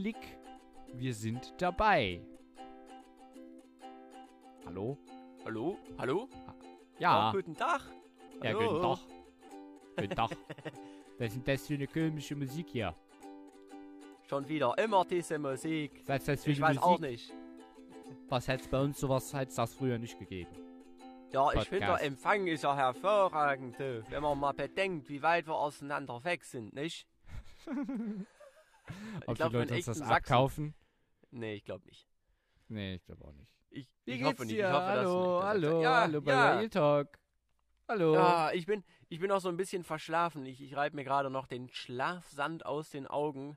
Klick. Wir sind dabei. Hallo? Hallo? Hallo? Ja, Oh, guten Tag. ja, hallo. guten Tag. Guten Tag. Was ist das für eine komische Musik hier? Schon wieder immer diese Musik. Was das für Ich weiß auch Musik? nicht. Was hätte es bei uns sowas hätte das früher nicht gegeben? Ja, ich finde, der Podcast. Empfang ist ja hervorragend, wenn man mal bedenkt, wie weit wir auseinander weg sind, nicht? Ob glaub, die Leute uns das Sachsen- abkaufen? Nee, ich glaube nicht. Nee, ich glaube auch nicht. Ich, Wie ich geht's hoffe nicht. Ich hoffe, hallo, nicht, dass- hallo, ja, hallo bei ja. Real Talk. Hallo. Ja, ich bin, ich bin auch so ein bisschen verschlafen. Ich, ich reibe mir gerade noch den Schlafsand aus den Augen.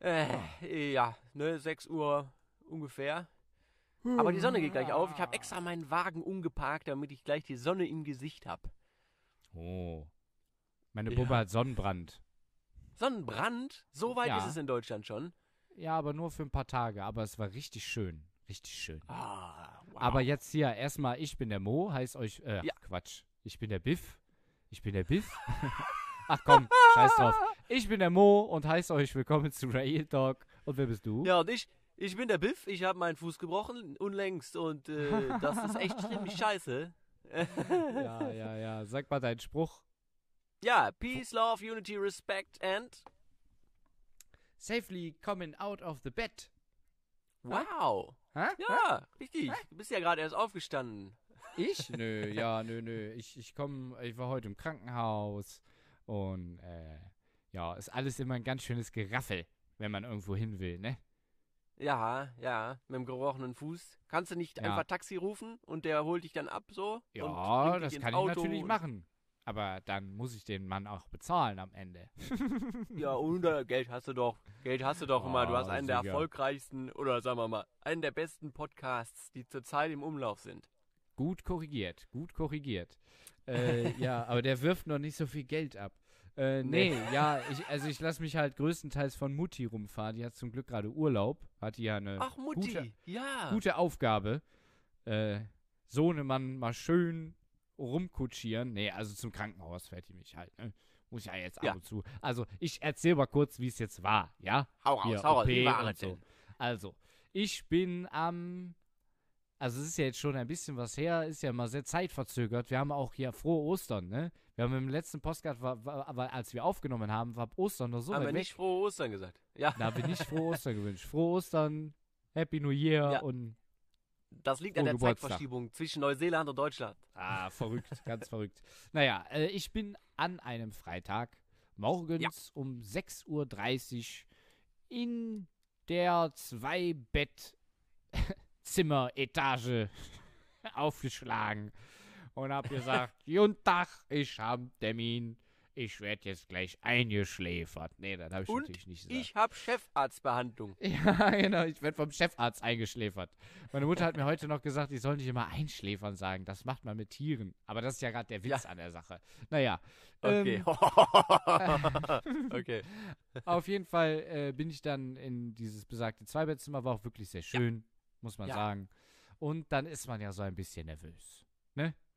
Äh, ja, ne, 6 Uhr ungefähr. Aber die Sonne geht gleich auf. Ich habe extra meinen Wagen umgeparkt, damit ich gleich die Sonne im Gesicht habe. Oh. Meine Ja. Hat Sonnenbrand. Sonnenbrand? So weit Ja. ist es in Deutschland schon. Ja, aber nur für ein paar Tage. Aber es war richtig schön. Richtig schön. Ah, wow. Aber jetzt hier erstmal, ich bin der Mo, heißt euch, äh, Ja. Quatsch. Ich bin der Biff. Ich bin der Biff. Ach komm, scheiß drauf. Ich bin der Mo und heiße euch willkommen zu Real Talk. Und wer bist du? Ja, und ich, ich bin der Biff. Ich habe meinen Fuß gebrochen unlängst und äh, das ist echt ziemlich scheiße. ja, ja, ja. Sag mal deinen Spruch. Ja, Peace, Love, Unity, Respect and Safely coming out of the bed. wow. Hä? Ja, richtig. Du bist ja gerade erst aufgestanden. Ich? Nö, ja, nö, nö. Ich, ich komme, ich war heute im Krankenhaus und äh, ja, ist alles immer ein ganz schönes Geraffel, wenn man irgendwo hin will, ne? Ja, ja, mit dem gebrochenen Fuß. Kannst du nicht Ja. einfach Taxi rufen und der holt dich dann ab so? Ja, das kann ich natürlich machen. Aber dann muss ich den Mann auch bezahlen am Ende. Ja, und äh, Geld hast du doch. Geld hast du doch immer. Du Ah, hast einen der sicher. erfolgreichsten oder sagen wir mal, einen der besten Podcasts, die zurzeit im Umlauf sind. Gut korrigiert, gut korrigiert. Äh, ja, aber der wirft noch nicht so viel Geld ab. Äh, nee, Nee. ja, ich, also ich lasse mich halt größtenteils von Mutti rumfahren. Die hat zum Glück gerade Urlaub. Hat die ja eine Ach, Mutti. Gute, ja. gute Aufgabe. Äh, Sohnemann mal schön rumkutschieren. Nee, also zum Krankenhaus fährt die mich halt. Ne? Muss ja jetzt ab Ja. und zu. Also ich erzähl mal kurz, wie es jetzt war, ja? Hau raus, Hier, hau raus. Wie war so. Also, ich bin am. also es ist ja jetzt schon ein bisschen was her, ist ja mal sehr zeitverzögert. Wir haben auch hier frohe Ostern, ne? Wir haben im letzten Postcard, aber als wir aufgenommen haben, war Ostern noch so Haben wir nicht frohe Ostern gesagt? Ja, Da habe ich nicht frohe Ostern gewünscht. Frohe Ostern, Happy New Year Ja. und das liegt an der Geburtstag. Zeitverschiebung zwischen Neuseeland und Deutschland. Ah, verrückt, ganz verrückt. Naja, äh, ich bin an einem Freitag morgens um 6.30 Uhr in der Zwei-Bett-Zimmer-Etage aufgeschlagen und habe gesagt, Guten Tag, ich habe Termin. Ich werde jetzt gleich eingeschläfert. Nee, das habe ich Und natürlich nicht gesagt. Ich habe Chefarztbehandlung. Ja, genau. Ich werde vom Chefarzt eingeschläfert. Meine Mutter hat mir heute noch gesagt, ich soll nicht immer einschläfern sagen. Das macht man mit Tieren. Aber das ist ja gerade der Witz Ja. an der Sache. Naja. Okay. Ähm, okay. auf jeden Fall äh, bin ich dann in dieses besagte Zweibettzimmer. War auch wirklich sehr schön, muss man Ja. sagen. Und dann ist man ja so ein bisschen nervös.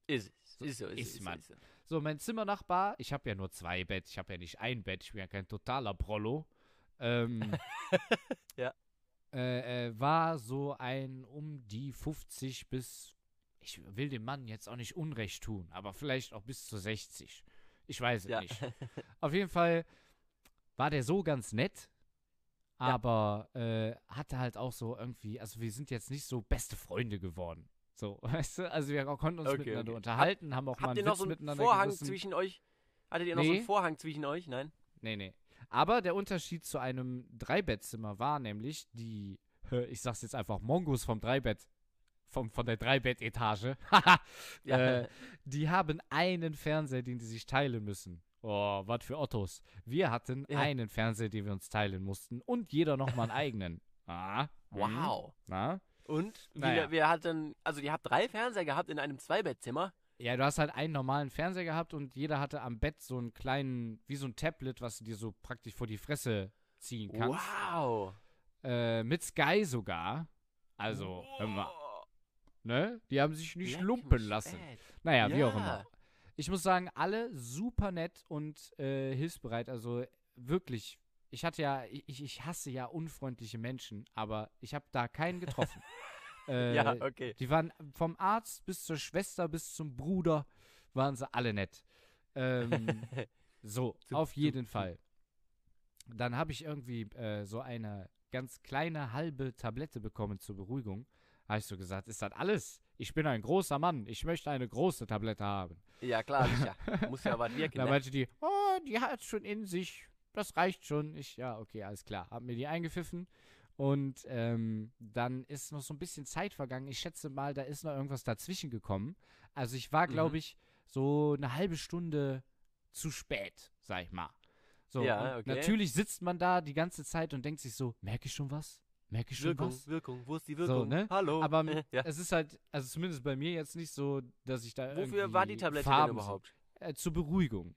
Ist es. Ist so, ist, ist ist man. Ist so. So, mein Zimmernachbar, ich habe ja nur zwei Bett, ich habe ja nicht ein Bett, ich bin ja kein totaler Prollo. Ähm, Ja. Äh, äh, war so ein um die 50 bis, ich will dem Mann jetzt auch nicht Unrecht tun, aber vielleicht auch bis zu 60. Ich weiß es Ja. nicht. Auf jeden Fall war der so ganz nett, Ja. aber äh, hatte halt auch so irgendwie, also wir sind jetzt nicht so beste Freunde geworden. So, weißt du, also wir konnten uns Okay, miteinander okay. unterhalten, haben auch mal Habt einen ihr noch Witz so einen miteinander Vorhang gerissen. zwischen euch? Hattet ihr noch so Nee. einen Vorhang zwischen euch? Nein? Nee, nee. Aber der Unterschied zu einem Dreibettzimmer war nämlich die, ich sag's jetzt einfach, Mongos vom Dreibett, vom, von der Dreibettetage, Ja. äh, die haben einen Fernseher, den die sich teilen müssen. Oh, was für Ottos. Wir hatten Ja. einen Fernseher, den wir uns teilen mussten und jeder nochmal einen eigenen. Ah, mhm. wow. Na? Und? Wie, Naja. wir hatten, also ihr habt drei Fernseher gehabt in einem Zweibettzimmer? Ja, du hast halt einen normalen Fernseher gehabt und jeder hatte am Bett so einen kleinen, wie so ein Tablet, was du dir so praktisch vor die Fresse ziehen kannst. Wow. Äh, mit Sky sogar. Also, hör mal, ne? Die haben sich nicht Leck lumpen lassen. fett. Naja, wie Ja. auch immer. Ich muss sagen, alle super nett und äh, hilfsbereit. Also wirklich, ich hatte ja, ich, ich hasse ja unfreundliche Menschen, aber ich habe da keinen getroffen. äh, ja, okay. Die waren vom Arzt bis zur Schwester bis zum Bruder, waren sie alle nett. Ähm, so, Zu- auf jeden zu- Fall. Dann habe ich irgendwie äh, so eine ganz kleine halbe Tablette bekommen zur Beruhigung. Habe ich so gesagt, ist das alles? Ich bin ein großer Mann, ich möchte eine große Tablette haben. Ja, klar, sicher. Muss ja was wirken, Da ne? meinte die, oh, die hat schon in sich, das reicht schon. Ich, ja, okay, alles klar. Hab mir die eingepfiffen. Und ähm, dann ist noch so ein bisschen Zeit vergangen. Ich schätze mal, da ist noch irgendwas dazwischen gekommen. Also ich war, glaube Mhm. ich, so eine halbe Stunde zu spät, sag ich mal. So, Ja, okay. natürlich sitzt man da die ganze Zeit und denkt sich so, merke ich schon was? Merke ich schon Wirkung, was? Wirkung, wo ist die So, Wirkung? ne? Hallo. Aber ja. es ist halt, also zumindest bei mir jetzt nicht so, dass ich da Wofür war die Tablette Farben denn überhaupt? Äh, zur Beruhigung.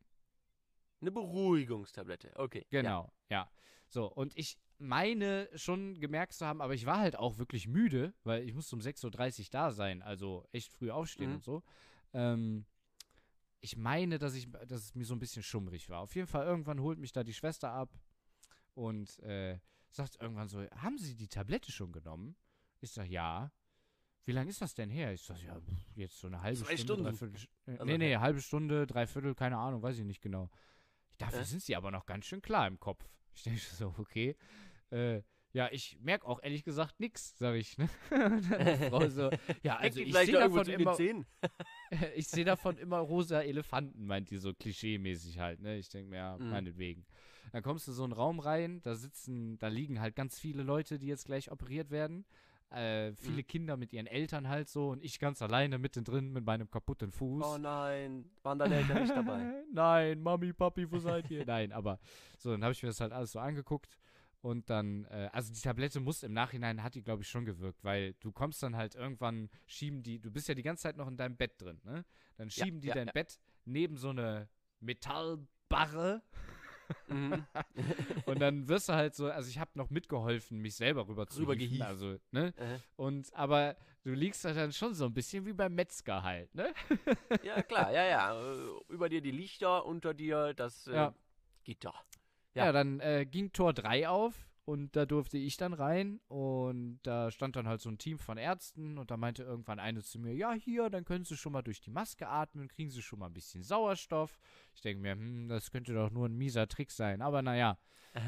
Eine Beruhigungstablette, okay. Ja. Genau, ja. So, und ich meine schon gemerkt zu haben, aber ich war halt auch wirklich müde, weil ich musste um 6.30 Uhr da sein, also echt früh aufstehen Mhm. und so. Ähm, ich meine, dass, ich, dass es mir so ein bisschen schummrig war. Auf jeden Fall, irgendwann holt mich da die Schwester ab und äh, sagt irgendwann so, haben Sie die Tablette schon genommen? Ich sag, ja. Wie lange ist das denn her? Ich sag, ja, jetzt so eine halbe Zwei Stunde, Stunden. dreiviertel. Äh, Also, nee, nee, halbe Stunde, dreiviertel, keine Ahnung, weiß ich nicht genau. Dafür Äh? sind sie aber noch ganz schön klar im Kopf. Ich denke so, okay. Äh, ja, ich merke auch ehrlich gesagt nichts, sag ich. Ne? So, ja, also ich sehe davon, immer, ich sehe davon immer rosa Elefanten, meint die so klischee-mäßig halt. Ne? Ich denke mir, ja, Mhm. meinetwegen. Dann kommst du so in einen Raum rein, da sitzen, da liegen halt ganz viele Leute, die jetzt gleich operiert werden. Äh, viele Mhm. Kinder mit ihren Eltern halt so und ich ganz alleine mittendrin mit meinem kaputten Fuß. Oh nein, waren deine Eltern nicht dabei? Nein, Mami, Papi, wo seid ihr? Nein, aber so, dann habe ich mir das halt alles so angeguckt und dann, äh, also die Tablette muss im Nachhinein, hat die glaube ich schon gewirkt, weil du kommst dann halt irgendwann, schieben die, du bist ja die ganze Zeit noch in deinem Bett drin, ne? Dann Ja, schieben die ja, dein ja. Bett neben so eine Metallbarre Mhm. und dann wirst du halt so, also ich habe noch mitgeholfen, mich selber rüber zu hieven, also, ne? Äh, Und, aber du liegst halt dann schon so ein bisschen wie beim Metzger halt, ne? ja, klar, ja, ja. Über dir die Lichter, unter dir das äh, Ja. Gitter. Ja, Ja. dann äh, ging Tor 3 auf und da durfte ich dann rein und da stand dann halt so ein Team von Ärzten und da meinte irgendwann eine zu mir, ja hier, dann können Sie schon mal durch die Maske atmen, kriegen Sie schon mal ein bisschen Sauerstoff. Ich denke mir, hm, das könnte doch nur ein mieser Trick sein, aber naja,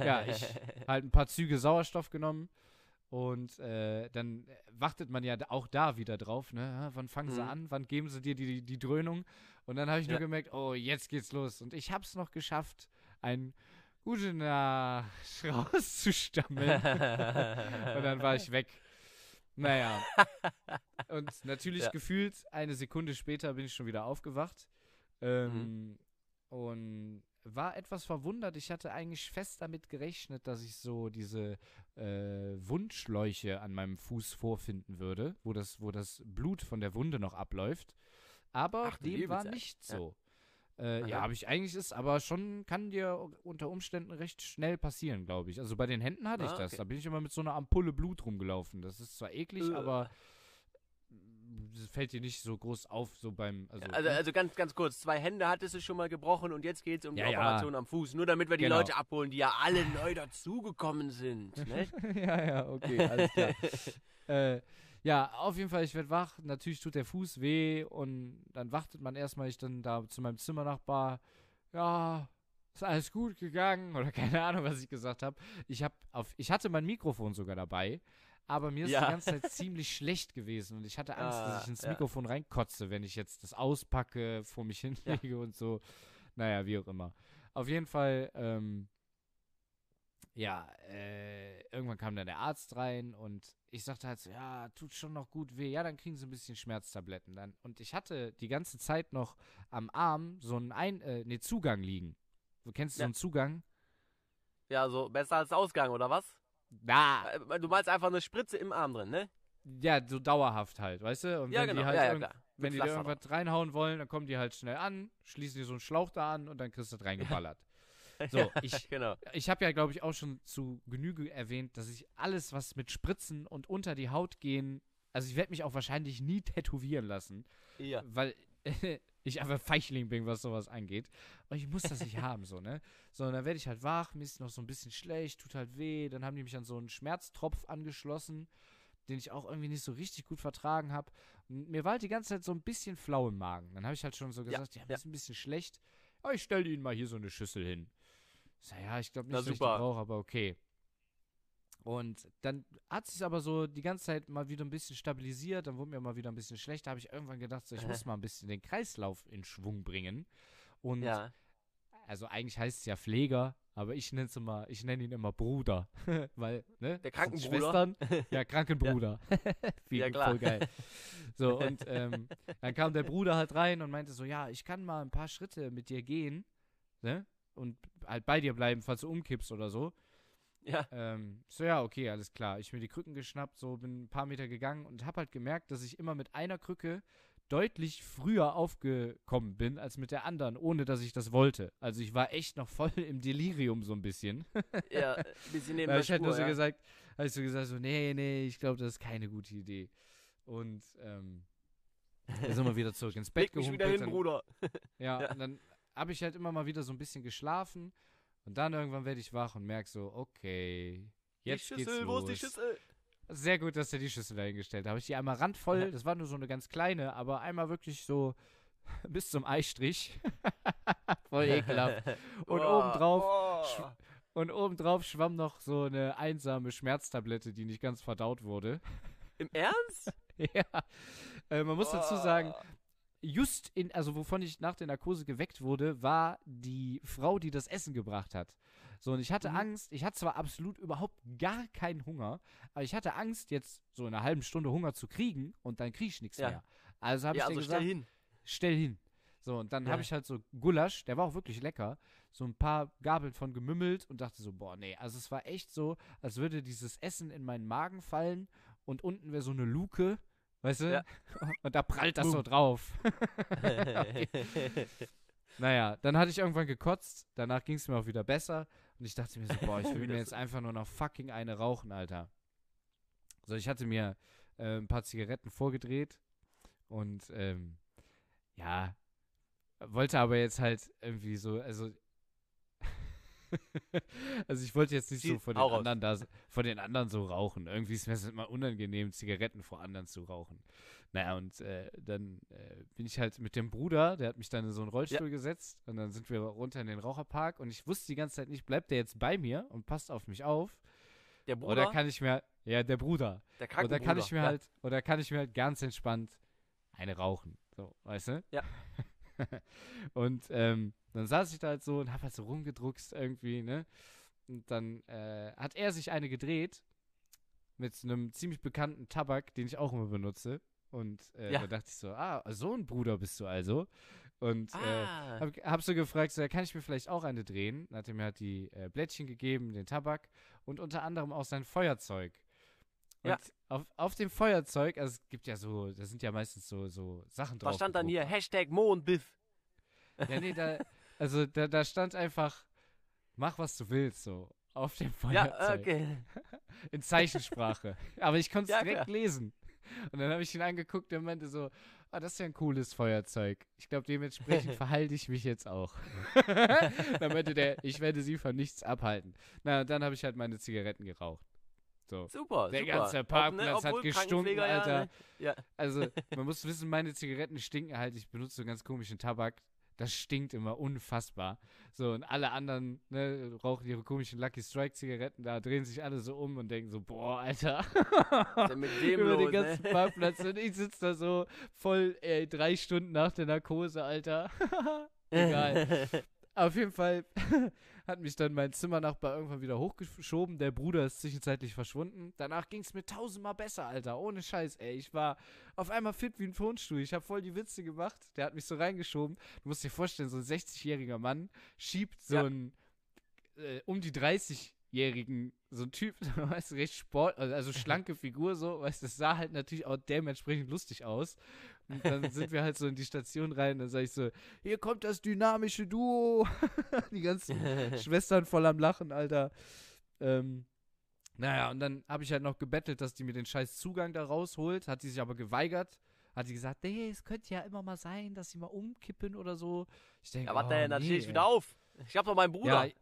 ja, ich halt ein paar Züge Sauerstoff genommen und äh, dann wartet man ja auch da wieder drauf, ne? Ah, Wann fangen sie Mhm. an? Wann geben sie dir die, die, die Dröhnung? Und dann habe ich nur Ja. gemerkt, oh, jetzt geht's los. Und ich habe es noch geschafft, ein gute Nacht rauszustammeln. und dann war ich weg. Naja. Und natürlich Ja. gefühlt eine Sekunde später bin ich schon wieder aufgewacht. Ähm, Und war etwas verwundert. Ich hatte eigentlich fest damit gerechnet, dass ich so diese äh, Wundschläuche an meinem Fuß vorfinden würde, wo das, wo das Blut von der Wunde noch abläuft. Aber Ach, dem war nicht Ja. Äh, ja, habe ich eigentlich ist, aber schon kann dir unter Umständen recht schnell passieren, glaube ich. Also bei den Händen hatte ich Ah, das. okay. Da bin ich immer mit so einer Ampulle Blut rumgelaufen. Das ist zwar eklig, Äh. aber das fällt dir nicht so groß auf, so beim. Also, Also, ne? also ganz, ganz kurz, zwei Hände hattest du schon mal gebrochen und jetzt geht es um Ja, die ja. Operation am Fuß. Nur damit wir die Genau. Leute abholen, die ja alle neu dazugekommen sind. Ne? ja, ja, okay, alles klar. äh, ja, auf jeden Fall, ich werde wach. Natürlich tut der Fuß weh und dann wartet man erstmal, ich dann da zu meinem Zimmernachbar. Ja, ist alles gut gegangen oder keine Ahnung, was ich gesagt habe. Ich habe auf, ich hatte mein Mikrofon sogar dabei, aber mir ist Ja. die ganze Zeit ziemlich schlecht gewesen und ich hatte Angst, dass Ah, ich ins ja. Mikrofon reinkotze, wenn ich jetzt das auspacke, vor mich hinlege und so. Naja, wie auch immer. Auf jeden Fall, ähm, ja, äh, irgendwann kam dann der Arzt rein und ich sagte halt so, ja, tut schon noch gut weh. Ja, dann kriegen sie ein bisschen Schmerztabletten dann. Und ich hatte die ganze Zeit noch am Arm so einen Ein äh, nee, Zugang liegen. Du kennst so Ja. einen Zugang? Ja, so besser als Ausgang, oder was? Na, Äh, Du meinst einfach eine Spritze im Arm drin, ne? ja, so dauerhaft halt, weißt du? Und Ja, wenn genau. die halt ja, ja, wenn die da irgendwas reinhauen wollen, dann kommen die halt schnell an, schließen die so einen Schlauch da an und dann kriegst du das reingeballert. So, Ja, ich- genau. Ich habe ja, glaube ich, auch schon zu Genüge erwähnt, dass ich alles, was mit Spritzen und unter die Haut gehen, also ich werde mich auch wahrscheinlich nie tätowieren lassen, Ja. weil ich einfach Feichling bin, was sowas angeht. Und ich muss das nicht haben, so, ne? So, und dann werde ich halt wach, mir ist noch so ein bisschen schlecht, tut halt weh. Dann haben die mich an so einen Schmerztropf angeschlossen, den ich auch irgendwie nicht so richtig gut vertragen habe. Mir war halt die ganze Zeit so ein bisschen flau im Magen. Dann habe ich halt schon so gesagt, ja, ja, mir ist ein bisschen schlecht. Aber ich stelle Ihnen mal hier so eine Schüssel hin. So, ja, ich glaube nicht, dass ich die brauche, aber okay. Und dann hat sich aber so die ganze Zeit mal wieder ein bisschen stabilisiert, dann wurde mir mal wieder ein bisschen schlechter, habe ich irgendwann gedacht, so, ich muss mal ein bisschen den Kreislauf in Schwung bringen. Und ja. also eigentlich heißt es ja Pfleger, aber ich nenne immer, ich nenne ihn immer Bruder, weil, ne? Der Krankenbruder. Ja, Krankenbruder. ja, klar. Voll geil. So, und ähm, dann kam der Bruder halt rein und meinte so, ja, ich kann mal ein paar Schritte mit dir gehen, ne? Und halt bei dir bleiben, falls du umkippst oder so. Ja. Ähm, so, ja, okay, alles klar. Ich mir die Krücken geschnappt, so bin ein paar Meter gegangen und habe halt gemerkt, dass ich immer mit einer Krücke deutlich früher aufgekommen bin als mit der anderen, ohne dass ich das wollte. Also ich war echt noch voll im Delirium so ein bisschen. ja, ein bisschen neben der ich halt nur so ja. gesagt, habe ich so gesagt, so, nee, nee, ich glaube, das ist keine gute Idee. Und ähm, dann sind wir wieder zurück ins Bett gehumpelt. wieder hin, dann, Bruder. ja, Ja. und dann habe ich halt immer mal wieder so ein bisschen geschlafen und dann irgendwann werde ich wach und merke so, okay, jetzt die geht's Schüssel, wo ist die los. Schüssel? Sehr gut, dass er die Schüssel dahingestellt hat. Habe ich die einmal randvoll, das war nur so eine ganz kleine, aber einmal wirklich so bis zum Eistrich. Voll ekelhaft. Und Oh, obendrauf oh. Und obendrauf schwamm noch so eine einsame Schmerztablette, die nicht ganz verdaut wurde. Im Ernst? ja. Äh, man muss dazu sagen, Oh. Just in, also wovon ich nach der Narkose geweckt wurde, war die Frau, die das Essen gebracht hat. So, und ich hatte Mhm. Angst, ich hatte zwar absolut überhaupt gar keinen Hunger, aber ich hatte Angst, jetzt so in einer halben Stunde Hunger zu kriegen und dann kriege ich nichts Ja. mehr. Also habe Ja, ich also dir stell gesagt, hin. stell hin. So, und dann Ja. habe ich halt so Gulasch, der war auch wirklich lecker, so ein paar Gabeln von gemümmelt und dachte so, boah, nee, also es war echt so, als würde dieses Essen in meinen Magen fallen und unten wäre so eine Luke, weißt du? Ja. Und da prallt das so drauf. Naja, dann hatte ich irgendwann gekotzt, danach ging es mir auch wieder besser und ich dachte mir so, boah, ich will mir jetzt einfach nur noch fucking eine rauchen, Alter. So, ich hatte mir äh, ein paar Zigaretten vorgedreht und ähm, ja, wollte aber jetzt halt irgendwie so, also also ich wollte jetzt nicht so Zieh- vor den anderen da, vor den anderen so rauchen. Irgendwie ist mir das immer unangenehm, Zigaretten vor anderen zu rauchen. Naja, und äh, dann äh, bin ich halt mit dem Bruder, der hat mich dann in so einen Rollstuhl gesetzt und dann sind wir runter in den Raucherpark und ich wusste die ganze Zeit nicht, bleibt der jetzt bei mir und passt auf mich auf? Der Bruder, Oder kann ich mir, ja, der Bruder. der Oder Krankenbruder. kann ich mir ja. halt, oder kann ich mir halt ganz entspannt eine rauchen. So, weißt du? Ja. und ähm, dann saß ich da halt so und hab halt so rumgedruckst irgendwie, ne? Und dann äh, hat er sich eine gedreht mit einem ziemlich bekannten Tabak, den ich auch immer benutze. Und äh, Ja. da dachte ich so, ah, so ein Bruder bist du also. Und äh, Ah, hab, hab so gefragt, so, ja, kann ich mir vielleicht auch eine drehen? Dann hat er mir halt die äh, Blättchen gegeben, den Tabak und unter anderem auch sein Feuerzeug. Und Ja. auf, auf dem Feuerzeug, also es gibt ja so, da sind ja meistens so, so Sachen drauf. was stand dann hier? Hashtag Mo und Biff. Ja, nee, da, also da, da stand einfach, mach was du willst, so. Auf dem Ja, Feuerzeug. okay. In Zeichensprache. Aber ich konnte es Ja, direkt klar. lesen. Und dann habe ich ihn angeguckt und meinte so, ah, das ist ja ein cooles Feuerzeug. Ich glaube, dementsprechend verhalte ich mich jetzt auch. dann meinte der, ich werde sie von nichts abhalten. Na, dann habe ich halt meine Zigaretten geraucht. So. Super, Der super. ganze Ob, Parkplatz hat gestunken, ja, Alter. ne? Ja, Also, man muss wissen, meine Zigaretten stinken halt. Ich benutze so ganz komischen Tabak. Das stinkt immer unfassbar. So, und alle anderen, ne, rauchen ihre komischen Lucky Strike Zigaretten, da drehen sich alle so um und denken so, boah, Alter. Mit dem Über den los, ganzen ne? Parkplatz und ich sitze da so voll, ey, drei Stunden nach der Narkose, Alter. Egal. Auf jeden Fall hat mich dann mein Zimmernachbar irgendwann wieder hochgeschoben. Der Bruder ist zwischenzeitlich verschwunden. Danach ging es mir tausendmal besser, Alter. Ohne Scheiß, ey. Ich war auf einmal fit wie ein Tonstuhl. Ich habe voll die Witze gemacht. Der hat mich so reingeschoben. Du musst dir vorstellen, so ein 60-jähriger Mann schiebt so Ja. einen äh, um die 30-jährigen, so ein Typ, weißt du, recht sport, also, also schlanke Figur so, weißt du, das sah halt natürlich auch dementsprechend lustig aus. Und dann sind wir halt so in die Station rein, dann sag ich so, hier kommt das dynamische Duo. die ganzen Schwestern voll am Lachen, Alter. Ähm, naja, und dann habe ich halt noch gebettelt, dass die mir den scheiß Zugang da rausholt, hat die sich aber geweigert, hat die gesagt, nee, es könnte ja immer mal sein, dass sie mal umkippen oder so. Ich denke, Ja, warte, oh, dann nee, stehe ich ey. wieder auf. Ich hab doch meinen Bruder. Ja,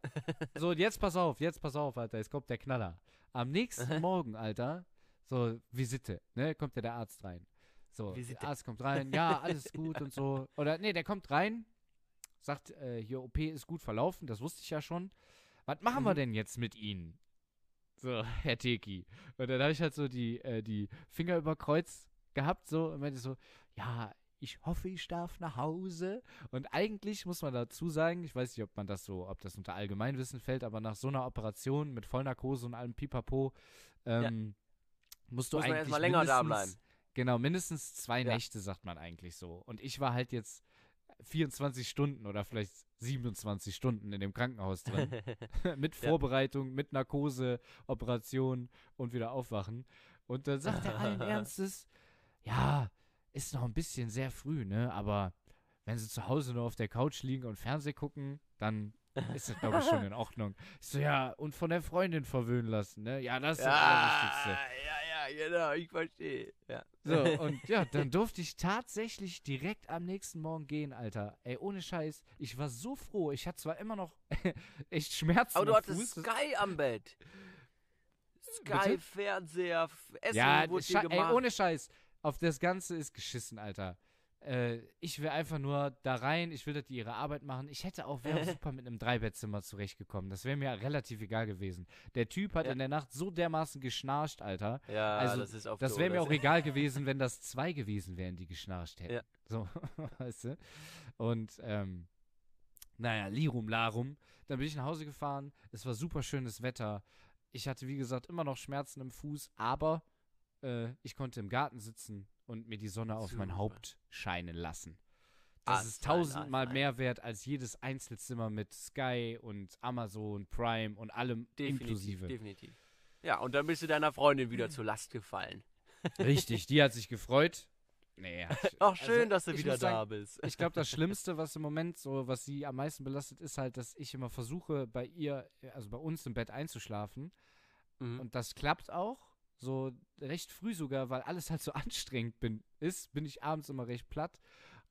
so, und jetzt pass auf, jetzt pass auf, Alter, jetzt kommt der Knaller. Am nächsten Morgen, Alter, so Visite, ne, kommt ja der Arzt rein. So, Visite. der Arzt kommt rein, ja, alles gut und so. Oder, nee, der kommt rein, sagt, äh, hier, OP ist gut verlaufen, das wusste ich ja schon. Was machen wir Mhm. denn jetzt mit Ihnen? So, Herr Teki. Und dann habe ich halt so die, äh, die Finger über Kreuz gehabt, so, und meinte so, ja, ich hoffe, ich darf nach Hause. Und eigentlich muss man dazu sagen, ich weiß nicht, ob man das so, ob das unter Allgemeinwissen fällt, aber nach so einer Operation mit Vollnarkose und allem Pipapo, ähm, musst du Muss eigentlich erstmal länger da mindestens- Genau, mindestens zwei Ja. Nächte, sagt man eigentlich so. Und ich war halt jetzt 24 Stunden oder vielleicht 27 Stunden in dem Krankenhaus drin. mit Ja. Vorbereitung, mit Narkose, Operation und wieder aufwachen. Und dann sagt er allen Ernstes, ja, ist noch ein bisschen sehr früh, ne? Aber wenn sie zu Hause nur auf der Couch liegen und Fernseh gucken, dann ist das, glaube ich, schon in Ordnung. Ich so, ja, und von der Freundin verwöhnen lassen, ne? Ja, das ist das Allerwichtigste. ja, ja, ja, genau, ich verstehe. Ja. So, und ja, dann durfte ich tatsächlich direkt am nächsten Morgen gehen, Alter. Ey, ohne Scheiß, ich war so froh. Ich hatte zwar immer noch echt Schmerzen Aber du hattest Fuß. Sky am Bett. Sky, Bitte? Fernseher, F- Essen ja, wurde dir ey, gemacht. ohne Scheiß. Auf das Ganze ist geschissen, Alter. Äh, ich will einfach nur da rein, ich will, dass die ihre Arbeit machen. Ich hätte auch, wäre super mit einem Dreibettzimmer zurechtgekommen. Das wäre mir relativ egal gewesen. Der Typ hat Ja. in der Nacht so dermaßen geschnarcht, Alter. ja, also, das ist oft Das wäre mir auch egal gewesen, wenn das zwei gewesen wären, die geschnarcht hätten. Ja. So, weißt du? Und, ähm, naja, Lirum Larum. Dann bin ich nach Hause gefahren. Es war super schönes Wetter. Ich hatte, wie gesagt, immer noch Schmerzen im Fuß, aber äh, ich konnte im Garten sitzen und mir die Sonne auf mein. Haupt scheinen lassen. Das Ah, ist ah, tausendmal fein. mehr wert als jedes Einzelzimmer mit Sky und Amazon Prime und allem Definitiv, inklusive. definitiv. Ja, und dann bist du deiner Freundin wieder zur Last gefallen. Richtig, die hat sich gefreut. Nee, hat, Ach, schön, also, dass du wieder da sagen, bist. Ich glaube, das Schlimmste, was im Moment so, was sie am meisten belastet, ist halt, dass ich immer versuche, bei ihr, also bei uns im Bett einzuschlafen. Mhm. Und das klappt auch. So recht früh sogar, weil alles halt so anstrengend bin, ist, bin ich abends immer recht platt.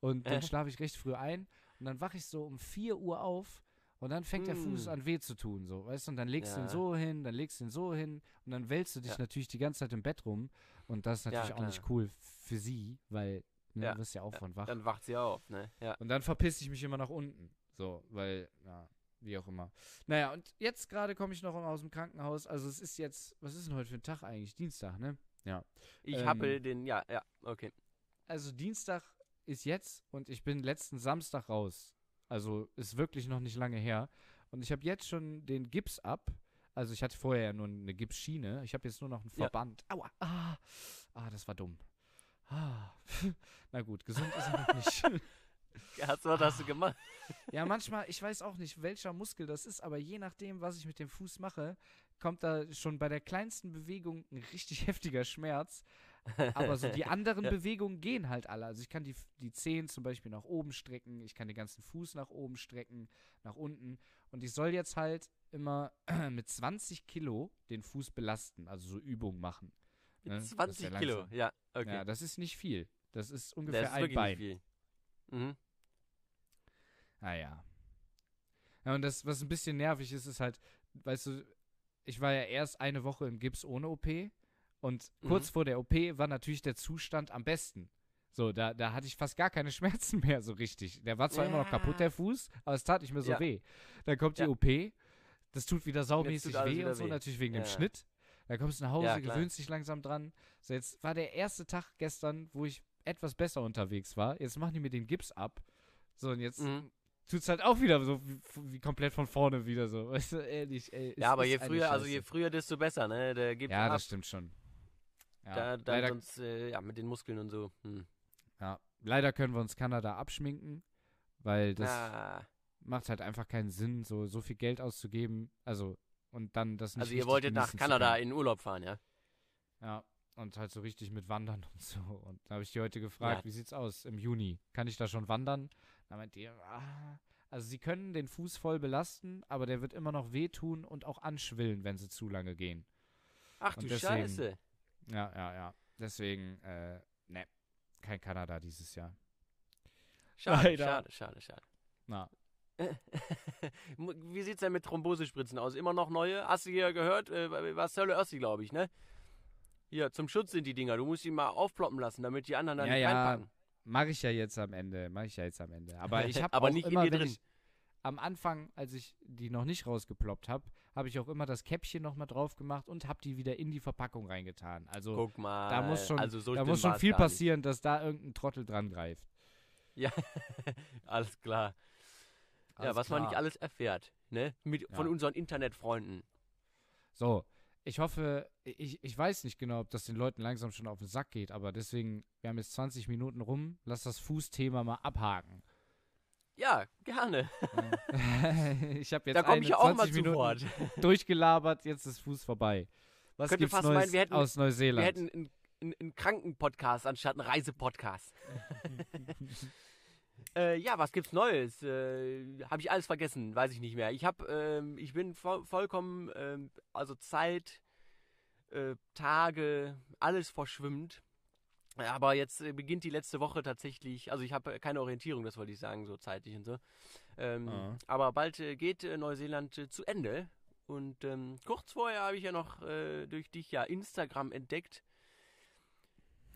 Und dann Äh. schlafe ich recht früh ein. Und dann wache ich so um 4 Uhr auf. Und dann fängt der Fuß Mm. an weh zu tun, so, weißt du? Und dann legst du ihn Ja. so hin, dann legst du ihn so hin und dann wälzt du dich Ja. natürlich die ganze Zeit im Bett rum. Und das ist Ja, natürlich auch nicht cool für sie, weil, ne, Ja. du wirst ja auch von wach. Dann wacht sie auf, ne? Ja. Und dann verpiss ich mich immer nach unten. So, weil, ja, wie auch immer. Naja, und jetzt gerade komme ich noch aus dem Krankenhaus. Also es ist jetzt, was ist denn heute für ein Tag eigentlich? Dienstag, ne? Ja. Ich Ähm, habe den, ja, ja, okay. Also Dienstag ist jetzt und ich bin letzten Samstag raus. Also ist wirklich noch nicht lange her. Und ich habe jetzt schon den Gips ab. Also ich hatte vorher ja nur eine Gipsschiene. Ich habe jetzt nur noch einen Ja. Verband. Aua. Ah, ah das war dumm. Ah. Na gut, gesund ist er noch nicht. Hast du, was hast du gemacht? Ja, manchmal, ich weiß auch nicht, welcher Muskel das ist, aber je nachdem, was ich mit dem Fuß mache, kommt da schon bei der kleinsten Bewegung ein richtig heftiger Schmerz. Aber so die anderen Ja. Bewegungen gehen halt alle. Also ich kann die, die Zehen zum Beispiel nach oben strecken, ich kann den ganzen Fuß nach oben strecken, nach unten. Und ich soll jetzt halt immer mit 20 Kilo den Fuß belasten, also so Übungen machen. Mit Ne? Das ist 20 ja Kilo, ja, okay. Ja, das ist nicht viel. Das ist das ungefähr ist ein Bein. nicht viel. Mhm. Ah ja. Ja, und das, was ein bisschen nervig ist, ist halt, weißt du, ich war ja erst eine Woche im Gips ohne OP und Mhm. kurz vor der OP war natürlich der Zustand am besten. So, da, da hatte ich fast gar keine Schmerzen mehr so richtig. Der war zwar immer noch Ja. kaputt, der Fuß, aber es tat nicht mehr so Ja. weh. Dann kommt die Ja. OP, das tut wieder saumäßig alles weh und so, weh. natürlich wegen dem Ja. Schnitt. Dann kommst du nach Hause, Ja, gewöhnst dich langsam dran. So, jetzt war der erste Tag gestern, wo ich etwas besser unterwegs war. Jetzt machen die mir den Gips ab. So, und jetzt Mhm. Tut's halt auch wieder so wie, wie komplett von vorne wieder so. Weißt du, ehrlich, ey. es Ja, aber je früher, also je früher, desto besser, ne? Der gibt Ja, ab, das stimmt schon. Ja, da, dann leider, sonst, äh, ja, mit den Muskeln und so. Hm. ja, leider können wir uns Kanada abschminken, weil das Ah, macht halt einfach keinen Sinn, so, so viel Geld auszugeben. Also, und dann das nicht also ihr wolltet nach Kanada in Urlaub fahren, ja? Ja, und halt so richtig mit Wandern und so. Und da habe ich die heute gefragt, Ja. wie sieht's aus im Juni? Kann ich da schon wandern? Da meint die, ah, also sie können den Fuß voll belasten, aber der wird immer noch wehtun und auch anschwillen, wenn sie zu lange gehen. Ach Und du deswegen- Scheiße. Ja, ja, ja. Deswegen, äh, ne. kein Kanada dieses Jahr. Schade, Leider. schade, schade, schade. Na, Wie sieht's denn mit Thrombosespritzen aus? Immer noch neue? Hast du hier gehört? Äh, was Hölle Össi, glaube ich, ne? Hier, zum Schutz sind die Dinger. Du musst die mal aufploppen lassen, damit die anderen dann Ja, nicht ja. reinpacken. Mache ich ja jetzt am Ende. Mache ich ja jetzt am Ende. Aber ich habe auch nicht in immer, dir wenn drin. ich am Anfang, als ich die noch nicht rausgeploppt habe, habe ich auch immer das Käppchen nochmal drauf gemacht und habe die wieder in die Verpackung reingetan. Also Guck mal. da muss schon, also so da muss schon viel nicht. passieren, dass da irgendein Trottel dran greift. Ja, alles klar. ja, Alles was man klar. nicht alles erfährt, ne? Mit, Von Ja. unseren Internetfreunden. So, ich hoffe, ich, ich weiß nicht genau, ob das den Leuten langsam schon auf den Sack geht, aber deswegen, wir haben jetzt 20 Minuten rum, lass das Fußthema mal abhaken. Ja, gerne. Ich habe jetzt Da komme eine ich auch mal 20 zu Minuten Wort. durchgelabert, jetzt ist Fuß vorbei. Was Könnte gibt's fast Neues meinen, wir hätten- aus Wir Neuseeland? hätten einen, einen, einen Krankenpodcast anstatt einen Reisepodcast. äh, ja, was gibt's Neues? Äh, habe ich alles vergessen, weiß ich nicht mehr. Ich habe, ähm, ich bin vo vollkommen, ähm, also Zeit, äh, Tage, alles verschwimmt. Aber jetzt äh, beginnt die letzte Woche tatsächlich, also ich habe keine Orientierung, das wollte ich sagen, so zeitlich und so. Ähm, Ah. Aber bald äh, geht äh, Neuseeland äh, zu Ende. Und ähm, kurz vorher habe ich ja noch äh, durch dich ja Instagram entdeckt.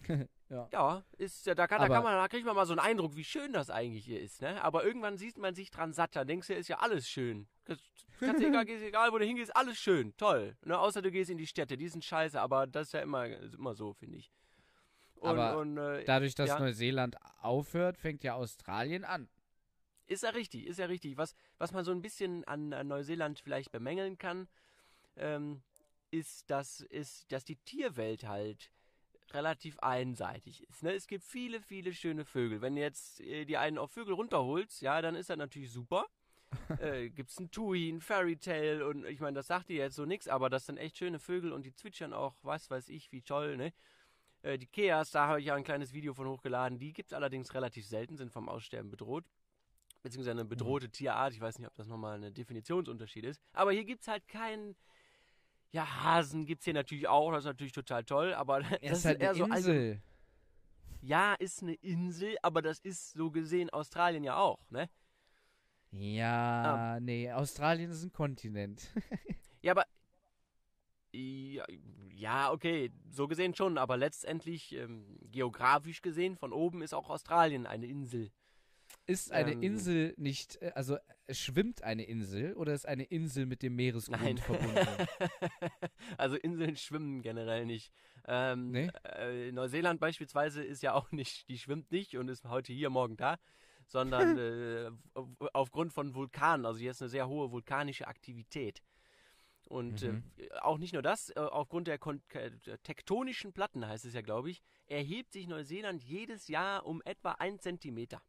Ja. Ja, ist ja, da kann, da kann man, da kriegt man mal so einen Eindruck, wie schön das eigentlich hier ist, ne? Aber irgendwann sieht man sich dran satt, dann denkst du, ist ja alles schön. Kannst, egal, egal, wo du hingehst, alles schön, toll. Ne? Außer du gehst in die Städte, die sind scheiße, aber das ist ja immer, ist immer so, finde ich. Und, Aber und, äh, Dadurch, dass Ja. Neuseeland aufhört, fängt ja Australien an. Ist ja richtig, ist ja richtig. Was, was man so ein bisschen an, an Neuseeland vielleicht bemängeln kann, ähm, ist, dass, ist, dass die Tierwelt halt relativ einseitig ist. Ne? Es gibt viele, viele schöne Vögel. Wenn du jetzt äh, die einen auf Vögel runterholst, ja, dann ist das natürlich super. äh, gibt's ein Tui, ein Fairy Tale und ich meine, das sagt dir jetzt so nix, aber das sind echt schöne Vögel und die zwitschern auch, was weiß ich, wie toll, ne? Äh, die Keas, da habe ich ja ein kleines Video von hochgeladen. Die gibt's allerdings relativ selten, sind vom Aussterben bedroht beziehungsweise eine bedrohte Tierart. Ich weiß nicht, ob das nochmal ein Definitionsunterschied ist. Aber hier gibt es halt keinen. Ja, Hasen gibt es hier natürlich auch, das ist natürlich total toll, aber das Es ist halt eine so allgemein- Insel. Ja, ist eine Insel, aber das ist so gesehen Australien ja auch, ne? Ja, nee, Australien ist ein Kontinent. Ja, aber. Ja, ja, okay, so gesehen schon, aber letztendlich, ähm, geografisch gesehen, von oben ist auch Australien eine Insel. Ist eine Ähm. Insel nicht, äh, also äh, schwimmt eine Insel oder ist eine Insel mit dem Meeresgrund Nein. verbunden? also Inseln schwimmen generell nicht. Ähm, Nee? äh, Neuseeland beispielsweise ist ja auch nicht, die schwimmt nicht und ist heute hier, morgen da, sondern äh, aufgrund von Vulkanen. Also hier ist eine sehr hohe vulkanische Aktivität. Und Mhm. äh, auch nicht nur das, äh, aufgrund der, äh, der tektonischen Platten, heißt es ja, glaube ich, erhebt sich Neuseeland jedes Jahr um etwa ein Zentimeter.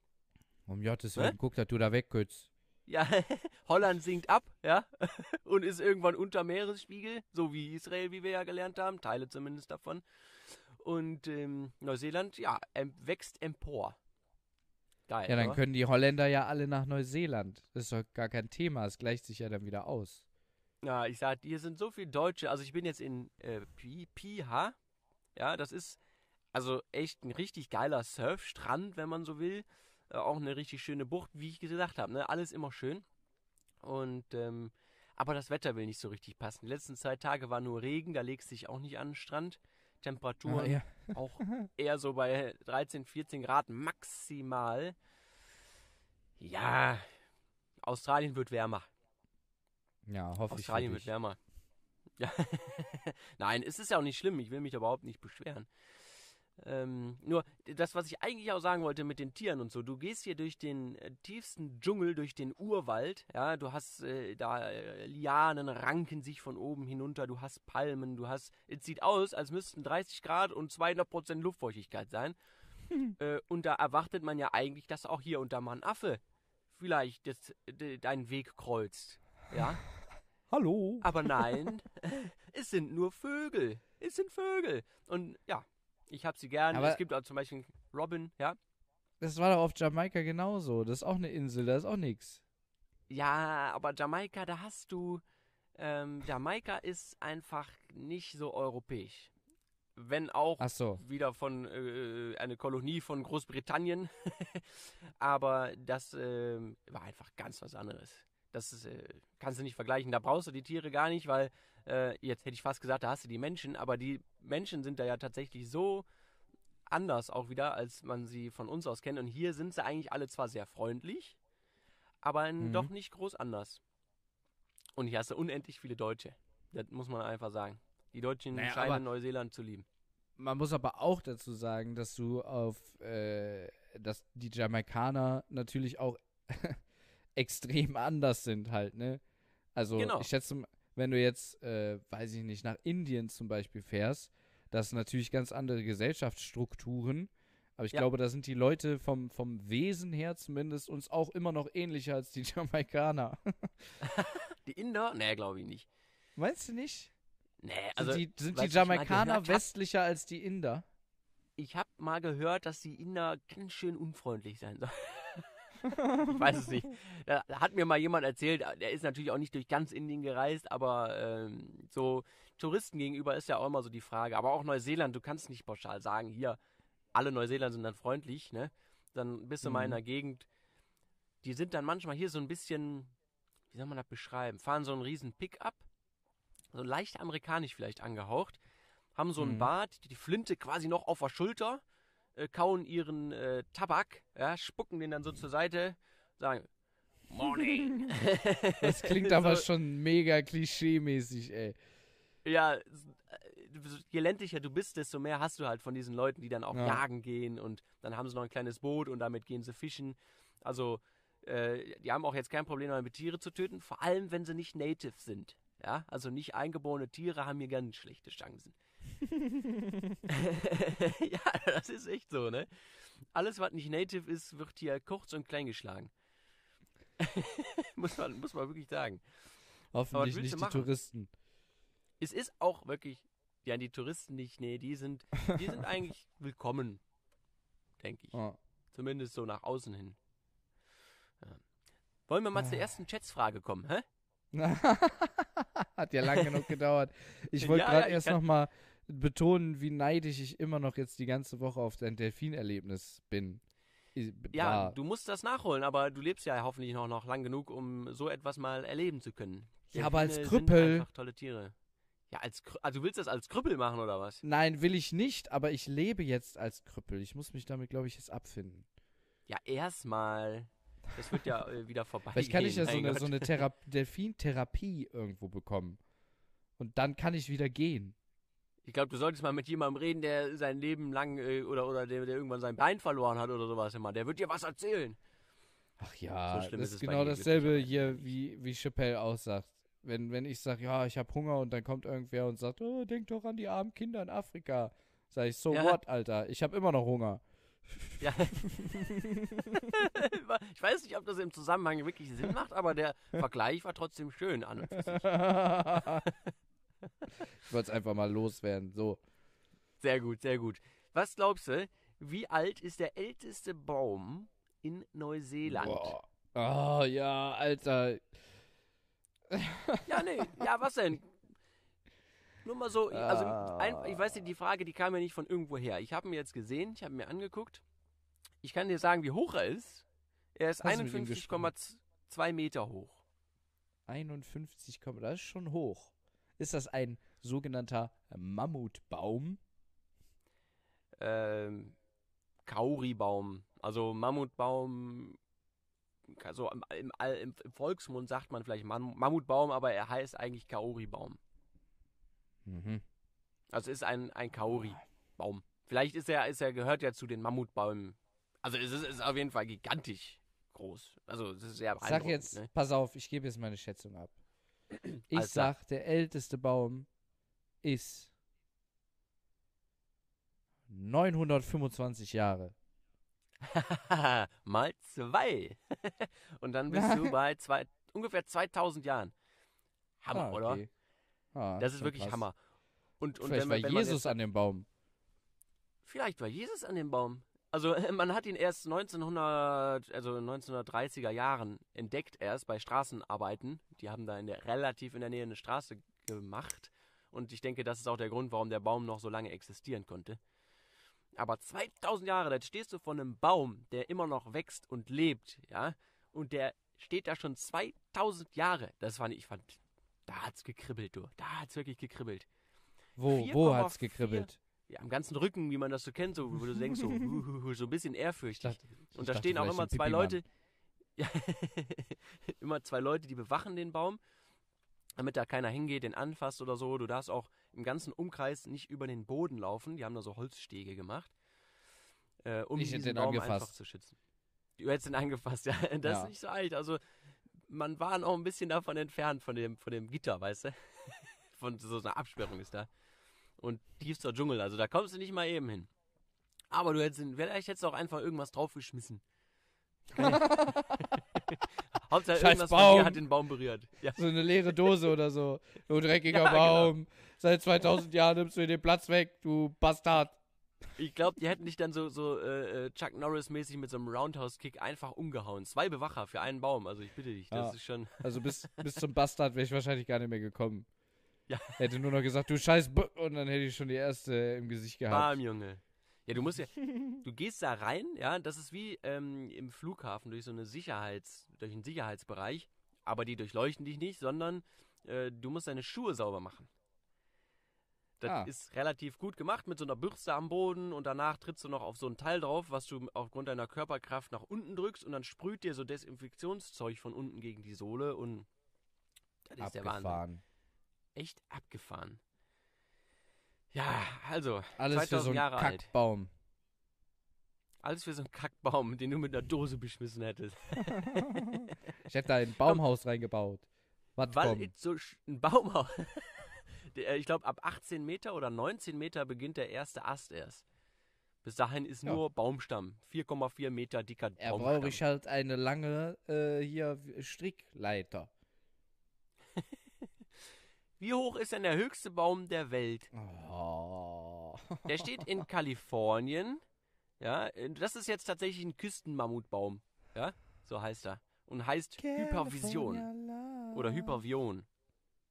Um Gottes Hä? Willen, guck, dass du da wegkützt. Ja, Holland sinkt ab, ja, und ist irgendwann unter Meeresspiegel, so wie Israel, wie wir ja gelernt haben, Teile zumindest davon. Und ähm, Neuseeland, ja, wächst empor. Geil. Ja, dann oder? können die Holländer ja alle nach Neuseeland. Das ist doch gar kein Thema, es gleicht sich ja dann wieder aus. Ja, ich sag, hier sind so viele Deutsche. Also ich bin jetzt in äh, Pi- Piha. Ja, das ist also echt ein richtig geiler Surfstrand, wenn man so will. Äh, auch eine richtig schöne Bucht, wie ich gesagt habe. Ne? Alles immer schön. Und ähm, aber das Wetter will nicht so richtig passen. Die letzten zwei Tage war nur Regen, da legst du dich auch nicht an den Strand. Temperaturen Ah, ja. auch eher so bei 13, 14 Grad maximal. Ja, Australien wird wärmer. ja, hoffe ich. für Australien wird wärmer. Ja. Nein, es ist ja auch nicht schlimm. Ich will mich überhaupt nicht beschweren. Ähm, nur das, was ich eigentlich auch sagen wollte mit den Tieren und so. Du gehst hier durch den äh, tiefsten Dschungel, durch den Urwald. Ja, du hast äh, da äh, Lianen ranken sich von oben hinunter. Du hast Palmen. Du hast. Es sieht aus, als müssten 30 Grad und 200 Prozent Luftfeuchtigkeit sein. äh, und da erwartet man ja eigentlich, dass auch hier und da mal ein Affe vielleicht das, de, deinen Weg kreuzt. Ja. Hallo. Aber nein, es sind nur Vögel. Es sind Vögel. Und ja, ich habe sie gern. Aber- es gibt auch zum Beispiel Robin, ja. Das war doch auf Jamaika genauso. Das ist auch eine Insel, da ist auch nichts. Ja, aber Jamaika, da hast du. Ähm, Jamaika ist einfach nicht so europäisch. wenn auch so. wieder von äh, eine Kolonie von Großbritannien. Aber das äh, war einfach ganz was anderes. Das ist, äh, kannst du nicht vergleichen. Da brauchst du die Tiere gar nicht, weil äh, jetzt hätte ich fast gesagt, da hast du die Menschen, aber die Menschen sind da ja tatsächlich so anders auch wieder, als man sie von uns aus kennt. Und hier sind sie eigentlich alle zwar sehr freundlich, aber Mhm. doch nicht groß anders. Und hier hast du unendlich viele Deutsche. Das muss man einfach sagen. Die Deutschen Naja, scheinen Neuseeland zu lieben. Man muss aber auch dazu sagen, dass du auf, äh, dass die Jamaikaner natürlich auch extrem anders sind halt, ne? Also Genau. ich schätze, wenn du jetzt, äh, weiß ich nicht, nach Indien zum Beispiel fährst, das sind natürlich ganz andere Gesellschaftsstrukturen. Aber ich Ja. glaube, da sind die Leute vom, vom Wesen her zumindest uns auch immer noch ähnlicher als die Jamaikaner. Die Inder? Nee, glaube ich nicht. Meinst du nicht? Nee, Sind also die, sind die ich mal Jamaikaner gehört hab- westlicher als die Inder? ich habe mal gehört, dass die Inder ganz schön unfreundlich sein sollen. ich weiß es nicht. Da hat mir mal jemand erzählt, der ist natürlich auch nicht durch ganz Indien gereist, aber ähm, so Touristen gegenüber ist ja auch immer so die Frage. Aber auch Neuseeland, du kannst nicht pauschal sagen, hier, alle Neuseeländer sind dann freundlich, ne? Dann bist du mal in Mhm. einer Gegend, die sind dann manchmal hier so ein bisschen, wie soll man das beschreiben, fahren so einen riesen Pickup, so leicht amerikanisch vielleicht angehaucht, haben so einen Mhm. Bart, die, die Flinte quasi noch auf der Schulter, äh, kauen ihren äh, Tabak, ja, spucken den dann so zur Seite, sagen Morning. Das klingt aber So, schon mega klischee-mäßig, ey. Ja, äh, je ländlicher du bist, desto mehr hast du halt von diesen Leuten, die dann auch Ja. jagen gehen und dann haben sie noch ein kleines Boot und damit gehen sie fischen. Also, äh, die haben auch jetzt kein Problem damit, Tiere zu töten, vor allem wenn sie nicht native sind. Ja, also nicht eingeborene Tiere haben hier ganz schlechte Chancen. ja, das ist echt so, ne? Alles, was nicht native ist, wird hier kurz und klein geschlagen. muss, man, muss man wirklich sagen. Hoffentlich nicht die machen? Touristen. es ist auch wirklich, ja, die Touristen nicht, nee, die sind, die sind eigentlich willkommen, denke ich. Oh. Zumindest so nach außen hin. Ja. Wollen wir mal zur Ah. ersten Chats-Frage kommen, hä? Hat ja lang genug gedauert. Ich wollte Ja, gerade ja, erst kann- noch mal betonen, wie neidisch ich immer noch jetzt die ganze Woche auf dein Delfinerlebnis bin. Ja, du musst das nachholen, aber du lebst ja hoffentlich noch, noch lang genug, um so etwas mal erleben zu können. Ja, aber als Delfine Krüppel- Sind einfach tolle Tiere. Ja, als also du willst das als Krüppel machen oder was? Nein, will ich nicht, aber ich lebe jetzt als Krüppel. Ich muss mich damit, glaube ich, jetzt abfinden. Ja, erstmal. Das wird ja äh, wieder vorbei. Vielleicht kann ich ja so eine, so eine Thera Delfintherapie irgendwo bekommen. Und dann kann ich wieder gehen. Ich glaube, du solltest mal mit jemandem reden, der sein Leben lang äh, oder, oder der, der irgendwann sein Bein verloren hat oder sowas immer. Der wird dir was erzählen. Ach ja, So das ist genau dasselbe hier, wie, wie Chappelle aussagt. Wenn, wenn ich sage, ja, ich habe Hunger und dann kommt irgendwer und sagt, oh, denk doch an die armen Kinder in Afrika. Sag ich, so Ja. what, Alter? Ich habe immer noch Hunger. Ja. ich weiß nicht, ob das im Zusammenhang wirklich Sinn macht, aber der Vergleich war trotzdem schön an und für sich. ich wollte es einfach mal loswerden. So. Sehr gut, sehr gut. Was glaubst du, wie alt ist der älteste Baum in Neuseeland? Boah. Oh ja, Alter. Ja, nee, ja, was denn? Nur mal so, also Ah. ein, ich weiß nicht, die Frage, die kam ja nicht von irgendwo her. Ich habe ihn jetzt gesehen, ich habe mir angeguckt. Ich kann dir sagen, wie hoch er ist. Er ist Hast du mit ihm gesprochen? 51,2 Meter hoch. 51, komm, das ist schon hoch. Ist das ein sogenannter Mammutbaum? ähm, Kauribaum. Also Mammutbaum. Also im, im, im, Volksmund sagt man vielleicht Mam Mammutbaum, aber er heißt eigentlich Kauribaum. Mhm. Also es ist ein, ein Kauri-Baum. Vielleicht ist er, ist er, gehört ja zu den Mammutbäumen. Also es ist, ist auf jeden Fall gigantisch groß. Also es ist sehr Ich sag jetzt, Ne? pass auf, ich gebe jetzt meine Schätzung ab. Ich klar. sag, der älteste Baum ist 925 Jahre. Mal zwei. Und dann bist du bei zwei, ungefähr 2000 Jahren. Hammer, Ah, oder? okay. Ah, Das ist wirklich krass. Hammer. Und, und Vielleicht wenn, war wenn Jesus jetzt, an dem Baum. Vielleicht war Jesus an dem Baum. Also man hat ihn erst 1900, also 1930er Jahren entdeckt erst bei Straßenarbeiten. Die haben da in der, relativ in der Nähe eine Straße gemacht. Und ich denke, das ist auch der Grund, warum der Baum noch so lange existieren konnte. Aber 2000 Jahre, da stehst du vor einem Baum, der immer noch wächst und lebt, ja, und der steht da schon 2000 Jahre. Das fand ich, ich fand, da hat's gekribbelt, du. Da hat's wirklich gekribbelt. Wo, wo hat's gekribbelt? Ja, am ganzen Rücken, wie man das so kennt, so, wo du denkst, so, so ein bisschen ehrfürchtig. Dachte- und da stehen auch immer zwei. Leute, ja, immer zwei Leute, die bewachen den Baum, damit da keiner hingeht, den anfasst oder so. Du darfst auch im ganzen Umkreis nicht über den Boden laufen. Die haben da so Holzstege gemacht, äh, um Ich diesen den Baum einfach angefasst. zu schützen. Du hättest ihn angefasst, ja. Das Ja. ist nicht so alt. Also man war noch ein bisschen davon entfernt, von dem, von dem Gitter, weißt du? von so einer Absperrung ist da. Und tiefster Dschungel, also da kommst du nicht mal eben hin. Aber du hättest, vielleicht hättest du auch einfach irgendwas draufgeschmissen. Hauptsache Scheiß irgendwas von Baum. dir hat den Baum berührt. Ja. So eine leere Dose oder so. Du dreckiger Ja, genau. Baum. Seit 2000 Jahren nimmst du dir den Platz weg, du Bastard. Ich glaube, die hätten dich dann so, so äh, äh, Chuck Norris-mäßig mit so einem Roundhouse-Kick einfach umgehauen. Zwei Bewacher für einen Baum, also ich bitte dich, das Ja. ist schon... Also bis, bis zum Bastard wäre ich wahrscheinlich gar nicht mehr gekommen. Ja. Hätte nur noch gesagt, du scheiß B und dann hätte ich schon die erste im Gesicht gehabt. Bam, Junge. Ja, du musst ja, du gehst da rein, ja, das ist wie ähm, im Flughafen durch so eine Sicherheits, durch einen Sicherheitsbereich, aber die durchleuchten dich nicht, sondern äh, du musst deine Schuhe sauber machen. Das Ah. ist relativ gut gemacht mit so einer Bürste am Boden und danach trittst du noch auf so ein Teil drauf, was du aufgrund deiner Körperkraft nach unten drückst und dann sprüht dir so Desinfektionszeug von unten gegen die Sohle und das ist der Wahnsinn. Echt abgefahren. Ja, also, Alles für 2000 so einen Jahre alt. Kackbaum. Alles für so einen Kackbaum, den du mit einer Dose beschmissen hättest. Ich hätte da ein Baumhaus reingebaut. Was Weil kommt? so ein Baumhaus. Ich glaube, ab 18 Meter oder 19 Meter beginnt der erste Ast erst. Bis dahin ist Ja. nur Baumstamm. 4,4 Meter dicker Er Baumstamm. brauche ich halt eine lange äh, hier Strickleiter. Wie hoch ist denn der höchste Baum der Welt? Oh. Der steht in Kalifornien. Ja, das ist jetzt tatsächlich ein Küstenmammutbaum. Ja, so heißt er. Und heißt Hypervision. Oder Hypervion.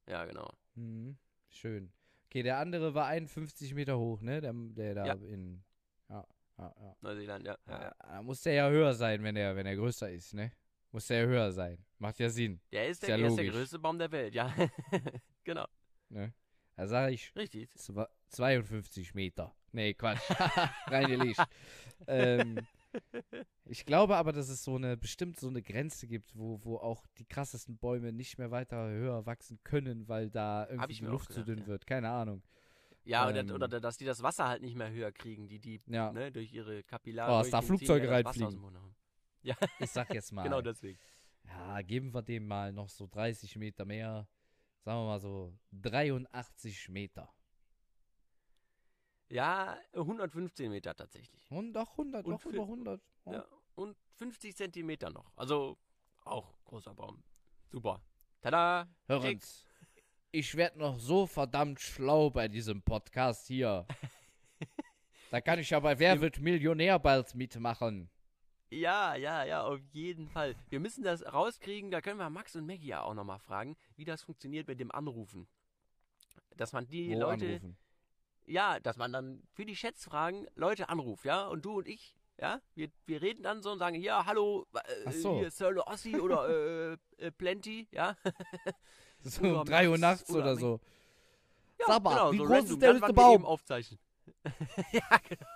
Ja, genau. Mhm. Schön. Okay, der andere war 51 Meter hoch, ne? Der, der da Ja. in. Ja, ja, ja. Neuseeland, ja. ja, ja. Da muss der ja höher sein, wenn er wenn er größer ist, ne? Muss der ja höher sein. Macht ja Sinn, Der ist Ist der, ja er der größte Baum der Welt, ja. genau. ne? Da sage ich Richtig. zwa- 52 Meter. Nee, Quatsch. Reine Licht. ähm, ich glaube aber, dass es so eine, bestimmt so eine Grenze gibt, wo, wo auch die krassesten Bäume nicht mehr weiter höher wachsen können, weil da irgendwie die Luft zu dünn ja. wird. Keine Ahnung. Ja, Ähm. oder, oder dass die das Wasser halt nicht mehr höher kriegen, die, die Ja, ne, durch ihre Kapillaren. Oh, dass da Flugzeuge reinfliegen. Ja, ich sag jetzt mal. genau deswegen. Ja, geben wir dem mal noch so 30 Meter mehr. Sagen wir mal so 83 Meter. Ja, 115 Meter tatsächlich. Und doch 100, Und doch über 100. Oh. Ja, und 50 Zentimeter noch. Also auch großer Baum. Super. Tada! Hören's. Ich werde noch so verdammt schlau bei diesem Podcast hier. da kann ich aber Wer wird Millionär bald mitmachen. Ja, ja, ja, auf jeden Fall. Wir müssen das rauskriegen, da können wir Max und Maggie ja auch nochmal fragen, wie das funktioniert mit dem Anrufen. Dass man die Wo Leute, anrufen. ja, dass man dann für die Schätzfragen Leute anruft, ja, und du und ich, ja, wir, wir reden dann so und sagen, ja, hallo, äh, so. hier Sir Ossi oder äh, äh, Plenty, ja. So um 3 Uhr nachts oder oder so. ja Sag mal, genau, wie so groß random, ist der höchste Baum? aufzeichnen. ja, genau.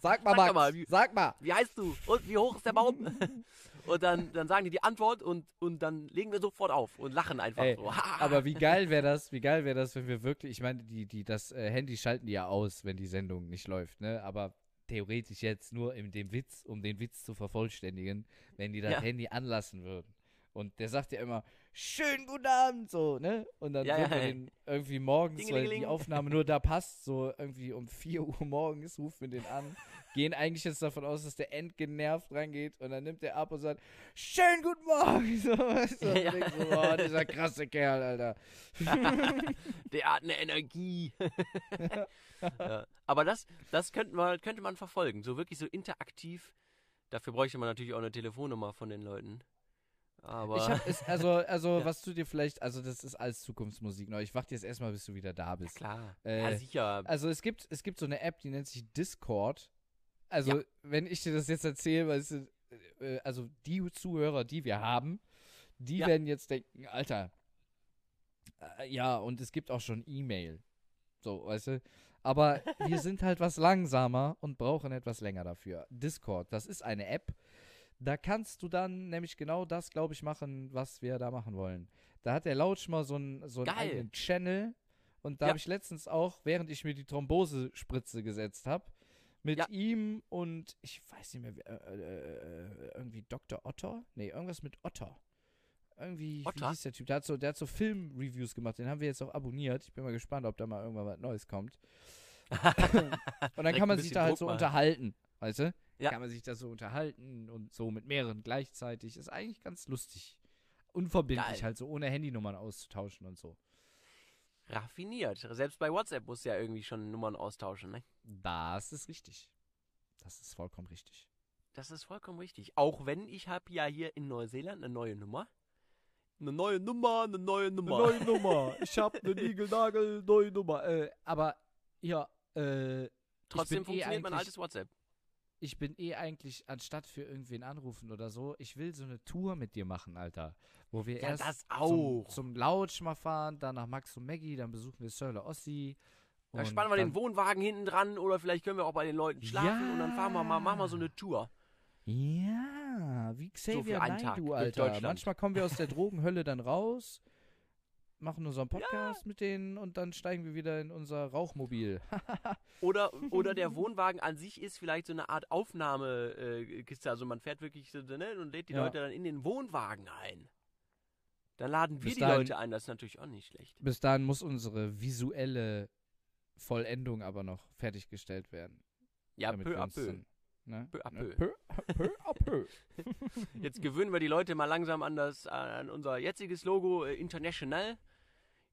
Sag mal, Sag Max. mal, wie- sag mal. wie heißt du? Und wie hoch ist der Baum? und dann, dann sagen die die Antwort und, und dann legen wir sofort auf und lachen einfach Ey, so. Aber wie geil wäre das, wie geil wäre das, wenn wir wirklich, ich meine, die, die, das äh, Handy schalten die ja aus, wenn die Sendung nicht läuft, ne? Aber theoretisch jetzt nur in dem Witz, um den Witz zu vervollständigen, wenn die das Ja. Handy anlassen würden. Und der sagt ja immer, schönen guten Abend, so, ne? Und dann Ja, ja, den irgendwie morgens, weil die. Aufnahme nur da passt, so irgendwie um 4 Uhr morgens rufen wir den an, gehen eigentlich jetzt davon aus, dass der endgenervt reingeht und dann nimmt der ab und sagt, schönen guten Morgen, so, weißt du? Und Ja. denkst so, boah, dieser krasse Kerl, Alter. Der hat eine Energie. ja. Aber das, das könnte man, könnte man verfolgen. So wirklich so interaktiv. Dafür bräuchte man natürlich auch eine Telefonnummer von den Leuten. Aber Ich hab, ist, also, also Ja. was du dir vielleicht, also das ist alles Zukunftsmusik. Ne? Ich warte jetzt erstmal, bis du wieder da bist. klar. Äh, ja, sicher. Also es gibt, es gibt so eine App, die nennt sich Discord. Also, Ja. wenn ich dir das jetzt erzähle, weißt du, äh, also die Zuhörer, die wir haben, die Ja. werden jetzt denken, Alter, äh, ja, und es gibt auch schon E-Mail. So, weißt du? Aber wir sind halt was langsamer und brauchen etwas länger dafür. Discord, das ist eine App. Da kannst du dann nämlich genau das, glaube ich, machen, was wir da machen wollen. Da hat der Lautsch mal so einen so einen Geil. eigenen Channel. Und da Ja. habe ich letztens auch, während ich mir die Thrombosespritze gesetzt habe, mit Ja. ihm und ich weiß nicht mehr, wie, äh, äh, irgendwie Dr. Otter? Nee, irgendwas mit Otter. Irgendwie, wie Otter? hieß der Typ? Der hat so, der hat so Film-Reviews gemacht, den haben wir jetzt auch abonniert. Ich bin mal gespannt, ob da mal irgendwann was Neues kommt. und dann kann man sich da halt Druck so machen. unterhalten, weißt du? Ja. Kann man sich da so unterhalten und so mit mehreren gleichzeitig. Ist eigentlich ganz lustig. Unverbindlich Geil. halt, so ohne Handynummern auszutauschen und so. Raffiniert. Selbst bei WhatsApp musst du ja irgendwie schon Nummern austauschen, ne? Das ist richtig. Das ist vollkommen richtig. Das ist vollkommen richtig. Auch wenn ich habe ja hier in Neuseeland eine neue Nummer. Eine neue Nummer, eine neue Nummer. Nummer. Ich hab eine Nigelnagel neue Nummer. Äh, aber ja, äh, Trotzdem eh funktioniert mein eigentlich- altes WhatsApp. Ich bin eh eigentlich, anstatt für irgendwen anrufen oder so, ich will so eine Tour mit dir machen, Alter. Wo wir Ja, erst das Zum, auch. zum Lounge mal fahren, dann nach Max und Maggie, dann besuchen wir Sirle Ossi. Da und spannen wir dann, den Wohnwagen hinten dran oder vielleicht können wir auch bei den Leuten schlafen und dann fahren wir mal, machen wir so eine Tour. Ja, wie Xavier Naidoo, durch Alter. Manchmal kommen wir aus der Drogenhölle dann raus, machen unseren Podcast mit denen und dann steigen wir wieder in unser Rauchmobil. Oder, oder der Wohnwagen an sich ist vielleicht so eine Art Aufnahmekiste. Also man fährt wirklich so, ne, und lädt die Ja. Leute dann in den Wohnwagen ein. Dann laden wir Bis die dahin- Leute ein, das ist natürlich auch nicht schlecht. Bis dahin muss unsere visuelle Vollendung aber noch fertiggestellt werden. Ja, damit peu wir à uns peu. dann- ne? Peu à Ne? peu. Peu, peu à peu. Jetzt gewöhnen wir die Leute mal langsam an das an unser jetziges Logo äh, International.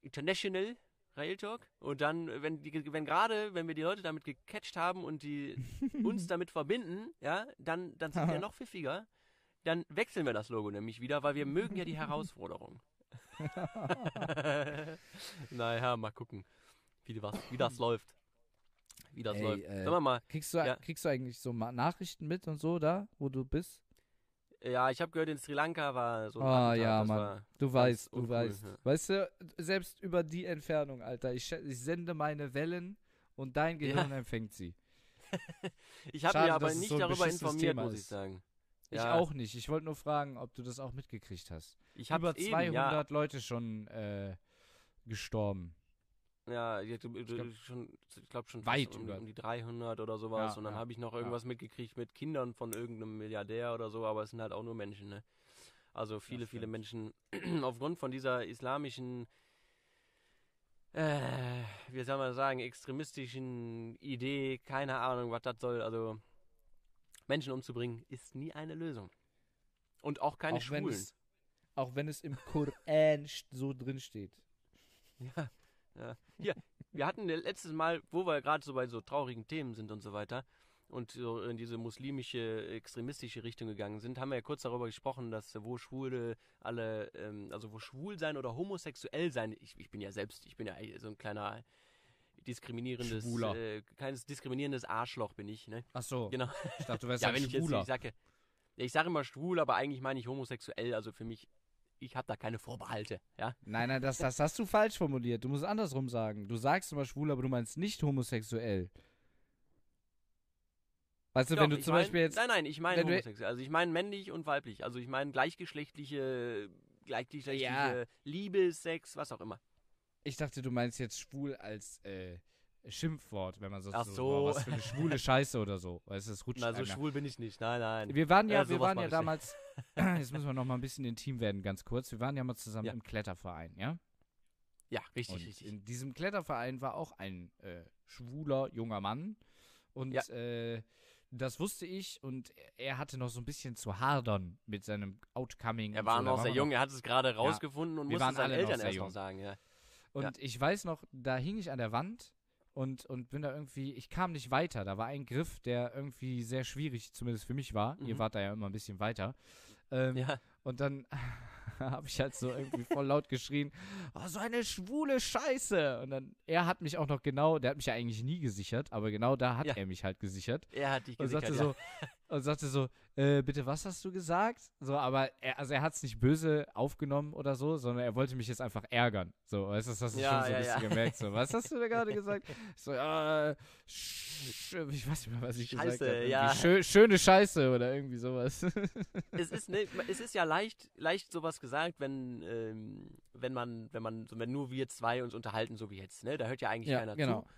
International Rail Talk. Und dann, wenn die, wenn gerade, wenn wir die Leute damit gecatcht haben und die uns damit verbinden, ja, dann, dann sind wir noch pfiffiger. Dann wechseln wir das Logo nämlich wieder, weil wir mögen ja die Herausforderung. naja, mal gucken, wie, was, wie das läuft. Wie das Ey, läuft. äh, wir mal, Kriegst du, Ja. kriegst du eigentlich so Nachrichten mit und so da, wo du bist? Ja, ich habe gehört, in Sri Lanka war so ein Ah, ja, Mann. Du weißt, du weißt. ja. Weißt du, selbst über die Entfernung, Alter, ich, ich sende meine Wellen und dein Ja. Gehirn empfängt sie. Ich habe mich aber nicht so darüber informiert, Thema muss ich sagen. Ich Ja. auch nicht. Ich wollte nur fragen, ob du das auch mitgekriegt hast. Ich habe Über eben, 200 Leute schon äh, gestorben. Ja, ja, schon, ich glaube schon Weit um, um die 300 oder sowas. Ja, und dann ja, habe ich noch irgendwas mitgekriegt mit Kindern von irgendeinem Milliardär oder so, aber es sind halt auch nur Menschen, ne? Also viele, viele. Menschen aufgrund von dieser islamischen, äh, wie soll man sagen, extremistischen Idee, keine Ahnung, was das soll. Also Menschen umzubringen ist nie eine Lösung. Und auch keine auch, wenn Schwulen. es, auch wenn es im Koran so drin steht. Ja, ja. Hier, wir hatten letztes Mal, wo wir gerade so bei so traurigen Themen sind und so weiter und so in diese muslimische, extremistische Richtung gegangen sind, haben wir ja kurz darüber gesprochen, dass äh, wo Schwule alle, ähm, also wo schwul sein oder homosexuell sein, ich, ich bin ja selbst, ich bin ja so ein kleiner diskriminierendes, Schwuler. äh, kleines diskriminierendes Arschloch bin ich, ne? Ach so. Genau. Ich dachte, du wärst Ja, ein wenn ich jetzt, Schwuler. ich sage, ja, ich sage immer schwul, aber eigentlich meine ich homosexuell, also für mich, ich habe da keine Vorbehalte, ja? Nein, nein, das, das hast du falsch formuliert. Du musst andersrum sagen. Du sagst immer schwul, aber du meinst nicht homosexuell. Weißt du, Doch, wenn du zum mein, Beispiel jetzt. Nein, nein, ich meine homosexuell. Also ich meine männlich und weiblich. Also ich meine gleichgeschlechtliche, gleichgeschlechtliche Ja. Liebe, Sex, was auch immer. Ich dachte, du meinst jetzt schwul als äh, Schimpfwort, wenn man so, Ach so, so. boah, was für eine schwule Scheiße oder so. Weißt du, es rutscht Na, so schwul bin ich nicht. Nein, nein. Wir waren ja, Ja, wir waren ja damals, jetzt müssen wir noch mal ein bisschen intim werden, ganz kurz. Wir waren ja mal zusammen Ja. im Kletterverein, ja? Ja, richtig, Und richtig. in diesem Kletterverein war auch ein äh, schwuler junger Mann. Und Ja. äh, das wusste ich und er hatte noch so ein bisschen zu hadern mit seinem Outcoming. Er und war so. Noch waren sehr jung, er hat es gerade rausgefunden und Wir musste seinen noch Eltern erst noch jung. sagen, ja. Und ich weiß noch, da hing ich an der Wand und, und bin da irgendwie, ich kam nicht weiter. Da war ein Griff, der irgendwie sehr schwierig, zumindest für mich war. Mhm. Ihr wart da ja immer ein bisschen weiter. Ähm, Ja. Und dann habe ich halt so irgendwie voll laut geschrien, oh, so eine schwule Scheiße. Und dann, er hat mich auch noch genau, der hat mich ja eigentlich nie gesichert, aber genau da hat Ja. er mich halt gesichert. Er hat dich Und gesichert, sagte ja. so, und sagte so, äh, bitte, was hast du gesagt? So, aber er, also er hat es nicht böse aufgenommen oder so, sondern er wollte mich jetzt einfach ärgern. So, weißt du, das hast du Ja, schon so ein ja, bisschen ja. gemerkt. So, was hast du da gerade gesagt? So, ja, äh, ich weiß nicht mehr, was ich gesagt Scheiße, habe. Irgendwie ja. Schö schöne Scheiße oder irgendwie sowas. es ist ne, es ist ja leicht leicht sowas gesagt, wenn ähm, wenn man wenn man so, wenn nur wir zwei uns unterhalten so wie jetzt, ne? Da hört ja eigentlich keiner genau. zu.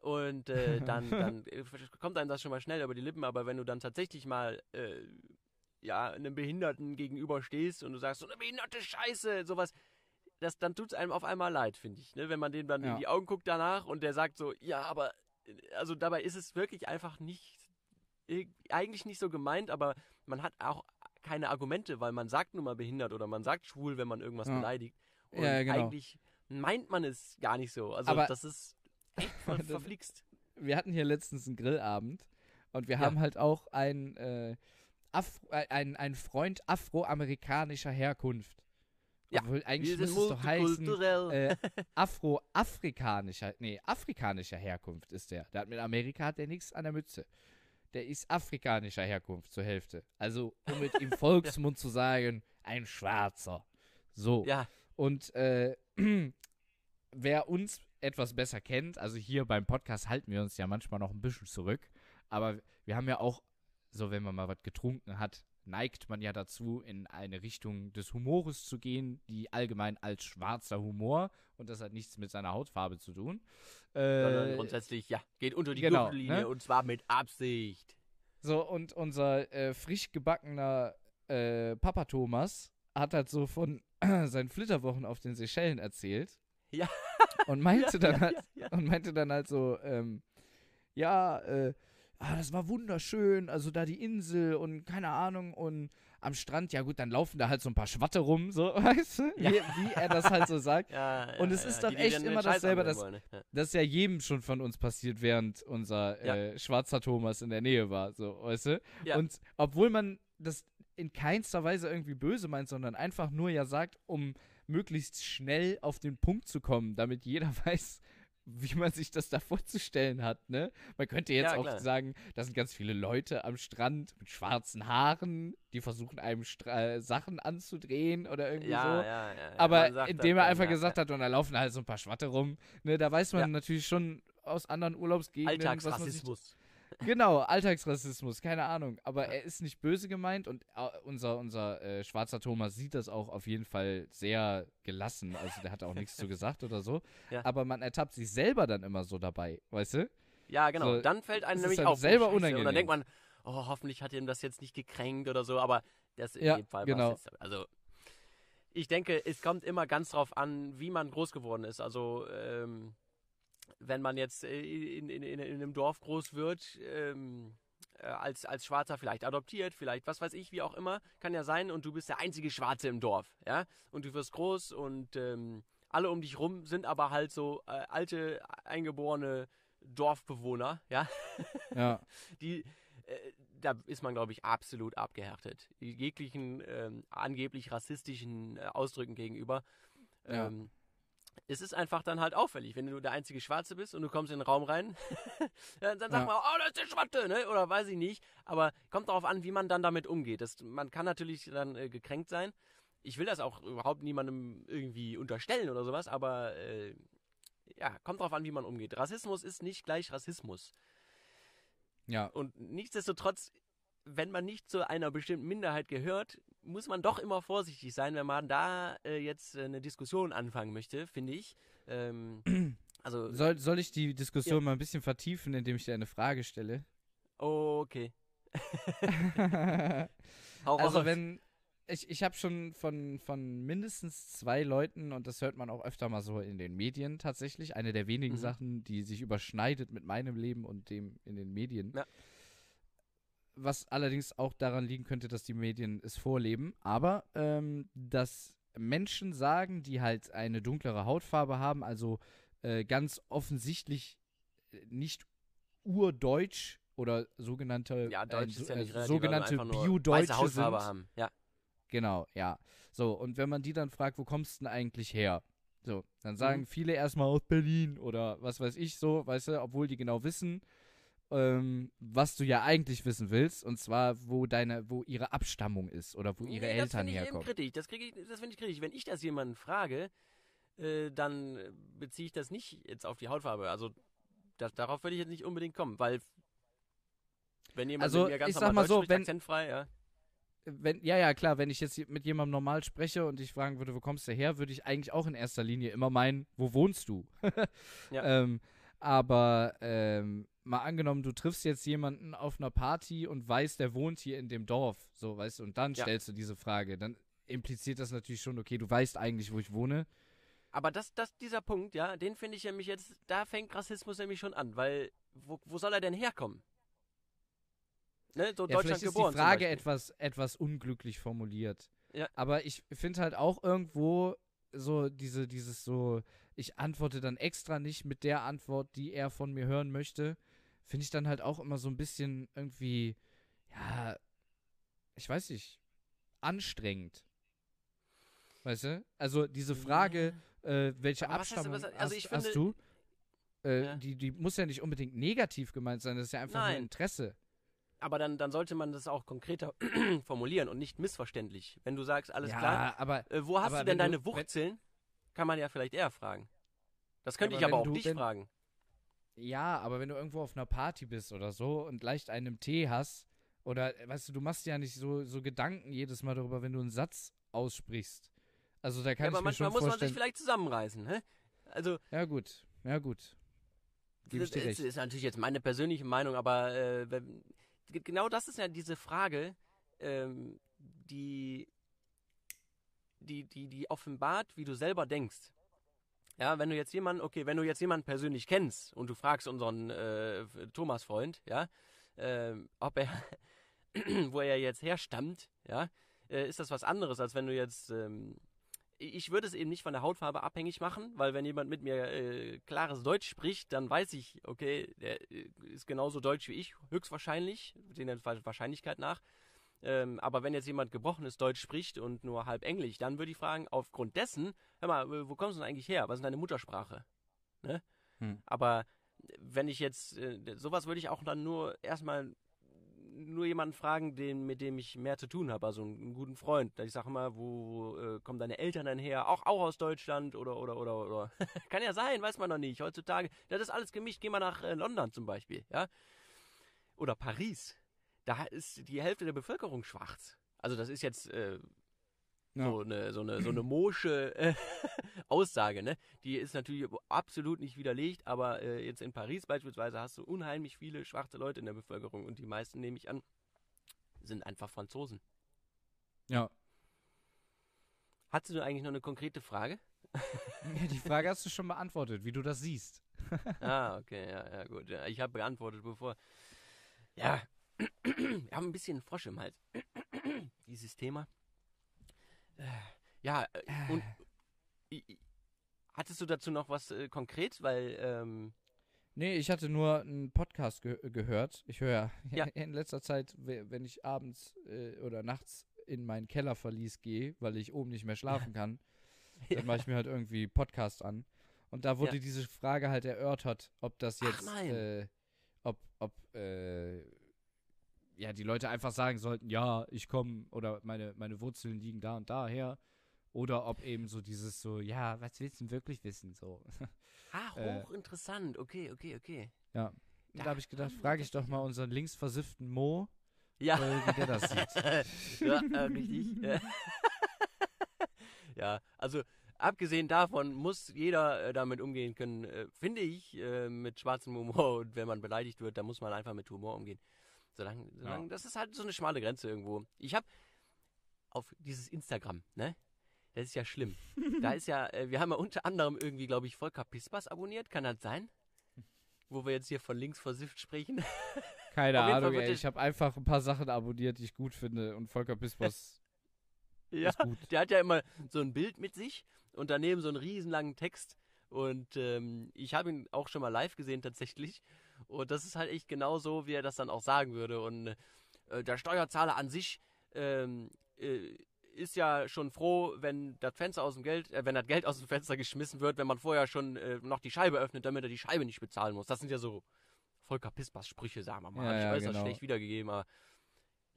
Und äh, dann dann äh, kommt einem das schon mal schnell über die Lippen, aber wenn du dann tatsächlich mal äh, ja einem Behinderten gegenüber stehst und du sagst so eine behinderte Scheiße, sowas das, dann tut es einem auf einmal leid, finde ich. Ne? Wenn man dem dann Ja. in die Augen guckt danach und der sagt so, ja, aber äh, also dabei ist es wirklich einfach nicht äh, eigentlich nicht so gemeint, aber man hat auch keine Argumente, weil man sagt nun mal behindert oder man sagt schwul, wenn man irgendwas Ja. beleidigt. Und Ja, genau. eigentlich meint man es gar nicht so. Also Aber- das ist echt ver Das- verflixt. wir hatten hier letztens einen Grillabend und wir Ja. haben halt auch einen, äh, äh, einen, einen Freund afroamerikanischer Herkunft. Ja, Obwohl, eigentlich müsste es doch heißen, äh, afro-afrikanischer, nee, afrikanischer Herkunft ist der. Der hat mit Amerika hat der nichts an der Mütze. Der ist afrikanischer Herkunft zur Hälfte. Also, um mit im Volksmund zu sagen, ein Schwarzer. So. ja, Und äh, wer uns etwas besser kennt, also hier beim Podcast halten wir uns ja manchmal noch ein bisschen zurück, aber wir haben ja auch, so wenn man mal was getrunken hat, neigt man ja dazu, in eine Richtung des Humores zu gehen, die allgemein als schwarzer Humor, und das hat nichts mit seiner Hautfarbe zu tun. sondern Äh, grundsätzlich, ja, geht unter die genau, Gürtellinie ne? und zwar mit Absicht. So, und unser äh, frisch gebackener äh, Papa Thomas hat halt so von seinen Flitterwochen auf den Seychellen erzählt. Ja. Und meinte ja, dann halt, ja, und meinte dann halt so, ähm, ja, äh, ah, das war wunderschön, also da die Insel und keine Ahnung und am Strand, ja gut, dann laufen da halt so ein paar Schwatte rum, so, weißt du, Ja. wie, wie er das halt so sagt. Ja, Und es ist doch die, die echt dann immer dasselbe, das- wollen, ne? ja. Das ist ja jedem schon von uns passiert, während unser äh, schwarzer Thomas in der Nähe war, so, weißt du? Und obwohl man das in keinster Weise irgendwie böse meint, sondern einfach nur ja sagt, um möglichst schnell auf den Punkt zu kommen, damit jeder weiß, wie man sich das da vorzustellen hat, ne? Man könnte jetzt Ja, auch sagen, da sind ganz viele Leute am Strand mit schwarzen Haaren, die versuchen einem Stra äh, Sachen anzudrehen oder irgendwie Ja, so. ja. Aber indem er einfach gesagt hat, und da laufen halt so ein paar Schwatte rum, ne, da weiß man natürlich schon aus anderen Urlaubsgegenden, was man sich. Genau, Alltagsrassismus, keine Ahnung. Aber er ist nicht böse gemeint und äh, unser, unser äh, schwarzer Thomas sieht das auch auf jeden Fall sehr gelassen. Also der hat auch nichts zu gesagt oder so. Ja. Aber man ertappt sich selber dann immer so dabei, weißt du? Ja, genau. So, dann fällt einem es nämlich oh, selber Scheiße. Und unangenehm. dann denkt man, oh, hoffentlich hat ihm das jetzt nicht gekränkt oder so. Aber das in Ja, dem Fall genau. war's jetzt. Also, ich denke, es kommt immer ganz drauf an, wie man groß geworden ist. Also, ähm, wenn man jetzt äh, in, in, in, in einem Dorf groß wird, ähm, äh, als, als Schwarzer vielleicht adoptiert, vielleicht was weiß ich, wie auch immer, kann ja sein, und du bist der einzige Schwarze im Dorf, ja, und du wirst groß und ähm, alle um dich rum sind aber halt so äh, alte, eingeborene Dorfbewohner, ja, Ja. die, äh, da ist man, glaube ich, absolut abgehärtet. Jeglichen ähm, angeblich rassistischen äh, Ausdrücken gegenüber. Ja. Es ist einfach dann halt auffällig, wenn du der einzige Schwarze bist und du kommst in den Raum rein, dann, dann sagt Ja. man, oh, das ist der Schwatte, ne? Oder weiß ich nicht. Aber kommt darauf an, wie man dann damit umgeht. Das, man kann natürlich dann äh, gekränkt sein. Ich will das auch überhaupt niemandem irgendwie unterstellen oder sowas, aber äh, ja, kommt darauf an, wie man umgeht. Rassismus ist nicht gleich Rassismus. Ja. Und nichtsdestotrotz, wenn man nicht zu einer bestimmten Minderheit gehört, muss man doch immer vorsichtig sein, wenn man da äh, jetzt äh, eine Diskussion anfangen möchte, finde ich. Ähm, also, Soll, soll ich die Diskussion mal ein bisschen vertiefen, indem ich dir eine Frage stelle? okay. Also wenn ich, ich habe schon von, von mindestens zwei Leuten, und das hört man auch öfter mal so in den Medien tatsächlich, eine der wenigen Mhm. Sachen, die sich überschneidet mit meinem Leben und dem in den Medien. Ja. Was allerdings auch daran liegen könnte, dass die Medien es vorleben, aber ähm, dass Menschen sagen, die halt eine dunklere Hautfarbe haben, also äh, ganz offensichtlich nicht urdeutsch oder sogenannte, Ja, Deutsch äh, ist ja so- nicht äh, relativ, sogenannte Bio-Deutsche sind. haben. Ja. Genau, ja. So, und wenn man die dann fragt, wo kommst du denn eigentlich her? So, dann sagen Mhm. viele erstmal aus Berlin oder was weiß ich so, weißt du, obwohl die genau wissen, ähm, was du ja eigentlich wissen willst, und zwar, wo deine, wo ihre Abstammung ist oder wo ihre Nee, das Eltern finde ich eben herkommen. kritisch. Das, ich- das finde ich kritisch. Wenn ich das jemanden frage, äh, dann äh, beziehe ich das nicht jetzt auf die Hautfarbe. Also das, darauf würde ich jetzt nicht unbedingt kommen, weil wenn jemand Also, mit mir ganz ich sag normal mal Deutsch so, spricht, wenn- akzentfrei, ja. Wenn, ja, ja, klar, wenn ich jetzt mit jemandem normal spreche und ich fragen würde, wo kommst du her, würde ich eigentlich auch in erster Linie immer meinen, wo wohnst du? Ja. ähm, aber ähm, mal angenommen, du triffst jetzt jemanden auf einer Party und weißt, der wohnt hier in dem Dorf, so, weißt du, und dann Ja. stellst du diese Frage, dann impliziert das natürlich schon, okay, du weißt eigentlich, wo ich wohne. Aber das, das, dieser Punkt, ja, den finde ich nämlich jetzt, da fängt Rassismus nämlich schon an, weil wo, wo soll er denn herkommen? Ne, so Ja, Deutschland vielleicht ist geboren. die zum Frage etwas, etwas unglücklich formuliert. Ja. Aber ich finde halt auch irgendwo so diese, dieses so, ich antworte dann extra nicht mit der Antwort, die er von mir hören möchte, finde ich dann halt auch immer so ein bisschen irgendwie, ja, ich weiß nicht, anstrengend. Weißt du? Also diese Frage, äh, welche Aber heißt Abstammung aber- also hast, ich hast finde- du? Äh, Ja. die, die muss ja nicht unbedingt negativ gemeint sein, das ist ja einfach nur Nein. Interesse. Aber dann, dann sollte man das auch konkreter formulieren und nicht missverständlich. Wenn du sagst, alles ja, klar, aber äh, wo hast aber du denn wenn du- deine Wurzeln? Kann man ja vielleicht eher fragen. Das könnte ich aber auch du- dich wenn- fragen. Ja, aber wenn du irgendwo auf einer Party bist oder so und leicht einen Tee hast, oder äh, weißt du, du machst ja nicht so, so Gedanken jedes Mal darüber, wenn du einen Satz aussprichst. Also da kann Ja, ich aber mir manchmal schon muss man sich vielleicht zusammenreißen. Hä? Also, ja gut, ja gut. Gebe ich das dir ist, recht. ist natürlich jetzt meine persönliche Meinung, aber äh, genau das ist ja diese Frage, ähm, die, die, die, die offenbart, wie du selber denkst. Ja, wenn du jetzt jemanden, okay, wenn du jetzt jemanden persönlich kennst und du fragst unseren äh, Thomas-Freund, ja, ähm, ob er, wo er jetzt herstammt, ja, äh, ist das was anderes, als wenn du jetzt, ähm, ich würde es eben nicht von der Hautfarbe abhängig machen, weil wenn jemand mit mir äh, klares Deutsch spricht, dann weiß ich, okay, der äh, ist genauso deutsch wie ich, höchstwahrscheinlich, der Wahrscheinlichkeit nach. Ähm, aber wenn jetzt jemand gebrochenes Deutsch spricht und nur halb Englisch, dann würde ich fragen, aufgrund dessen, hör mal, wo kommst du denn eigentlich her? Was ist deine Muttersprache? Ne? Hm. Aber wenn ich jetzt, äh, sowas würde ich auch dann nur erstmal nur jemanden fragen, den, mit dem ich mehr zu tun habe, also einen, guten Freund. Ich sage immer, wo äh, kommen deine Eltern denn her? Auch, auch aus Deutschland oder, oder, oder, oder. Kann ja sein, weiß man noch nicht. Heutzutage, das ist alles gemischt. Geh mal nach äh, London zum Beispiel, ja. Oder Paris. Da ist die Hälfte der Bevölkerung schwarz. Also das ist jetzt äh, Ja. so eine so eine so eine mosche äh, Aussage, ne? Die ist natürlich absolut nicht widerlegt, aber äh, jetzt in Paris beispielsweise hast du unheimlich viele schwarze Leute in der Bevölkerung und die meisten nehme ich an sind einfach Franzosen. Ja. Hast du eigentlich noch eine konkrete Frage? Ja, Die Frage hast du schon beantwortet, wie du das siehst. ah, okay, ja, ja, gut. Ja, ich habe beantwortet, bevor. Ja, wir haben ein bisschen Frosch im Hals. Dieses Thema. Äh, Ja, äh, und i- hattest du dazu noch was äh, konkret? Weil, ähm, Nee, ich hatte nur einen Podcast ge gehört. Ich höre Ja. in letzter Zeit, we- wenn ich abends äh, oder nachts in meinen Kellerverlies gehe, weil ich oben nicht mehr schlafen kann, dann mache ich mir halt irgendwie Podcast an. Und da wurde Ja. diese Frage halt erörtert, ob das jetzt, äh, ob, ob, äh, ja, die Leute einfach sagen sollten, ja, ich komme oder meine, meine Wurzeln liegen da und da her. Oder ob eben so dieses so, ja, was willst du denn wirklich wissen? So. ah, Äh. hochinteressant. Okay, okay, okay. Ja. Da da habe ich gedacht, frage ich doch mal unseren linksversifften Mo, Ja. äh, wie der das sieht. ja, äh, richtig. Ja. ja, also abgesehen davon muss jeder äh, damit umgehen können, äh, finde ich, äh, mit schwarzem Humor. Und wenn man beleidigt wird, dann muss man einfach mit Humor umgehen. Solange, solange das ist halt so eine schmale Grenze irgendwo. Ich habe auf dieses Instagram, ne? Das ist ja schlimm. da ist ja, äh, wir haben ja unter anderem irgendwie, glaube ich, Volker Pispers abonniert, kann das sein? Wo wir jetzt hier von links versifft sprechen. Keine Ahnung, ey. Ich habe einfach ein paar Sachen abonniert, die ich gut finde. Und Volker Pispers ja. ist gut. Der hat ja immer so ein Bild mit sich und daneben so einen riesenlangen Text, Und ähm, ich habe ihn auch schon mal live gesehen tatsächlich. Und das ist halt echt genau so, wie er das dann auch sagen würde. Und äh, der Steuerzahler an sich ähm, äh, ist ja schon froh, wenn das Fenster aus dem Geld, äh, wenn das Geld aus dem Fenster geschmissen wird, wenn man vorher schon äh, noch die Scheibe öffnet, damit er die Scheibe nicht bezahlen muss. Das sind ja so Volker Pispers Sprüche, sagen wir mal. Ja, ich ja, weiß, das genau. schlecht wiedergegeben, aber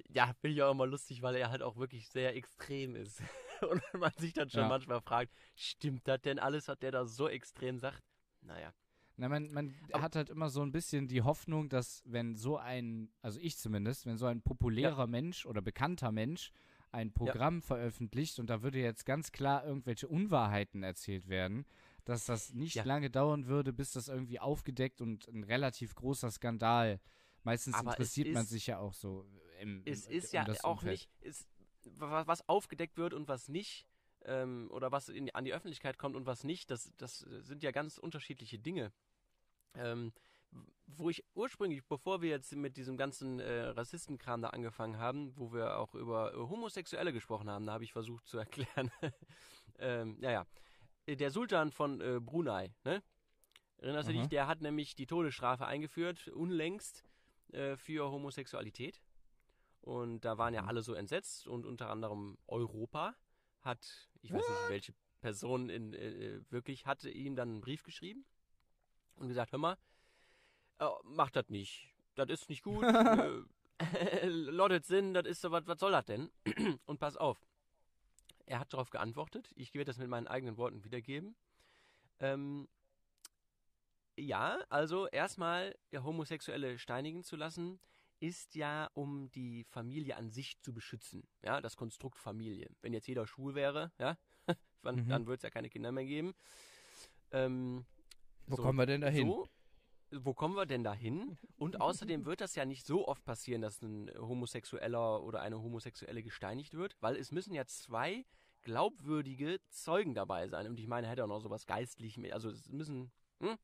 ja, finde ich auch immer lustig, weil er halt auch wirklich sehr extrem ist. Und man sich dann schon Ja. manchmal fragt, stimmt das denn alles, was der da so extrem sagt? Naja. Na, man, man hat halt immer so ein bisschen die Hoffnung, dass wenn so ein, also ich zumindest, wenn so ein populärer Mensch oder bekannter Mensch ein Programm veröffentlicht und da würde jetzt ganz klar irgendwelche Unwahrheiten erzählt werden, dass das nicht Ja. lange dauern würde, bis das irgendwie aufgedeckt und ein relativ großer Skandal. Meistens Aber es interessiert man ist- sich ja auch so im, Es im, ist um ja auch Umfeld. nicht, ist, wa- was aufgedeckt wird und was nicht, ähm, oder was in, an die Öffentlichkeit kommt und was nicht, das, das sind ja ganz unterschiedliche Dinge. Ähm, wo ich ursprünglich, bevor wir jetzt mit diesem ganzen äh, Rassistenkram da angefangen haben, wo wir auch über äh, Homosexuelle gesprochen haben, da habe ich versucht zu erklären. ähm, naja, der Sultan von äh, Brunei, ne? Erinnerst du Aha. dich? Der hat nämlich die Todesstrafe eingeführt, unlängst, äh, für Homosexualität. Und da waren ja Mhm. alle so entsetzt und unter anderem Europa hat, ich weiß nicht, welche Person in, äh, wirklich, hatte ihm dann einen Brief geschrieben und gesagt, hör mal, äh, macht das nicht. Das ist nicht gut. äh, Lottet Sinn, das ist so, was was soll das denn? und pass auf. Er hat darauf geantwortet. Ich werde das mit meinen eigenen Worten wiedergeben. Ähm, ja, also erstmal ja, Homosexuelle steinigen zu lassen, ist ja, um die Familie an sich zu beschützen. Ja, das Konstrukt Familie. Wenn jetzt jeder schwul wäre, ja, dann, Mhm. dann würde es ja keine Kinder mehr geben. Ähm, Wo so, kommen wir denn dahin? So, wo kommen wir denn dahin? Und außerdem wird das ja nicht so oft passieren, dass ein Homosexueller oder eine Homosexuelle gesteinigt wird, weil es müssen ja zwei glaubwürdige Zeugen dabei sein. Und ich meine, er hätte auch noch sowas geistlich mit. Also es müssen, hm?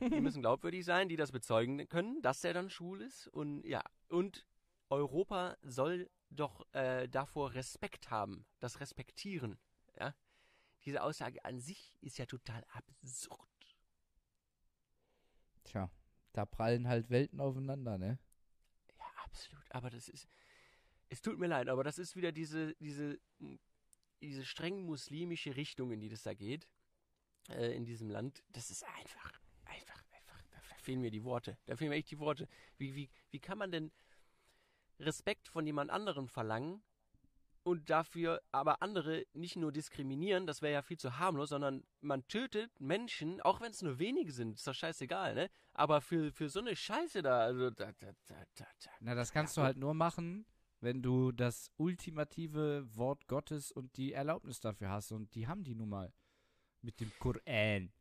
die müssen glaubwürdig sein, die das bezeugen können, dass er dann schwul ist. Und ja, und Europa soll doch äh, davor Respekt haben, das respektieren. Ja? Diese Aussage an sich ist ja total absurd. Tja, da prallen halt Welten aufeinander, ne? Ja, absolut. Aber das ist. Es tut mir leid, aber das ist wieder diese, diese, diese streng muslimische Richtung, in die das da geht. Äh, in diesem Land. Das ist einfach, fehlen mir die Worte. Da fehlen mir echt die Worte. Wie, wie, wie kann man denn Respekt von jemand anderem verlangen und dafür aber andere nicht nur diskriminieren, das wäre ja viel zu harmlos, sondern man tötet Menschen, auch wenn es nur wenige sind, ist doch scheißegal, ne? Aber für, für so eine Scheiße da, also da, da, da, da. Na, das kannst du halt nur machen, wenn du das ultimative Wort Gottes und die Erlaubnis dafür hast. Und die haben die nun mal. Mit dem Koran.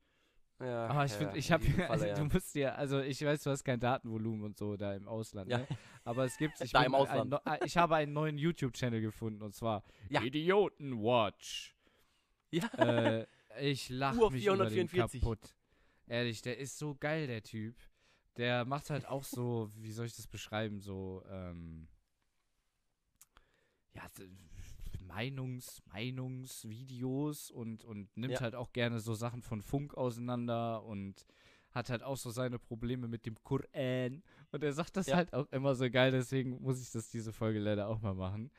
Ja, Aber ich ja, finde, ich habe, Falle, ja. du musst dir, also ich weiß, du hast kein Datenvolumen und so da im Ausland, Ja. ne? Aber es gibt, ich, Da im ein, Ausland. neu- äh, ich habe einen neuen YouTube-Channel gefunden und zwar Ja. Idiotenwatch. Ja. Äh, ich lache mich über den 444. kaputt. Ehrlich, der ist so geil, der Typ. Der macht halt auch so, wie soll ich das beschreiben, so, ähm, ja, so Meinungs, Meinungsvideos und, und nimmt Ja. halt auch gerne so Sachen von Funk auseinander und hat halt auch so seine Probleme mit dem Koran. Und er sagt das Ja. halt auch immer so geil, deswegen muss ich das diese Folge leider auch mal machen.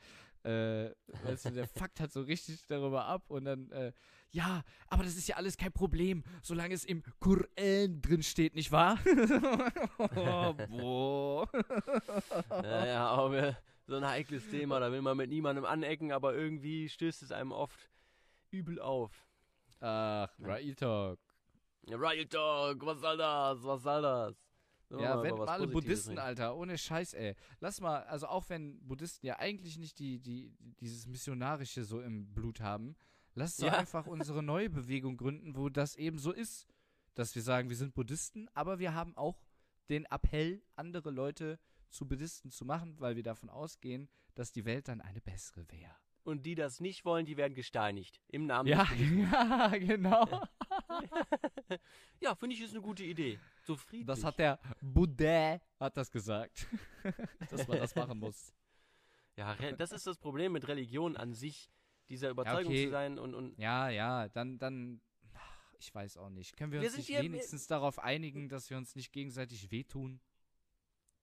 Äh, weißt du, der fuckt halt so richtig darüber ab und dann, äh, ja, aber das ist ja alles kein Problem, solange es im Koran drin steht, nicht wahr? oh, boah. Naja, aber so ein heikles Thema, da will man mit niemandem anecken, aber irgendwie stößt es einem oft übel auf. Ach, Real Talk. Real Talk, was soll das? Was soll das? Sollen Ja, mal wenn was alle Buddhisten, reden? Alter, ohne Scheiß, ey. Lass mal, also auch wenn Buddhisten ja eigentlich nicht die, die, dieses Missionarische so im Blut haben, lass doch Ja. einfach unsere neue Bewegung gründen, wo das eben so ist, dass wir sagen, wir sind Buddhisten, aber wir haben auch den Appell, andere Leute zu Buddhisten zu machen, weil wir davon ausgehen, dass die Welt dann eine bessere wäre. Und die das nicht wollen, die werden gesteinigt. Im Namen Ja, ja, genau. Ja, finde ich, ist eine gute Idee. So friedlich. Das hat der Buddha hat das gesagt, dass man das machen muss. ja, das ist das Problem mit Religion an sich, dieser Überzeugung okay. zu sein und, und Ja, ja, dann, dann. ich weiß auch nicht. Können wir, Wir uns nicht wenigstens darauf einigen, dass wir uns nicht gegenseitig wehtun?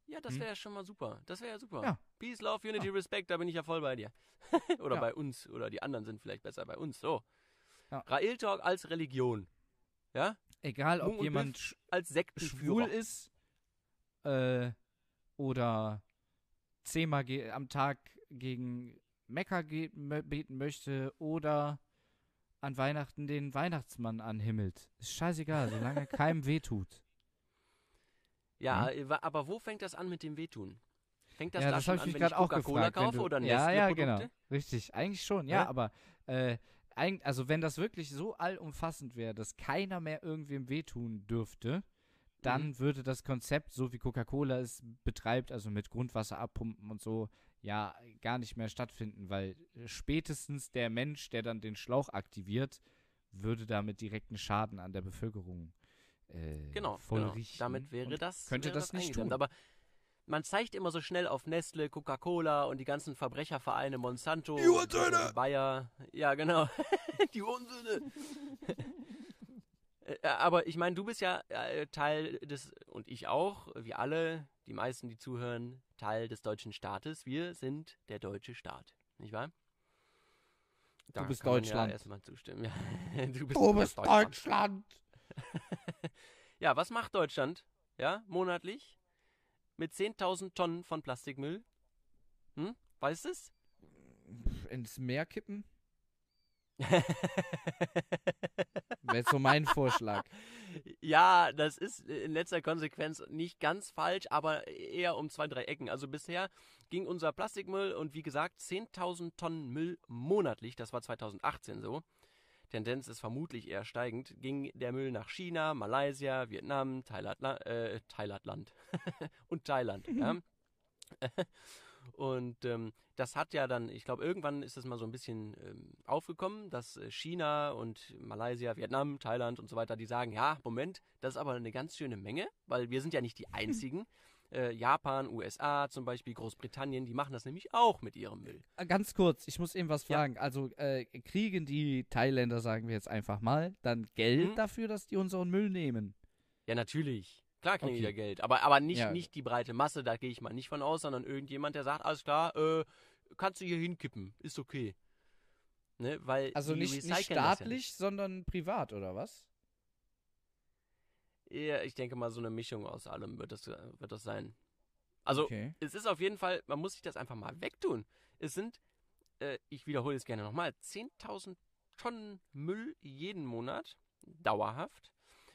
Ja, das Hm? wäre ja schon mal super. Das wäre ja super. Ja. Peace, Love, Unity, Respect, da bin ich ja voll bei dir. oder Ja. bei uns. Oder die anderen sind vielleicht besser bei uns. So. Ja. Rael Talk als Religion. Ja? Egal, ob Mung jemand Als schwul Sektenführer. ist äh, oder zehnmal am Tag gegen Mekka beten möchte oder an Weihnachten den Weihnachtsmann anhimmelt. Ist scheißegal, solange keinem wehtut. Ja, wa- aber wo fängt das an mit dem Wehtun? Fängt das ja, da das schon habe ich an, mich wenn ich gerade auch Coca-Cola kaufe oder Ja, ja, Nestle-Produkte? genau. Richtig, eigentlich schon. Ja, Ja? aber äh, also wenn das wirklich so allumfassend wäre, dass keiner mehr irgendwem wehtun dürfte, dann Mhm. würde das Konzept, so wie Coca-Cola es betreibt, also mit Grundwasser abpumpen und so, ja, gar nicht mehr stattfinden, weil spätestens der Mensch, der dann den Schlauch aktiviert, würde damit direkten Schaden an der Bevölkerung äh, Genau, voll genau. Damit wäre das könnte wäre das nicht eingedämmt. tun. Aber man zeigt immer so schnell auf Nestle, Coca-Cola und die ganzen Verbrechervereine Monsanto, Die Unsöhne! äh, Bayer. Ja, genau. die Unsöhne. Äh, Aber ich meine, du bist ja äh, Teil des, und ich auch, wir alle, die meisten, die zuhören, Teil des deutschen Staates. Wir sind der deutsche Staat, nicht wahr? Da bist kann man Deutschland. Ja erstmal zustimmen. Ja. Du bist, Du bist Deutschland. Deutschland! Ja, was macht Deutschland? Ja, monatlich? Mit 10.000 Tonnen von Plastikmüll? Hm? Weißt du es? Ins Meer kippen? Wäre so mein Vorschlag. ja, das ist in letzter Konsequenz nicht ganz falsch, aber eher um zwei, drei Ecken. Also bisher ging unser Plastikmüll und wie gesagt 10.000 Tonnen Müll monatlich, das war 2018 so. Tendenz ist vermutlich eher steigend, ging der Müll nach China, Malaysia, Vietnam, Thailand, äh, Thailandland und Thailand. ja. Und ähm, das hat ja dann, ich glaube, irgendwann ist das mal so ein bisschen ähm, aufgekommen, dass äh, China und Malaysia, Vietnam, Thailand und so weiter, die sagen, ja, Moment, das ist aber eine ganz schöne Menge, weil wir sind ja nicht die einzigen. Äh, Japan, USA zum Beispiel, Großbritannien, die machen das nämlich auch mit ihrem Müll. Äh, Ganz kurz, ich muss eben was Ja. fragen. Also äh, kriegen die Thailänder, sagen wir jetzt einfach mal, dann Geld Mhm. dafür, dass die unseren Müll nehmen? Ja, natürlich. Klar kriegen die Okay. ja Geld, aber, aber nicht, Ja. nicht die breite Masse, da gehe ich mal nicht von aus, sondern irgendjemand, der sagt, alles klar, äh, kannst du hier hinkippen, ist okay. Ne? Weil Also die nicht, nicht das ja staatlich, sondern privat, oder was? Ja, ich denke mal, so eine Mischung aus allem wird das, wird das sein. Also, okay. es ist auf jeden Fall, man muss sich das einfach mal wegtun. Es sind, äh, ich wiederhole es gerne nochmal, 10.000 Tonnen Müll jeden Monat, dauerhaft.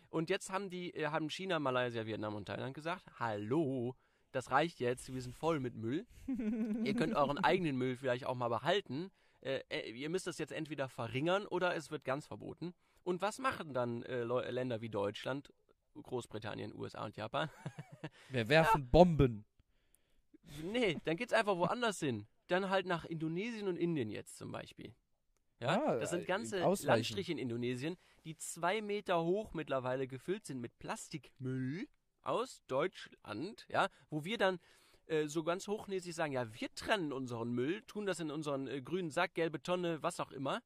Und jetzt haben die, äh, haben China, Malaysia, Vietnam und Thailand gesagt, hallo, das reicht jetzt, wir sind voll mit Müll. ihr könnt euren eigenen Müll vielleicht auch mal behalten. Äh, äh, ihr müsst das jetzt entweder verringern oder es wird ganz verboten. Und was machen dann äh, Länder wie Deutschland, Großbritannien, USA und Japan? Wir werfen Bomben. Nee, dann geht's einfach woanders hin. Dann halt nach Indonesien und Indien jetzt zum Beispiel. Ja, Ah, das sind ganze ausweichen. Landstriche in Indonesien, die zwei Meter hoch mittlerweile gefüllt sind mit Plastikmüll aus Deutschland, ja, wo wir dann äh, so ganz hochnäsig sagen, ja, wir trennen unseren Müll, tun das in unseren äh, grünen Sack, gelbe Tonne, was auch immer.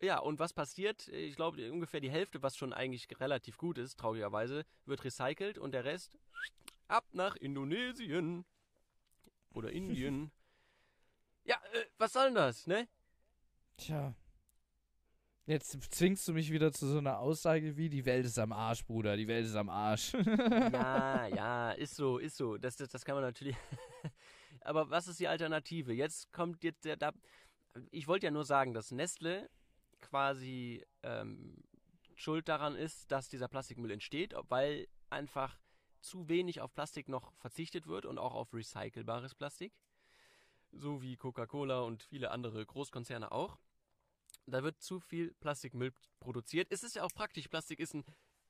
Ja, und was passiert? Ich glaube, ungefähr die Hälfte, was schon eigentlich relativ gut ist, traurigerweise, wird recycelt und der Rest ab nach Indonesien. Oder Indien. ja, äh, was soll denn das, ne? Tja. Jetzt zwingst du mich wieder zu so einer Aussage wie, die Welt ist am Arsch, Bruder, die Welt ist am Arsch. Ja, ja, ist so, ist so. Das, das, das kann man natürlich. Aber was ist die Alternative? Jetzt kommt jetzt der. Da, ich wollte ja nur sagen, dass Nestle quasi ähm, schuld daran ist, dass dieser Plastikmüll entsteht, weil einfach zu wenig auf Plastik noch verzichtet wird und auch auf recycelbares Plastik. So wie Coca-Cola und viele andere Großkonzerne auch. Da wird zu viel Plastikmüll produziert. Es ist ja auch praktisch. Plastik ist ein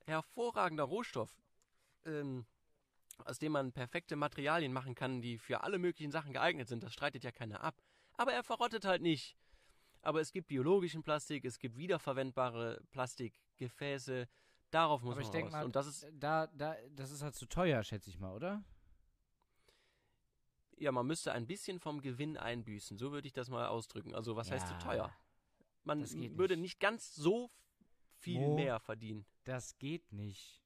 hervorragender Rohstoff ähm, aus dem man perfekte Materialien machen kann, die für alle möglichen Sachen geeignet sind. Das streitet ja keiner ab. Aber er verrottet halt nicht. Aber es gibt biologischen Plastik, es gibt wiederverwendbare Plastikgefäße. Darauf muss Aber ich man denke raus. mal, Und das ist, da, da, das ist halt zu teuer, schätze ich mal, oder? ja, man müsste ein bisschen vom Gewinn einbüßen. So würde ich das mal ausdrücken. Also was heißt zu Ja, teuer? Man geht würde nicht. nicht ganz so viel Mo. mehr verdienen. Das geht nicht.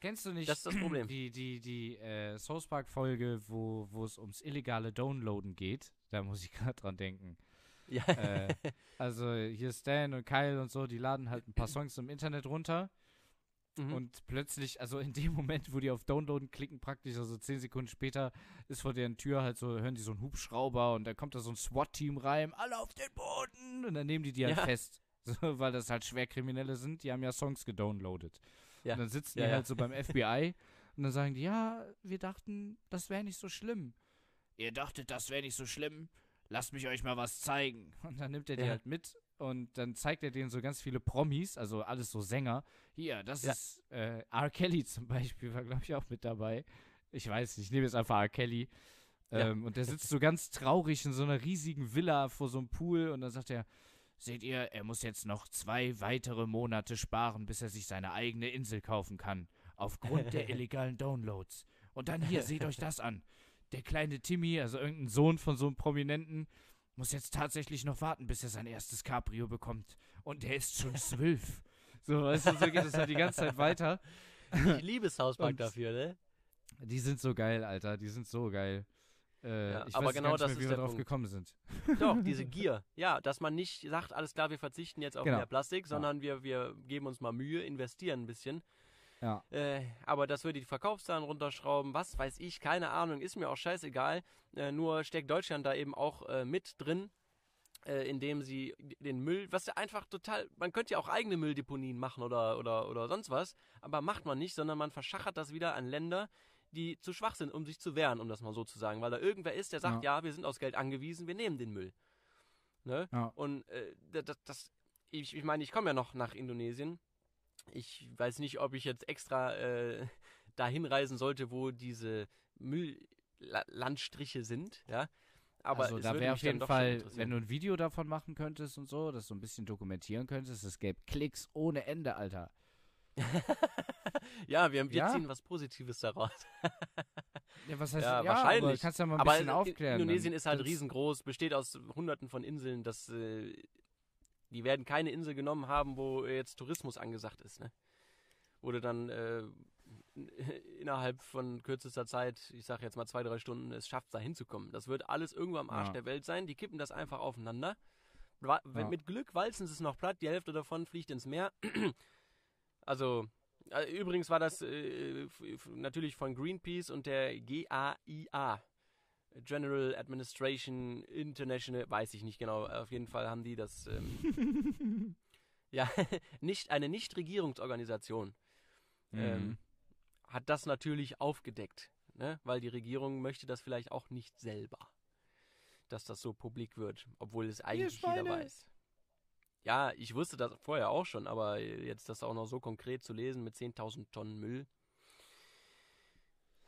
Kennst du nicht Das ist das Problem. die, die, die äh, South Park-Folge, wo, wo es ums illegale Downloaden geht? Da muss ich gerade dran denken. Ja. äh, also hier Stan und Kyle und so, die laden halt ein paar Songs im Internet runter Mhm. und plötzlich, also in dem Moment, wo die auf Downloaden klicken, praktisch, also zehn Sekunden später, ist vor deren Tür halt so, hören die so einen Hubschrauber und dann kommt da so ein SWAT-Team rein, alle auf den Boden und dann nehmen die die halt Ja. fest. So, weil das halt Schwerkriminelle sind, die haben ja Songs gedownloadet. Ja. Und dann sitzen Ja, die halt so beim FBI und dann sagen die, ja, wir dachten, das wäre nicht so schlimm. Ihr dachtet, das wäre nicht so schlimm? Lasst mich euch mal was zeigen. Und dann nimmt er die Ja. halt mit und dann zeigt er denen so ganz viele Promis, also alles so Sänger. Hier, das Ja. ist äh, R. Kelly zum Beispiel, war glaube ich auch mit dabei. Ich weiß nicht, ich nehme jetzt einfach R. Kelly. Ja. Ähm, und der sitzt so ganz traurig in so einer riesigen Villa vor so einem Pool und dann sagt er, seht ihr, er muss jetzt noch zwei weitere Monate sparen, bis er sich seine eigene Insel kaufen kann. Aufgrund der illegalen Downloads. Und dann hier, seht euch das an. Der kleine Timmy, also irgendein Sohn von so einem Prominenten, muss jetzt tatsächlich noch warten, bis er sein erstes Cabrio bekommt. Und der ist schon zwölf. So, weißt du, so geht es halt die ganze Zeit weiter. Ich liebe Und- dafür, ne? Die sind so geil, Alter. Die sind so geil. Äh, Ja, ich aber weiß genau nicht das mehr, ist wie wir drauf Punkt. gekommen sind. Doch, diese Gier. Ja, dass man nicht sagt, alles klar, wir verzichten jetzt auf Genau. mehr Plastik, sondern wir, wir geben uns mal Mühe, investieren ein bisschen. Ja. Äh, aber das würde die Verkaufszahlen runterschrauben, was weiß ich, keine Ahnung, ist mir auch scheißegal. Äh, nur steckt Deutschland da eben auch äh, mit drin, äh, indem sie den Müll, was ja einfach total, man könnte ja auch eigene Mülldeponien machen oder, oder, oder sonst was, aber macht man nicht, sondern man verschachert das wieder an Länder, die zu schwach sind, um sich zu wehren, um das mal so zu sagen. Weil da irgendwer ist, der sagt, ja, wir sind aufs Geld angewiesen, wir nehmen den Müll. Ne? Ja. Und äh, das, das ich, ich meine, ich komme ja noch nach Indonesien. Ich weiß nicht, ob ich jetzt extra äh, dahin reisen sollte, wo diese Mülllandstriche sind, ja. Aber also es da wäre auf jeden Fall, wenn du ein Video davon machen könntest und so, das so ein bisschen dokumentieren könntest, es gäbe Klicks ohne Ende, Alter. ja, wir, wir Ja? ziehen was Positives daraus. Ja, was heißt Ja, ja, wahrscheinlich. Aber kannst ja mal ein Aber bisschen aufklären. Indonesien dann. ist halt Das- riesengroß, besteht aus hunderten von Inseln. Das, äh, die werden keine Insel genommen haben, wo jetzt Tourismus angesagt ist. Ne? Wo du dann äh, innerhalb von kürzester Zeit, ich sag jetzt mal zwei, drei Stunden, es schafft, da hinzukommen. Das wird alles irgendwo am Arsch Ja. der Welt sein. Die kippen das einfach aufeinander. Wa- Ja. Mit Glück walzen sie es noch platt, die Hälfte davon fliegt ins Meer. also, äh, übrigens war das äh, natürlich von Greenpeace und der GAIA. General Administration International, weiß ich nicht genau, auf jeden Fall haben die das, ähm, ja, nicht, eine Nichtregierungsorganisation Mhm. ähm, hat das natürlich aufgedeckt, ne? weil die Regierung möchte das vielleicht auch nicht selber, dass das so publik wird, obwohl es eigentlich jeder weiß. Ja, ich wusste das vorher auch schon, aber jetzt das auch noch so konkret zu lesen mit 10.000 Tonnen Müll,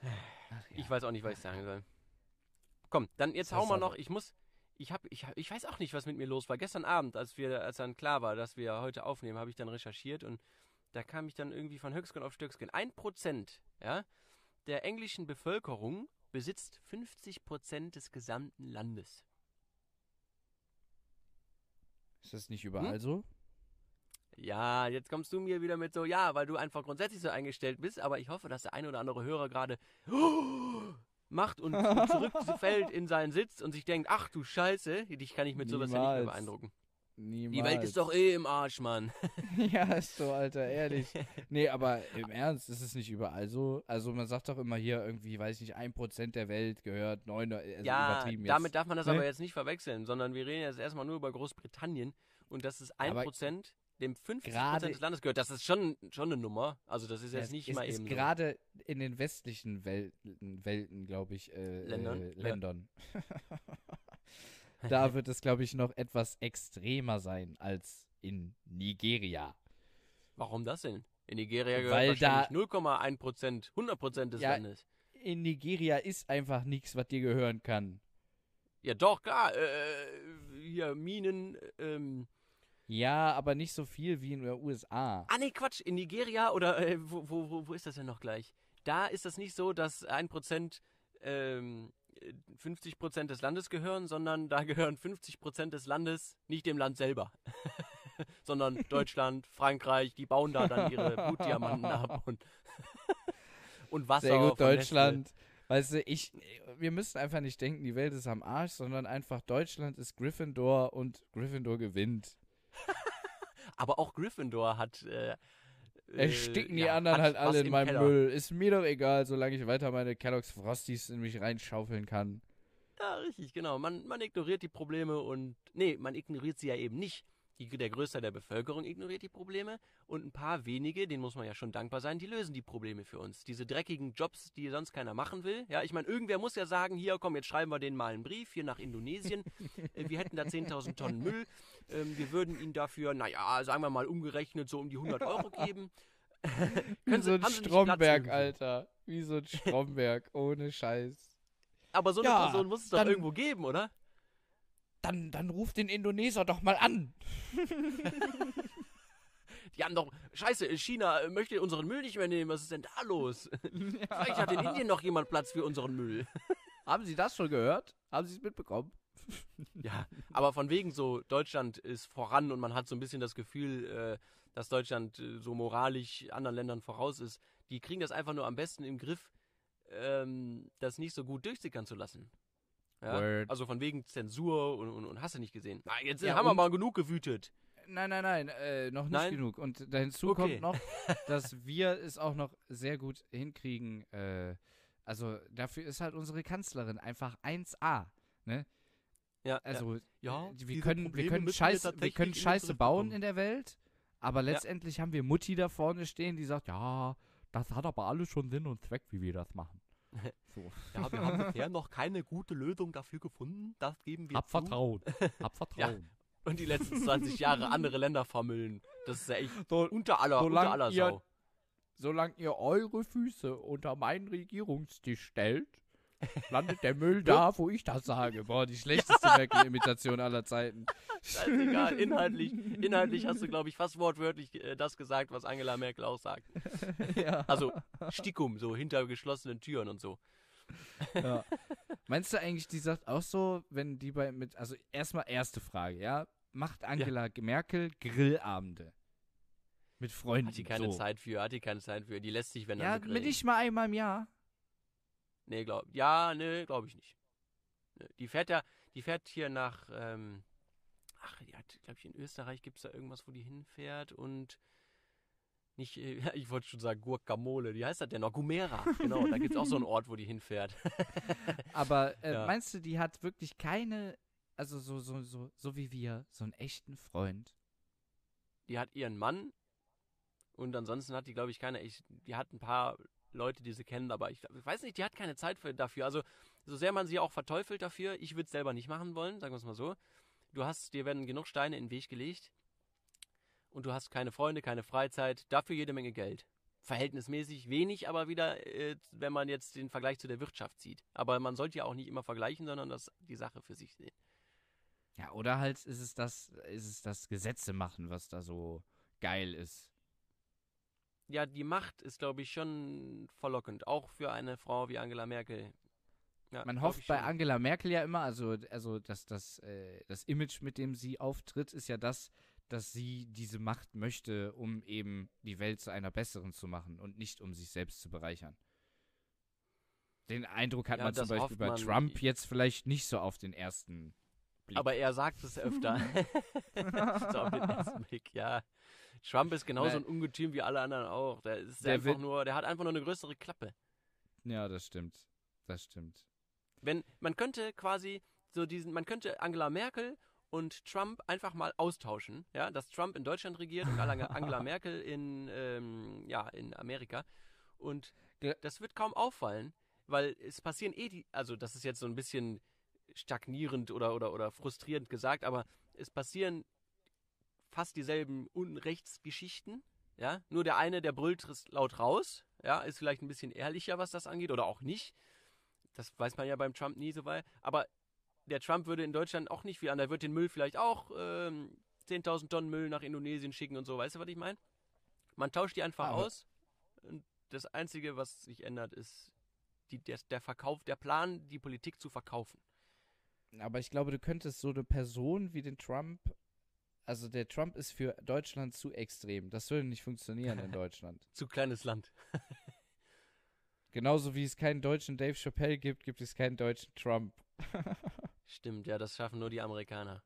Ach ja. ich weiß auch nicht, was ich sagen soll. Komm, dann jetzt wir ist noch. Ich muss. Ich hab, ich, ich weiß auch nicht, was mit mir los war. Gestern Abend, als wir, als dann klar war, dass wir heute aufnehmen, habe ich dann recherchiert und da kam ich dann irgendwie von Höchstgen auf Stöcksken. Ein Prozent, ja, der englischen Bevölkerung besitzt 50 Prozent des gesamten Landes. Ist das nicht Hm? überall so? Ja, jetzt kommst du mir wieder mit so, ja, weil du einfach grundsätzlich so eingestellt bist, aber ich hoffe, dass der ein oder andere Hörer gerade macht und zurückfällt in seinen Sitz und sich denkt, ach du Scheiße, dich kann ich mit sowas ja nicht mehr Niemals. beeindrucken. Niemals. Die Welt ist doch eh im Arsch, Mann. ja, ist so, Alter, ehrlich. Nee, aber im Ernst, ist es nicht überall so? Also man sagt doch immer hier irgendwie, weiß ich nicht, ein Prozent der Welt gehört neun, also ja, übertrieben jetzt. damit darf man das ne? aber jetzt nicht verwechseln, sondern wir reden jetzt erstmal nur über Großbritannien und das ist ein Aber Prozent, dem 50 gerade- Prozent des Landes gehört. Das ist schon, schon eine Nummer. Also das ist jetzt es nicht ist, mal ist eben so. gerade in den westlichen Welten, Welten glaube ich, äh, Ländern? Äh. Ländern. da wird es, glaube ich, noch etwas extremer sein als in Nigeria. Warum das denn? In Nigeria gehört Weil da- wahrscheinlich 0,1 Prozent, 100 Prozent des Ja, Landes. In Nigeria ist einfach nichts, was dir gehören kann. Ja, doch, klar. Äh, hier, Minen, ähm. Ja, aber nicht so viel wie in den USA. Ah, nee, Quatsch. In Nigeria oder äh, wo, wo, wo, ist das denn noch gleich? Da ist das nicht so, dass 1% ähm, 50% des Landes gehören, sondern da gehören 50% des Landes nicht dem Land selber. sondern Deutschland, Frankreich, die bauen da dann ihre Blutdiamanten ab und, und Wasser. Sehr gut. Deutschland. Weißt du, ich, wir müssen einfach nicht denken, die Welt ist am Arsch, sondern einfach Deutschland ist Gryffindor und Gryffindor gewinnt. Aber auch Gryffindor hat. Äh, Ersticken die ja, anderen halt alle in meinem Keller. Müll. Ist mir doch egal, solange ich weiter meine Kellogg's Frosties in mich reinschaufeln kann. Ja, richtig, genau. Man, man ignoriert die Probleme und. Nee, man ignoriert sie ja eben nicht. Die, der Größteil der Bevölkerung ignoriert die Probleme und ein paar wenige, denen muss man ja schon dankbar sein, die lösen die Probleme für uns. Diese dreckigen Jobs, die sonst keiner machen will. Ja, ich meine, irgendwer muss ja sagen, hier, komm, jetzt schreiben wir denen mal einen Brief, hier nach Indonesien. Äh, wir hätten da 10.000 Tonnen Müll. Ähm, wir würden ihnen dafür, naja, sagen wir mal umgerechnet, so um die 100 Euro geben. Wie so ein Stromberg? Alter. Wie so ein Stromberg, ohne Scheiß. Aber so eine Ja, Person muss es doch irgendwo geben, oder? Dann, dann ruf den Indoneser doch mal an. Die haben doch, scheiße, China äh, möchte unseren Müll nicht mehr nehmen, was ist denn da los? Vielleicht hat in Indien noch jemand Platz für unseren Müll. Haben Sie das schon gehört? Haben Sie es mitbekommen? Ja, aber von wegen so, Deutschland ist voran und man hat so ein bisschen das Gefühl, äh, dass Deutschland äh, so moralisch anderen Ländern voraus ist. Die kriegen das einfach nur am besten im Griff, ähm, das nicht so gut durchsickern zu lassen. Ja? Also von wegen Zensur und, und, und hast du nicht gesehen. Na, jetzt Ja, haben wir mal genug gewütet. Nein, nein, nein, äh, noch nicht Nein? genug. Und da hinzu Okay. kommt noch, dass wir es auch noch sehr gut hinkriegen. Äh, also dafür ist halt unsere Kanzlerin einfach 1A. Ne? Ja, Also Ja, äh, wir können, wir können, wir Scheiße, wir tatsächlich können Scheiße bauen in der Welt, aber letztendlich haben wir Mutti da vorne stehen, die sagt, ja, das hat aber alles schon Sinn und Zweck, wie wir das machen. So. Ja, wir haben bisher noch keine gute Lösung dafür gefunden. Das geben wir Hab zu. Vertrauen. Hab Vertrauen. Und die letzten 20 Jahre andere Länder vermüllen. Das ist ja echt So, unter aller, solang unter aller ihr- Sau. solange ihr eure Füße unter meinen Regierungstisch stellt, landet der Müll da, wo ich das sage. Boah, die schlechteste Merkel-Imitation aller Zeiten. Scheißegal, inhaltlich, inhaltlich hast du, glaube ich, fast wortwörtlich äh, das gesagt, was Angela Merkel auch sagt. ja. Also Stickum, so hinter geschlossenen Türen und so. ja. Meinst du eigentlich, die sagt auch so, wenn die bei mit, also erstmal erste Frage, ja? Macht Angela Merkel Grillabende? Mit Freunden. Hat die keine so. Zeit für, hat die keine Zeit für. Die lässt sich, wenn Ja, dann begrillen. mit nicht mal einmal im Jahr. Nee, glaub, ja, nee, glaube ich nicht. Nee, Die fährt ja, die fährt hier nach, ähm, ach, die hat, glaube ich, in Österreich gibt es da irgendwas, wo die hinfährt und nicht, äh, ich wollte schon sagen Guacamole, wie heißt das denn noch? Gumera, genau, da gibt es auch so einen Ort, wo die hinfährt. Aber äh, Ja. meinst du, die hat wirklich keine, also so, so, so, so wie wir, so einen echten Freund? Die hat ihren Mann und ansonsten hat die, glaube ich, keine, ich, die hat ein paar Leute, die sie kennen, aber ich, ich weiß nicht, die hat keine Zeit für, dafür. Also, so sehr man sie auch verteufelt dafür, ich würde es selber nicht machen wollen, sagen wir es mal so. Du hast, dir werden genug Steine in den Weg gelegt und du hast keine Freunde, keine Freizeit, dafür jede Menge Geld. Verhältnismäßig wenig, aber wieder, äh, wenn man jetzt den Vergleich zu der Wirtschaft sieht. Aber man sollte ja auch nicht immer vergleichen, sondern das die Sache für sich sehen. Ja, oder halt ist es das, ist es das Gesetze machen, was da so geil ist. Ja, die Macht ist, glaube ich, schon verlockend, auch für eine Frau wie Angela Merkel. Ja, Man hofft bei. Angela Merkel ja immer, also, also dass das, äh, das Image, mit dem sie auftritt, ist ja das, dass sie diese Macht möchte, um eben die Welt zu einer besseren zu machen und nicht um sich selbst zu bereichern. Den Eindruck hat Ja, man zum Beispiel bei. Trump jetzt vielleicht nicht so auf den ersten Blick. Aber er sagt es öfter. so auf den ersten Blick, ja. Trump ist genauso Weil- ein Ungetüm wie alle anderen auch. Der ist Der einfach nur, der hat einfach nur eine größere Klappe. ja, das stimmt. Das stimmt. Wenn, man könnte quasi so diesen, man könnte Angela Merkel und Trump einfach mal austauschen, ja, dass Trump in Deutschland regiert und Angela Merkel in, ähm, ja, in Amerika. Und das wird kaum auffallen, weil es passieren eh die, also das ist jetzt so ein bisschen stagnierend oder, oder, oder frustrierend gesagt, aber es passieren fast dieselben Unrechtsgeschichten, ja, nur der eine, der brüllt laut raus, ja, ist vielleicht ein bisschen ehrlicher, was das angeht, oder auch nicht. Das weiß man ja beim Trump nie so weit. Aber der Trump würde in Deutschland auch nicht viel an. Der wird den Müll vielleicht auch ähm, 10.000 Tonnen Müll nach Indonesien schicken und so. Weißt du, was ich meine? Man tauscht die einfach Aber- aus. Und das Einzige, was sich ändert, ist die, der, der Verkauf, der Plan, die Politik zu verkaufen. Aber ich glaube, du könntest so eine Person wie den Trump, also der Trump ist für Deutschland zu extrem. Das würde nicht funktionieren in Deutschland. Zu kleines Land. Genauso wie es keinen deutschen Dave Chappelle gibt, gibt es keinen deutschen Trump. Stimmt, ja, das schaffen nur die Amerikaner.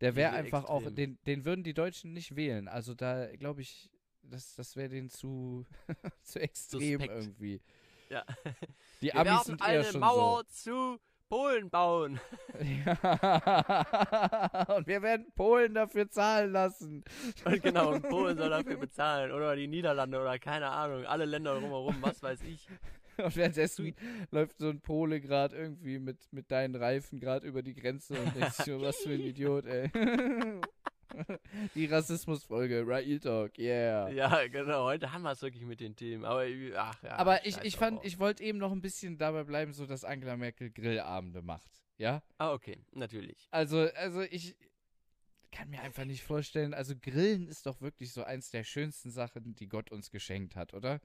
Der wäre einfach auch, extrem. den, den würden die Deutschen nicht wählen. Also da glaube ich, das, das wäre denen zu, zu extrem Suspekt. irgendwie. Ja. Die Wir Amis sind eher eine schon Mauer zu Polen bauen. Ja. Und wir werden Polen dafür zahlen lassen. Und genau, und Polen soll dafür bezahlen. Oder die Niederlande oder keine Ahnung. Alle Länder drumherum, was weiß ich. Und währenddessen läuft so ein Pole gerade irgendwie mit, mit deinen Reifen gerade über die Grenze und denkst was für ein Idiot, ey. Die Rassismusfolge, Real Talk, yeah. Ja, genau. Heute haben wir es wirklich mit den Themen. Aber, ach ja. Aber ich, ich fand, ich wollte eben noch ein bisschen dabei bleiben, so dass Angela Merkel Grillabende macht. Ja? Ah, okay. Natürlich. Also, also ich kann mir einfach nicht vorstellen, also Grillen ist doch wirklich so eins der schönsten Sachen, die Gott uns geschenkt hat, oder?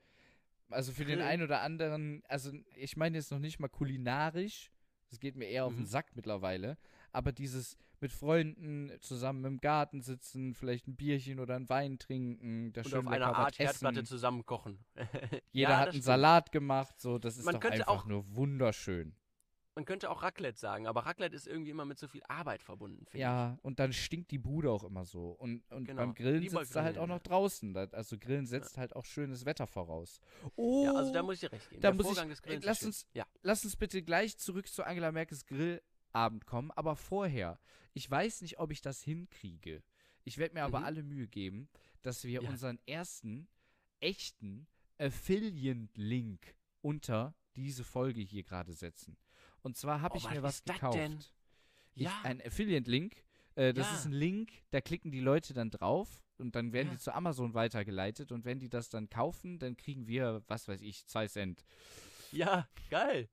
Also für den Grillen? einen oder anderen, also ich meine jetzt noch nicht mal kulinarisch, das geht mir eher auf den Mhm. Sack mittlerweile, aber dieses mit Freunden zusammen im Garten sitzen, vielleicht ein Bierchen oder ein Wein trinken, da Und schön auf einer Art Herdplatte zusammen kochen. Jeder Ja, hat einen stimmt. Salat gemacht, so, das ist Man doch einfach auch- nur wunderschön. Man könnte auch Raclette sagen, aber Raclette ist irgendwie immer mit so viel Arbeit verbunden, finde Ja, und dann stinkt die Bude auch immer so. Und, und Genau, beim Grillen lieber sitzt er halt auch grillen, noch draußen. Also Grillen setzt halt auch schönes Wetter voraus. Oh, ich. Ja, also da muss ich dir recht geben. da Der muss ich- Vorgang des Grillens lass uns- Ja, lass uns bitte gleich zurück zu Angela Merkels Grillabend kommen. Aber vorher, ich weiß nicht, ob ich das hinkriege. Ich werde mir aber Mhm. alle Mühe geben, dass wir Ja. unseren ersten echten Affiliate-Link unter diese Folge hier gerade setzen. Und zwar habe Oh, ich mir was gekauft. denn? Ich, Ja. Ein Affiliate-Link. Äh, das Ja. ist ein Link, da klicken die Leute dann drauf und dann werden Ja. die zu Amazon weitergeleitet und wenn die das dann kaufen, dann kriegen wir, was weiß ich, zwei Cent. ja, geil.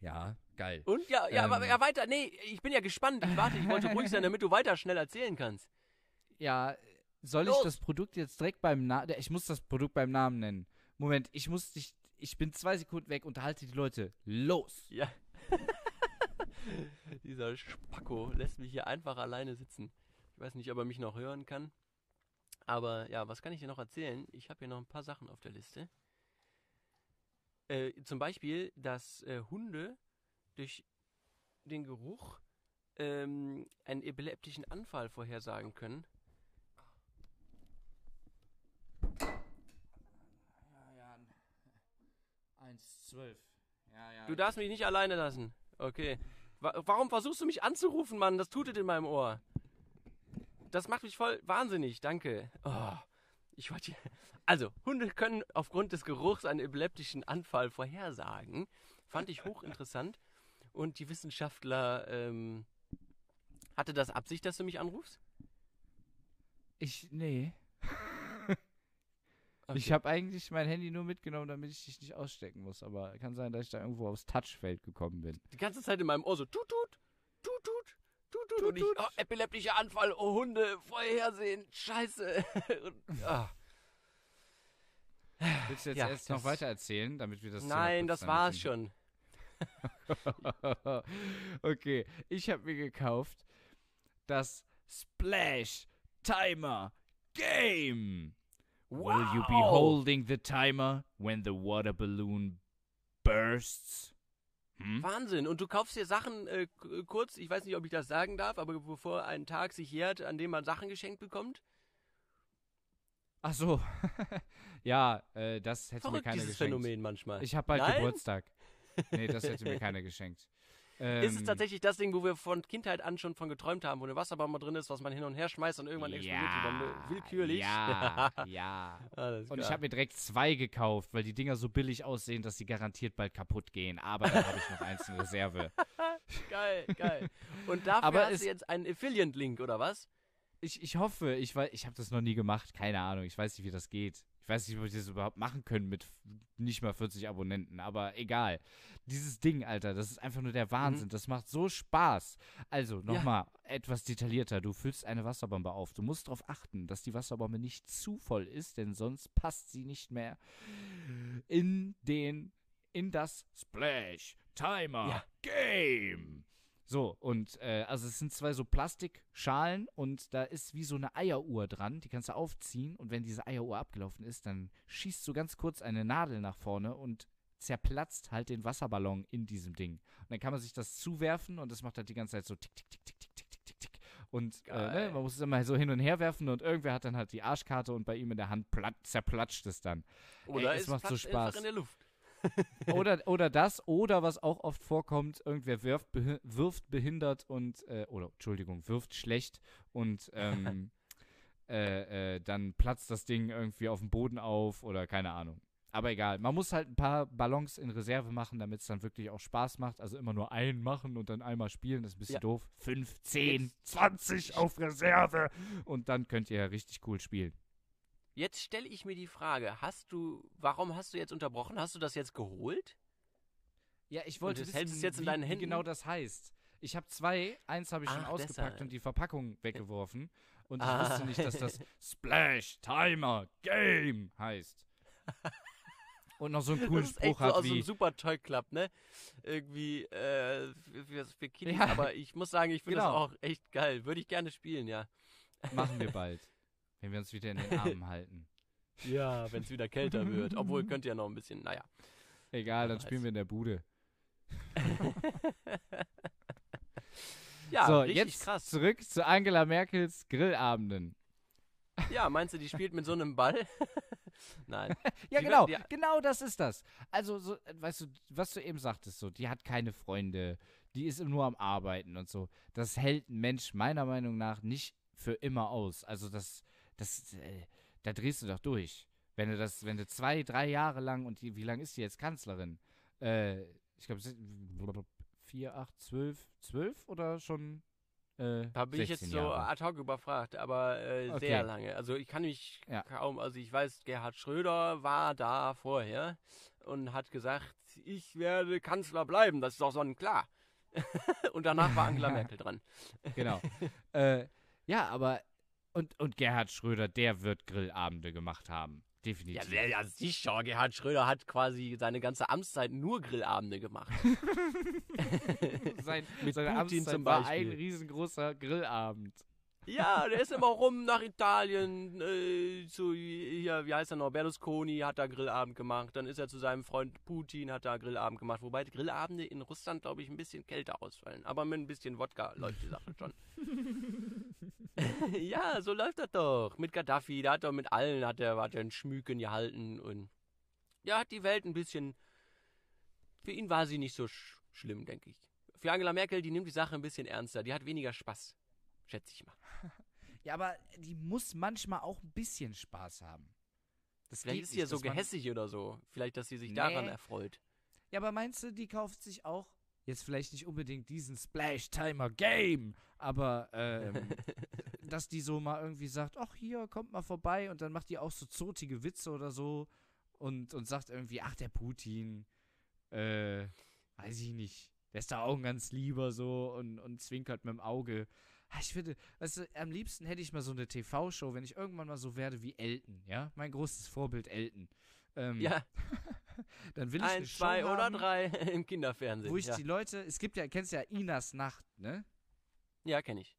Ja, geil. Und ja, ja, aber Ähm. ja, weiter. Nee, ich bin ja gespannt. Ich warte, ich wollte ruhig sein, damit du weiter schnell erzählen kannst. Ja, soll ich Los! das Produkt jetzt direkt beim Namen, ich muss das Produkt beim Namen nennen. Moment, ich muss dich, ich bin zwei Sekunden weg, unterhalte die Leute. Los! Ja. Dieser Spacko lässt mich hier einfach alleine sitzen. Ich weiß nicht, ob er mich noch hören kann. Aber ja, was kann ich dir noch erzählen? Ich habe hier noch ein paar Sachen auf der Liste. Äh, zum Beispiel, dass äh, Hunde durch den Geruch ähm, einen epileptischen Anfall vorhersagen können. Ja, ja. 1,12. Ja, ja. Du darfst mich nicht alleine lassen. Okay. Wa warum versuchst du mich anzurufen, Mann? Das tutet in meinem Ohr. Das macht mich voll wahnsinnig. Danke. Oh, ich wollte. Also, Hunde können aufgrund des Geruchs einen epileptischen Anfall vorhersagen. Fand ich hochinteressant. Und die Wissenschaftler, ähm, hatte das Absicht, dass du mich anrufst? Ich, nee. Ich Okay. habe eigentlich mein Handy nur mitgenommen, damit ich dich nicht ausstecken muss. Aber kann sein, dass ich da irgendwo aufs Touchfeld gekommen bin. die ganze Zeit in meinem Ohr so tut tut, tut tut, tut tut. Tut, Und ich, tut. oh, epileptischer Anfall, oh Hunde, vorhersehen, scheiße. Und, ah. Willst du jetzt Ja, erst noch weiter erzählen, damit wir das Nein, das war's schon. okay, ich habe mir gekauft das Splash Timer Game. Will you be Wow. holding the timer when the water balloon bursts? Hm? Wahnsinn. Und du kaufst dir Sachen äh, k- kurz, ich weiß nicht, ob ich das sagen darf, aber bevor ein Tag sich jährt, an dem man Sachen geschenkt bekommt. Ach so. ja, äh, das hätte mir Verrückt keiner dieses geschenkt. Phänomen manchmal. Ich habe bald Nein? Geburtstag. Nee, das hätte mir keiner geschenkt. Ähm, ist es tatsächlich das Ding, wo wir von Kindheit an schon von geträumt haben, wo eine Wasserbombe drin ist, was man hin und her schmeißt und irgendwann explodiert die Bombe willkürlich? Ja, ja. Und ich habe mir direkt zwei gekauft, weil die Dinger so billig aussehen, dass sie garantiert bald kaputt gehen. Aber dann habe ich noch eins in Reserve. Geil, geil. Und dafür Aber hast du jetzt einen Affiliate-Link, oder was? Ich, ich hoffe, ich weiß, ich habe das noch nie gemacht, keine Ahnung, ich weiß nicht, wie das geht. Ich weiß nicht, ob wir das überhaupt machen können mit nicht mal 40 Abonnenten, aber egal. Dieses Ding, Alter, das ist einfach nur der Wahnsinn. Das macht so Spaß. Also, nochmal etwas detaillierter. Du füllst eine Wasserbombe auf. Du musst darauf achten, dass die Wasserbombe nicht zu voll ist, denn sonst passt sie nicht mehr in den, in das Splash Timer Ja. Game. So, und äh, also es sind zwei so Plastikschalen und da ist wie so eine Eieruhr dran, die kannst du aufziehen und wenn diese Eieruhr abgelaufen ist, dann schießt so ganz kurz eine Nadel nach vorne und zerplatzt halt den Wasserballon in diesem Ding. Und dann kann man sich das zuwerfen und das macht halt die ganze Zeit so tick, tick, tick, tick, tick, tick, tick, tick. tick. Und äh, ne, man muss es immer so hin und her werfen und irgendwer hat dann halt die Arschkarte und bei ihm in der Hand platt, zerplatscht es dann. Oh, Oder Ey, es macht so Spaß. Einfach in der Luft oder, oder das, oder was auch oft vorkommt, irgendwer wirft, behi wirft behindert und, äh, oder Entschuldigung, wirft schlecht und ähm, äh, äh, dann platzt das Ding irgendwie auf dem Boden auf oder keine Ahnung. Aber egal, man muss halt ein paar Ballons in Reserve machen, damit es dann wirklich auch Spaß macht. Also immer nur einen machen und dann einmal spielen, das ist ein bisschen Ja. doof. 5, 10, 20 auf Reserve und dann könnt ihr richtig cool spielen. Jetzt stelle ich mir die Frage, hast du, warum hast du jetzt unterbrochen? Hast du das jetzt geholt? Ja, ich wollte das wissen, hältst du jetzt in deinen wie Händen? genau das heißt. Ich habe zwei, eins habe ich schon Ach, ausgepackt deshalb. und die Verpackung weggeworfen. Und ich Ah. wusste nicht, dass das Splash Timer Game heißt. Und noch so einen coolen das ist Spruch echt so hat aus so wie. einem Super Toy Club, ne? Irgendwie äh, für, für, für Kinder. Ja. Aber ich muss sagen, ich finde Genau. das auch echt geil. Würde ich gerne spielen, ja. Machen wir bald. Wenn wir uns wieder in den Armen halten. Ja, wenn es wieder kälter wird. Obwohl, könnte ja noch ein bisschen, naja. Egal, dann spielen wir in der Bude. Ja, so, jetzt krass. zurück zu Angela Merkels Grillabenden. Ja, meinst du, die spielt mit so einem Ball? Nein. Ja, Die genau, wird- die- genau das ist das. Also, so, weißt du, was du eben sagtest, so, die hat keine Freunde, die ist nur am Arbeiten und so. Das hält ein Mensch meiner Meinung nach nicht für immer aus. Also, das, das, äh, da drehst du doch durch. Wenn du das, wenn du zwei, drei Jahre lang, und die, wie lange ist die jetzt Kanzlerin? Äh, ich glaube, vier, acht, zwölf, zwölf oder schon? Äh, Da bin ich jetzt 16 so Jahre? ad hoc überfragt, aber äh, Okay. sehr lange. Also ich kann mich Ja. kaum, also ich weiß, Gerhard Schröder war da vorher und hat gesagt, ich werde Kanzler bleiben, das ist doch sonnenklar. und danach war Angela Merkel dran. genau. äh, ja, aber und, und Gerhard Schröder, der wird Grillabende gemacht haben. Definitiv. ja, ja, sicher, Gerhard Schröder hat quasi seine ganze Amtszeit nur Grillabende gemacht. Sein, Mit seine Putin Amtszeit zum war ein Beispiel. riesengroßer Grillabend. Ja, der ist immer rum nach Italien, äh, zu, hier, wie heißt er noch, Berlusconi hat da Grillabend gemacht, dann ist er zu seinem Freund Putin, hat da Grillabend gemacht, wobei die Grillabende in Russland, glaube ich, ein bisschen kälter ausfallen, aber mit ein bisschen Wodka läuft die Sache schon. ja, so läuft das doch, mit Gaddafi, da hat er mit allen, hat er, hat er ein Schmücken gehalten und ja, hat die Welt ein bisschen, für ihn war sie nicht so sch schlimm, denke ich. Für Angela Merkel, die nimmt die Sache ein bisschen ernster, die hat weniger Spaß, schätze ich mal. Ja, aber die muss manchmal auch ein bisschen Spaß haben. Das Vielleicht ist sie ja so gehässig oder so. Vielleicht, dass sie sich Nee. daran erfreut. Ja, aber meinst du, die kauft sich auch jetzt vielleicht nicht unbedingt diesen Splash Timer Game, aber ähm, dass die so mal irgendwie sagt, ach hier, kommt mal vorbei und dann macht die auch so zotige Witze oder so und, und sagt irgendwie, ach der Putin, äh, weiß ich nicht, der ist da auch ein ganz lieber so und, und zwinkert mit dem Auge. Ah, Ich finde, weißt du, am liebsten hätte ich mal so eine TV-Show, wenn ich irgendwann mal so werde wie Elton, ja? Mein großes Vorbild Elton. Ähm, Ja, Dann will ich eine eins, Show zwei oder haben, drei im Kinderfernsehen. wo ich ja, die Leute, es gibt ja, kennst ja Inas Nacht, ne? ja kenne ich.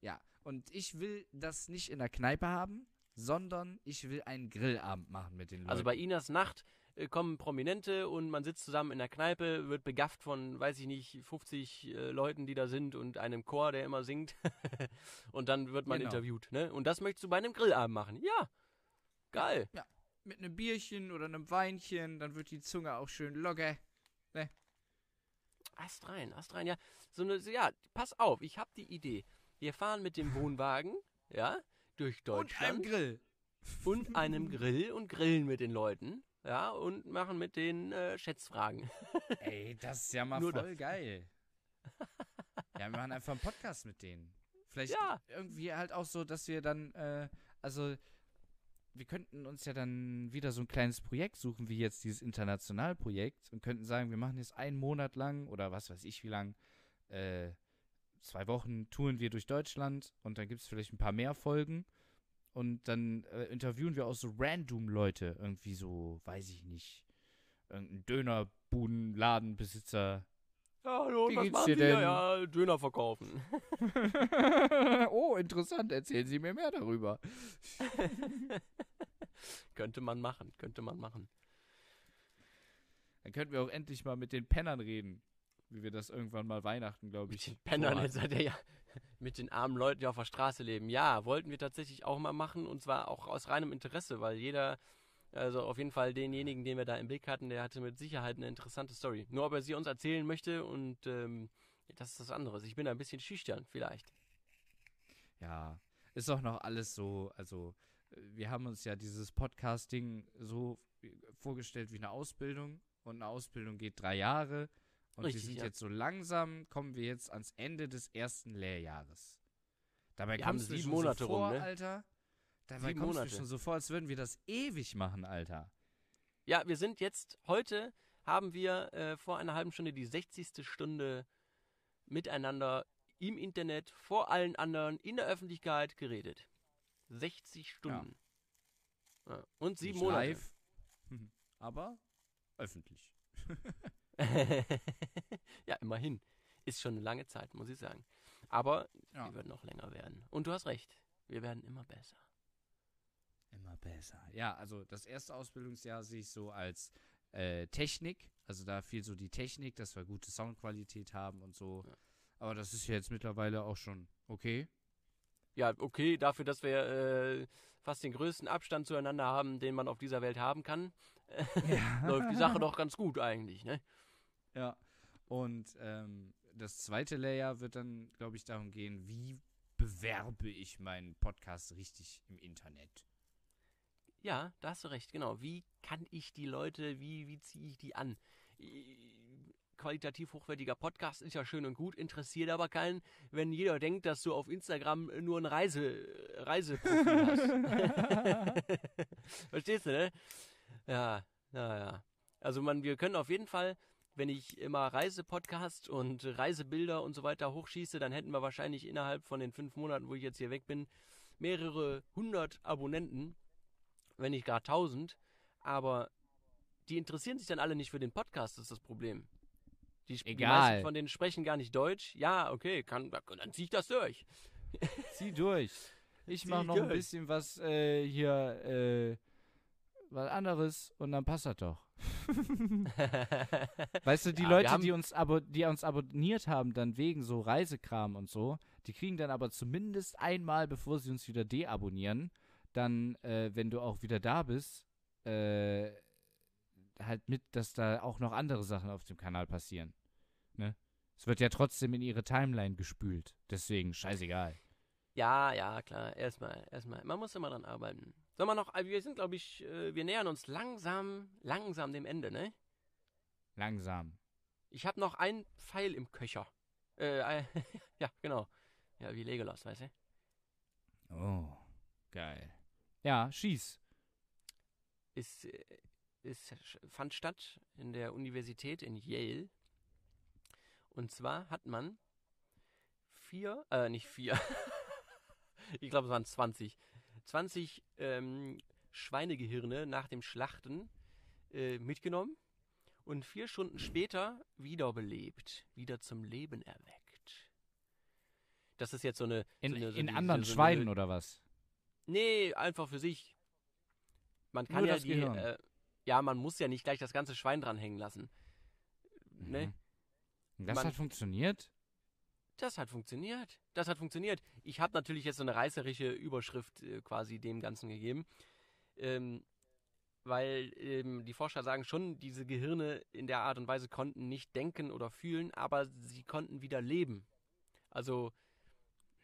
Ja. Und ich will das nicht in der Kneipe haben, sondern ich will einen Grillabend machen mit den Leuten. Also bei Inas Nacht äh, kommen Prominente und man sitzt zusammen in der Kneipe, wird begafft von, weiß ich nicht, 50 äh, Leuten, die da sind und einem Chor, der immer singt. und dann wird man Genau. interviewt, ne? Und das möchtest du bei einem Grillabend machen. Ja, geil. mit einem Bierchen oder einem Weinchen, dann wird die Zunge auch schön locker. Ast rein, Ast rein, ja. So eine, so, ja, pass auf, ich habe die Idee. Wir fahren mit dem Wohnwagen, ja, durch Und einem Deutschland. Grill. und einem Grill und grillen mit den Leuten, ja, und machen mit den äh, Schätzfragen. Ey, das ist ja mal Nur voll geil. Ja, wir machen einfach einen Podcast mit denen. Vielleicht Ja. irgendwie halt auch so, dass wir dann, äh, also wir könnten uns ja dann wieder so ein kleines Projekt suchen, wie jetzt dieses Internationalprojekt und könnten sagen, wir machen jetzt einen Monat lang oder was weiß ich wie lang, äh, zwei Wochen touren wir durch Deutschland und dann gibt es vielleicht ein paar mehr Folgen und dann äh, interviewen wir auch so random Leute, irgendwie so, weiß ich nicht, irgendein Dönerbudenladenbesitzer Ja, hallo, Wie was geht's machen dir Sie? denn? Ja, Döner verkaufen. oh, interessant. Erzählen Sie mir mehr darüber. könnte man machen, könnte man machen. Dann könnten wir auch endlich mal mit den Pennern reden. Wie wir das irgendwann mal Weihnachten, glaube ich. Mit den Pennern, jetzt hat er ja mit den armen Leuten, die auf der Straße leben. Ja, wollten wir tatsächlich auch mal machen und zwar auch aus reinem Interesse, weil jeder, also auf jeden Fall denjenigen, den wir da im Blick hatten, der hatte mit Sicherheit eine interessante Story. Nur ob er sie uns erzählen möchte und ähm, das ist das andere. Ich bin ein bisschen schüchtern, vielleicht. Ja, ist doch noch alles so, also wir haben uns ja dieses Podcasting so vorgestellt wie eine Ausbildung und eine Ausbildung geht drei Jahre und Richtig, wir sind ja. jetzt so langsam, kommen wir jetzt ans Ende des ersten Lehrjahres. Dabei Wir kommst sieben Monate so vor, rum, ne? Alter. Dabei Sieben kommst Monate. du schon so vor, als würden wir das ewig machen, Alter. Ja, wir sind jetzt, heute haben wir äh, vor einer halben Stunde die 60. Stunde miteinander im Internet, vor allen anderen, in der Öffentlichkeit geredet. 60 Stunden. Ja. Und sieben Nicht Monate. live, aber öffentlich. ja, immerhin. Ist schon eine lange Zeit, muss ich sagen. Aber Ja. die wird noch länger werden. Und du hast recht. Wir werden immer besser. Immer besser. Ja, also das erste Ausbildungsjahr sehe ich so als äh, Technik. Also da fiel so die Technik, dass wir gute Soundqualität haben und so. Ja. Aber das ist ja jetzt mittlerweile auch schon okay. Ja, okay, dafür, dass wir äh, fast den größten Abstand zueinander haben, den man auf dieser Welt haben kann, Ja. läuft die Sache doch ganz gut eigentlich, ne? Ja. Und ähm, das zweite Layer wird dann, glaube ich, darum gehen, wie bewerbe ich meinen Podcast richtig im Internet. Ja, da hast du recht, genau. Wie kann ich die Leute, wie, wie ziehe ich die an? Qualitativ hochwertiger Podcast ist ja schön und gut, interessiert aber keinen, wenn jeder denkt, dass du auf Instagram nur ein Reise, Reiseprofil hast. Verstehst du, ne? Ja, ja, ja. Also man, wir können auf jeden Fall, wenn ich immer Reisepodcast und Reisebilder und so weiter hochschieße, dann hätten wir wahrscheinlich innerhalb von den fünf Monaten, wo ich jetzt hier weg bin, mehrere hundert Abonnenten, wenn nicht gar tausend. Aber die interessieren sich dann alle nicht für den Podcast, das ist das Problem. Die, die Egal. meisten von denen sprechen gar nicht Deutsch. Ja, okay, kann, dann zieh ich das durch. Zieh durch. Ich mache noch ein durch. bisschen was äh, hier, äh, was anderes und dann passt das doch. Weißt du, die Ja, Leute, die uns, abo die uns abonniert haben, dann wegen so Reisekram und so, die kriegen dann aber zumindest einmal, bevor sie uns wieder deabonnieren, dann, äh, wenn du auch wieder da bist, äh, halt mit, dass da auch noch andere Sachen auf dem Kanal passieren. Ne? Es wird ja trotzdem in ihre Timeline gespült. Deswegen, scheißegal. Ja, ja, klar. Erstmal, erstmal. Man muss immer dran arbeiten. Sollen wir noch, äh, wir sind, glaube ich, äh, wir nähern uns langsam, langsam dem Ende, ne? Langsam. Ich habe noch einen Pfeil im Köcher. Äh, äh, ja, genau. Ja, wie Legolas, weißt du? Oh, geil. Ja, schieß. Es, äh, es sch- fand statt in der Universität in Yale. Und zwar hat man vier, äh, nicht vier. ich glaube, es waren 20. 20 ähm, Schweinegehirne nach dem Schlachten äh, mitgenommen und vier Stunden später wiederbelebt, wieder zum Leben erweckt. Das ist jetzt so eine. In, so eine, so in diese- anderen so eine- Schweinen oder was? Nee, einfach für sich. Man kann Nur ja das die, äh, ja, man muss ja nicht gleich das ganze Schwein dranhängen lassen. Ne? Mhm. Und das Man- hat funktioniert? Das hat funktioniert. Das hat funktioniert. Ich habe natürlich jetzt so eine reißerische Überschrift äh, quasi dem Ganzen gegeben. Ähm, weil ähm, die Forscher sagen schon, diese Gehirne in der Art und Weise konnten nicht denken oder fühlen, aber sie konnten wieder leben. Also,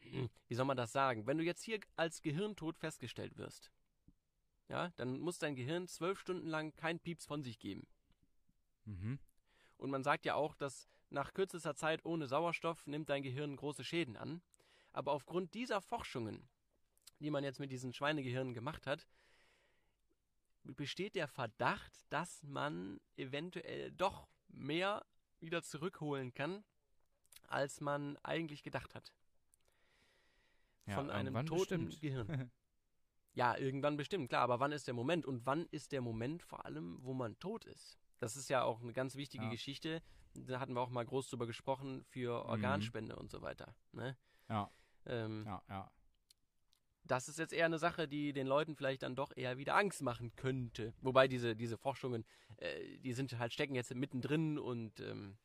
wie soll man das sagen? Wenn du jetzt hier als Gehirntod festgestellt wirst, ja, dann muss dein Gehirn zwölf Stunden lang kein Pieps von sich geben. Mhm. Und man sagt ja auch, dass nach kürzester Zeit ohne Sauerstoff nimmt dein Gehirn große Schäden an. Aber aufgrund dieser Forschungen, die man jetzt mit diesen Schweinegehirnen gemacht hat, besteht der Verdacht, dass man eventuell doch mehr wieder zurückholen kann, als man eigentlich gedacht hat. Ja, Von einem irgendwann toten bestimmt. Gehirn. Ja, irgendwann bestimmt, klar, aber wann ist der Moment? Und wann ist der Moment vor allem, wo man tot ist? Das ist ja auch eine ganz wichtige Ja. Geschichte. Da hatten wir auch mal groß drüber gesprochen für Mhm. Organspende und so weiter. Ne? Ja, Ähm, ja, ja. Das ist jetzt eher eine Sache, die den Leuten vielleicht dann doch eher wieder Angst machen könnte. Wobei diese, diese Forschungen, äh, die sind halt stecken jetzt mittendrin und ähm,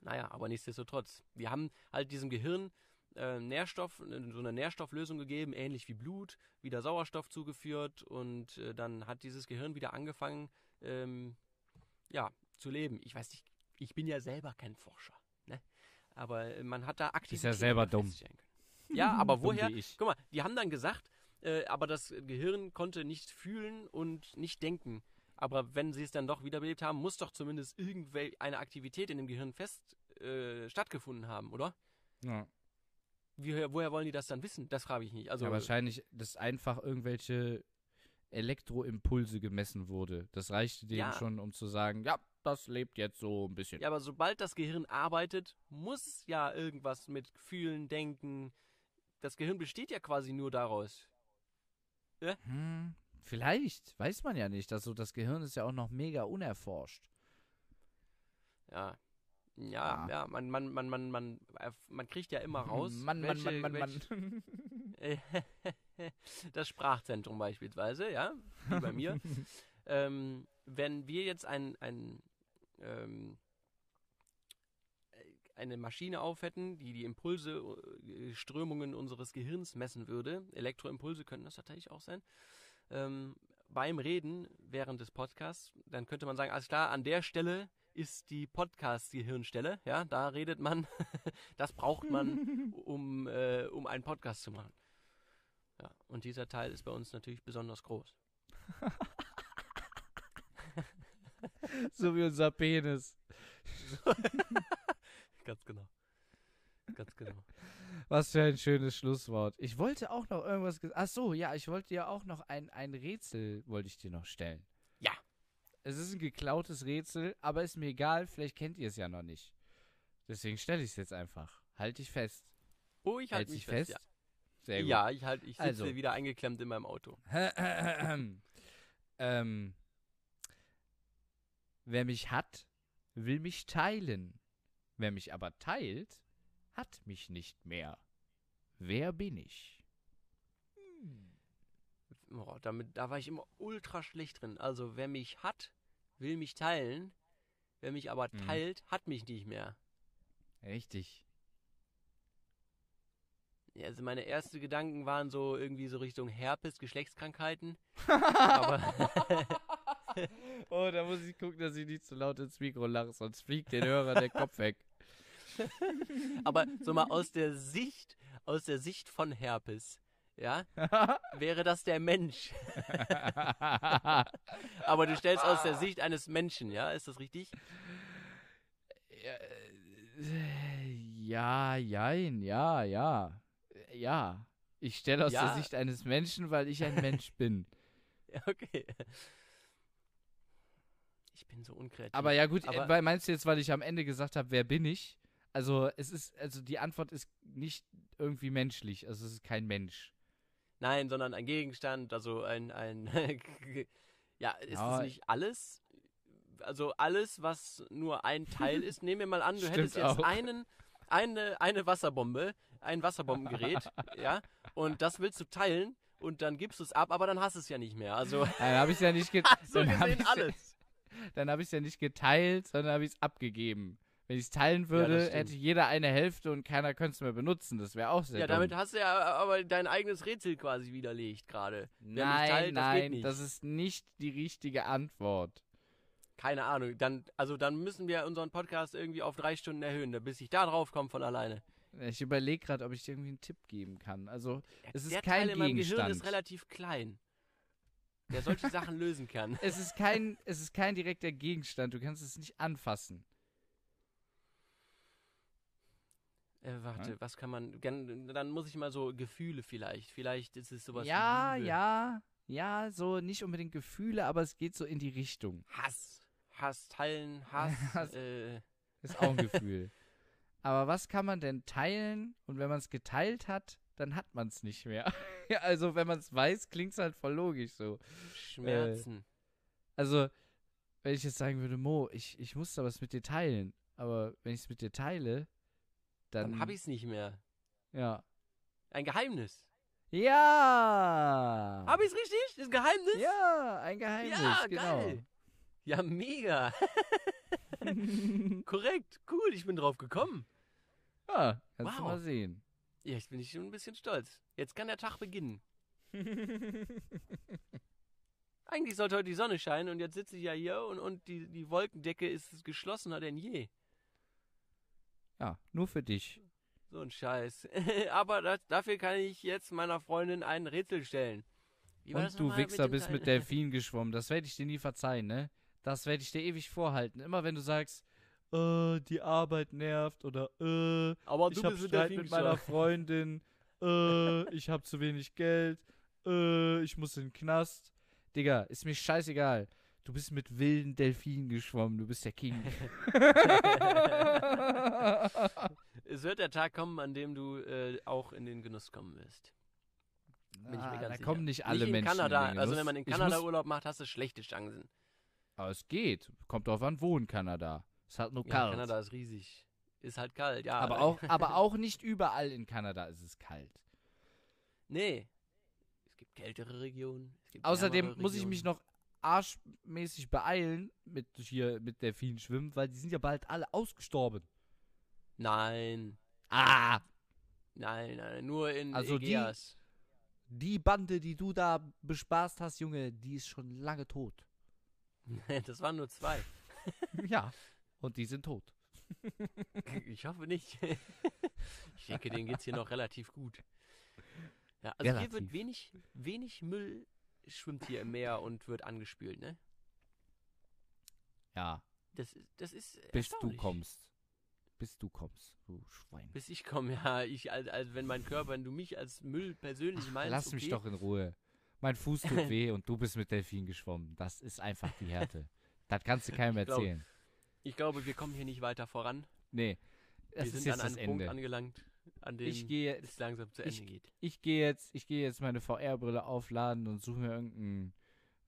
naja, aber nichtsdestotrotz. Wir haben halt diesem Gehirn äh, Nährstoff, äh, so eine Nährstofflösung gegeben, ähnlich wie Blut, wieder Sauerstoff zugeführt und äh, dann hat dieses Gehirn wieder angefangen, ähm, ja, zu leben. Ich weiß nicht, ich bin ja selber kein Forscher, ne? Aber äh, man hat da aktiv. ja selber dumm. Ja, aber woher? Guck mal, die haben dann gesagt, äh, aber das Gehirn konnte nicht fühlen und nicht denken. Aber wenn sie es dann doch wiederbelebt haben, muss doch zumindest irgendeine Aktivität in dem Gehirn fest äh, stattgefunden haben, oder? Ja. Wie, woher wollen die das dann wissen? Das frage ich nicht. Also ja, wahrscheinlich, dass einfach irgendwelche Elektroimpulse gemessen wurde. Das reichte denen Ja. schon, um zu sagen, ja, das lebt jetzt so ein bisschen. ja, aber sobald das Gehirn arbeitet, muss ja irgendwas mit Fühlen, Denken. Das Gehirn besteht ja quasi nur daraus. Hm, vielleicht, weiß man ja nicht. Also das Gehirn ist ja auch noch mega unerforscht. Ja. Ja, Ja. ja, man, man, man, man, man, äh, man kriegt ja immer raus. Mann, Mann, welche, Mann, Mann, welche, Mann. das Sprachzentrum beispielsweise, ja, wie bei mir. ähm, wenn wir jetzt ein, ein, ähm, eine Maschine auf hätten, die die Impulse, äh, Strömungen unseres Gehirns messen würde, Elektroimpulse könnten das tatsächlich auch sein, ähm, beim Reden während des Podcasts, dann könnte man sagen, alles klar, an der Stelle ist die Podcast-Gehirnstelle, ja, da redet man, das braucht man, um, äh, um einen Podcast zu machen. Ja, und dieser Teil ist bei uns natürlich besonders groß. so wie unser Penis. Ganz genau. Ganz genau. Was für ein schönes Schlusswort. Ich wollte auch noch irgendwas. Ach so, ja, ich wollte dir auch noch ein, ein Rätsel wollte ich dir noch stellen. Ja. Es ist ein geklautes Rätsel, aber ist mir egal. Vielleicht kennt ihr es ja noch nicht. Deswegen stelle ich es jetzt einfach. Halt dich fest. Oh, ich halte Halt mich dich fest. fest. Ja, Sehr gut. ja ich, halt, ich sitze Also. wieder eingeklemmt in meinem Auto. ähm, wer mich hat, will mich teilen. Wer mich aber teilt, hat mich nicht mehr. Wer bin ich? Oh, damit, da war ich immer ultra schlecht drin. Also, wer mich hat, will mich teilen. Wer mich aber Mhm. teilt, hat mich nicht mehr. Richtig. Also meine ersten Gedanken waren so irgendwie so Richtung Herpes, Geschlechtskrankheiten. aber oh, da muss ich gucken, dass ich nicht zu laut ins Mikro lache, sonst fliegt den Hörer der Kopf weg. Aber so mal aus der Sicht, aus der Sicht von Herpes, ja, wäre das der Mensch. Aber du stellst aus der Sicht eines Menschen, ja, ist das richtig? ja, jein, ja, ja. Ja. Ich stelle aus Ja. der Sicht eines Menschen, weil ich ein Mensch bin. Ja, okay. Ich bin so unkreativ. Aber ja gut, Aber- äh, weil meinst du jetzt, weil ich am Ende gesagt habe, wer bin ich? Also es ist, also die Antwort ist nicht irgendwie menschlich. Also es ist kein Mensch. Nein, sondern ein Gegenstand, also ein, ein ja, ist Ja. das nicht alles? Also alles, was nur ein Teil ist, nehmen wir mal an, du Stimmt hättest jetzt auch. einen, eine, eine Wasserbombe, ein Wasserbombengerät, ja, und das willst du teilen und dann gibst du es ab, aber dann hast du es ja nicht mehr. Also Dann habe ich ja nicht get du dann hab gesehen ich's ja- alles. Dann habe ich es ja nicht geteilt, sondern habe ich es abgegeben. Wenn ich es teilen das würde, stimmt. hätte jeder eine Hälfte und keiner könnte es mehr benutzen. Das wäre auch sehr Ja, dumm. damit hast du ja aber dein eigenes Rätsel quasi widerlegt gerade. Nein, teilt, das nein, nicht. das ist nicht die richtige Antwort. Keine Ahnung. Dann, also dann müssen wir unseren Podcast irgendwie auf drei Stunden erhöhen, bis ich da drauf komme von alleine. Ich überlege gerade, ob ich dir irgendwie einen Tipp geben kann. Also, es ist der kein Teil in meinem Gehirn Gegenstand. ist relativ klein. Der solche Sachen lösen kann. es ist kein, es ist kein direkter Gegenstand. Du kannst es nicht anfassen. Äh, warte, Ja? was kann man. Dann muss ich mal so Gefühle vielleicht. Vielleicht ist es sowas ja, ja, ja, so nicht unbedingt Gefühle, aber es geht so in die Richtung. Hass. Hass, Teilen, Hass. Hass. äh, Ist auch ein Gefühl. Aber was kann man denn teilen? Und wenn man es geteilt hat, dann hat man es nicht mehr. also wenn man es weiß, klingt es halt voll logisch so. Schmerzen. Also, wenn ich jetzt sagen würde, Mo, ich, ich muss da was mit dir teilen, aber wenn ich es mit dir teile, dann. Dann habe ich es nicht mehr. Ja. Ein Geheimnis. Ja! Habe ich es richtig? Das Geheimnis? Ja, ein Geheimnis, Ja, genau. geil. Ja, mega. Korrekt. Cool, ich bin drauf gekommen. ja, kannst du Wow. mal sehen. Ja, jetzt bin ich schon ein bisschen stolz. Jetzt kann der Tag beginnen. Eigentlich sollte heute die Sonne scheinen und jetzt sitze ich ja hier und, und die, die Wolkendecke ist geschlossener denn je. ja, nur für dich. So ein Scheiß. Aber das, dafür kann ich jetzt meiner Freundin ein Rätsel stellen. Und du Wichser bist mit Delfinen geschwommen. Das werde ich dir nie verzeihen, ne? Das werde ich dir ewig vorhalten. Immer wenn du sagst, äh, die Arbeit nervt oder äh, Aber ich du hab bist mit Streit mit meiner. Freundin, äh, ich hab zu wenig Geld, äh, ich muss in den Knast. Digga, ist mir scheißegal. Du bist mit wilden Delfinen geschwommen, du bist der King. Es wird der Tag kommen, an dem du äh, auch in den Genuss kommen wirst. Bin ich mir Ah, ganz da sicher. kommen nicht alle nicht in Menschen Kanada. in den also wenn man in Kanada Urlaub macht, hast du schlechte Chancen. Aber es geht. Kommt drauf an, wo in Kanada. Es hat nur Ja, kalt. Kanada ist riesig. Ist halt kalt, ja. aber, auch, aber auch nicht überall in Kanada ist es kalt. Nee. Es gibt kältere Regionen. Es gibt Außerdem wärmere muss ich mich Regionen. noch arschmäßig beeilen mit hier mit Delfinen schwimmen, weil die sind ja bald alle ausgestorben. Nein. Ah! Nein, nein, nur in Also die- Ägäas. Die Bande, die du da bespaßt hast, Junge, die ist schon lange tot. Das waren nur zwei. ja. Und die sind tot. Ich hoffe nicht. ich denke, denen geht's hier noch relativ gut. Ja, also hier wird Relativ. wenig, wenig Müll schwimmt hier im Meer und wird angespült, ne? Ja. Das, ist- das ist Bis du kommst. Bis du kommst, du Schwein. Bis ich komme, ja. Ich, als, als wenn mein Körper, wenn du mich als Müll persönlich meinst, Lass okay, mich doch in Ruhe. Mein Fuß tut weh und du bist mit Delfinen geschwommen. Das ist einfach die Härte. das kannst du keinem Ich glaub, erzählen. Ich glaube, wir kommen hier nicht weiter voran. Nee. Das wir ist sind jetzt an einem Punkt Ende. angelangt, an dem Ich gehe es langsam zu Ende ich- geht. ich gehe jetzt, ich gehe jetzt meine VR-Brille aufladen und suche mir irgendein,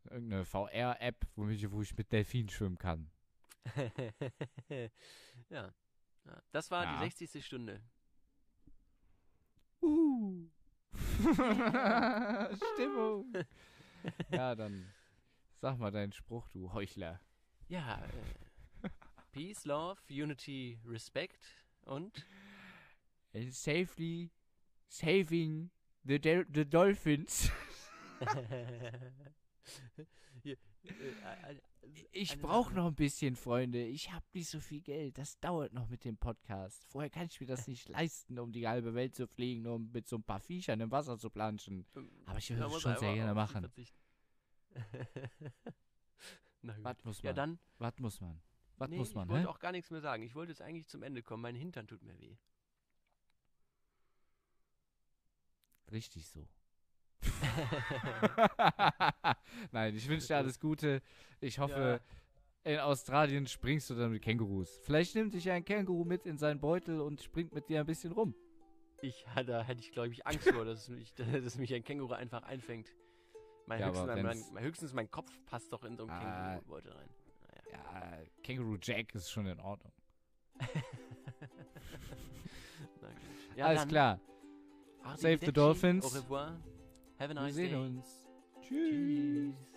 irgendeine VR-App, wo ich, wo ich mit Delfinen schwimmen kann. ja. ja. Das war Ja. die 60. Stunde. Uh. Stimmung. ja, dann sag mal deinen Spruch, du Heuchler. Ja, äh, Peace, Love, Unity, Respect und And safely saving the, the dolphins. Äh, äh, Ich brauche noch ein bisschen, Freunde. Ich habe nicht so viel Geld. Das dauert noch mit dem Podcast. Vorher kann ich mir das nicht leisten, um die halbe Welt zu fliegen, um mit so ein paar Viechern im Wasser zu planschen. Ähm, Aber ich würde es schon sehr gerne machen. Was muss man? Ja, dann. Was muss man? Was nee, muss man, ich wollte hä? auch gar nichts mehr sagen. Ich wollte jetzt eigentlich zum Ende kommen. Mein Hintern tut mir weh. Richtig so. Nein, ich wünsche dir alles Gute. Ich hoffe, in Australien springst du dann mit Kängurus. Vielleicht nimmt dich ja ein Känguru mit in seinen Beutel und springt mit dir ein bisschen rum. Ich, da hätte ich, glaube ich, Angst vor, dass mich, dass mich ein Känguru einfach einfängt. Mein Ja, höchstens, mein, mein, höchstens mein Kopf passt doch in so einen Ah. Känguru-Beutel rein. Ja, Känguru Jack ist schon in Ordnung. Ja, alles dann, klar. Save the Dolphins. Au revoir. Have a nice Zenos. day. Tschüss. Tschüss.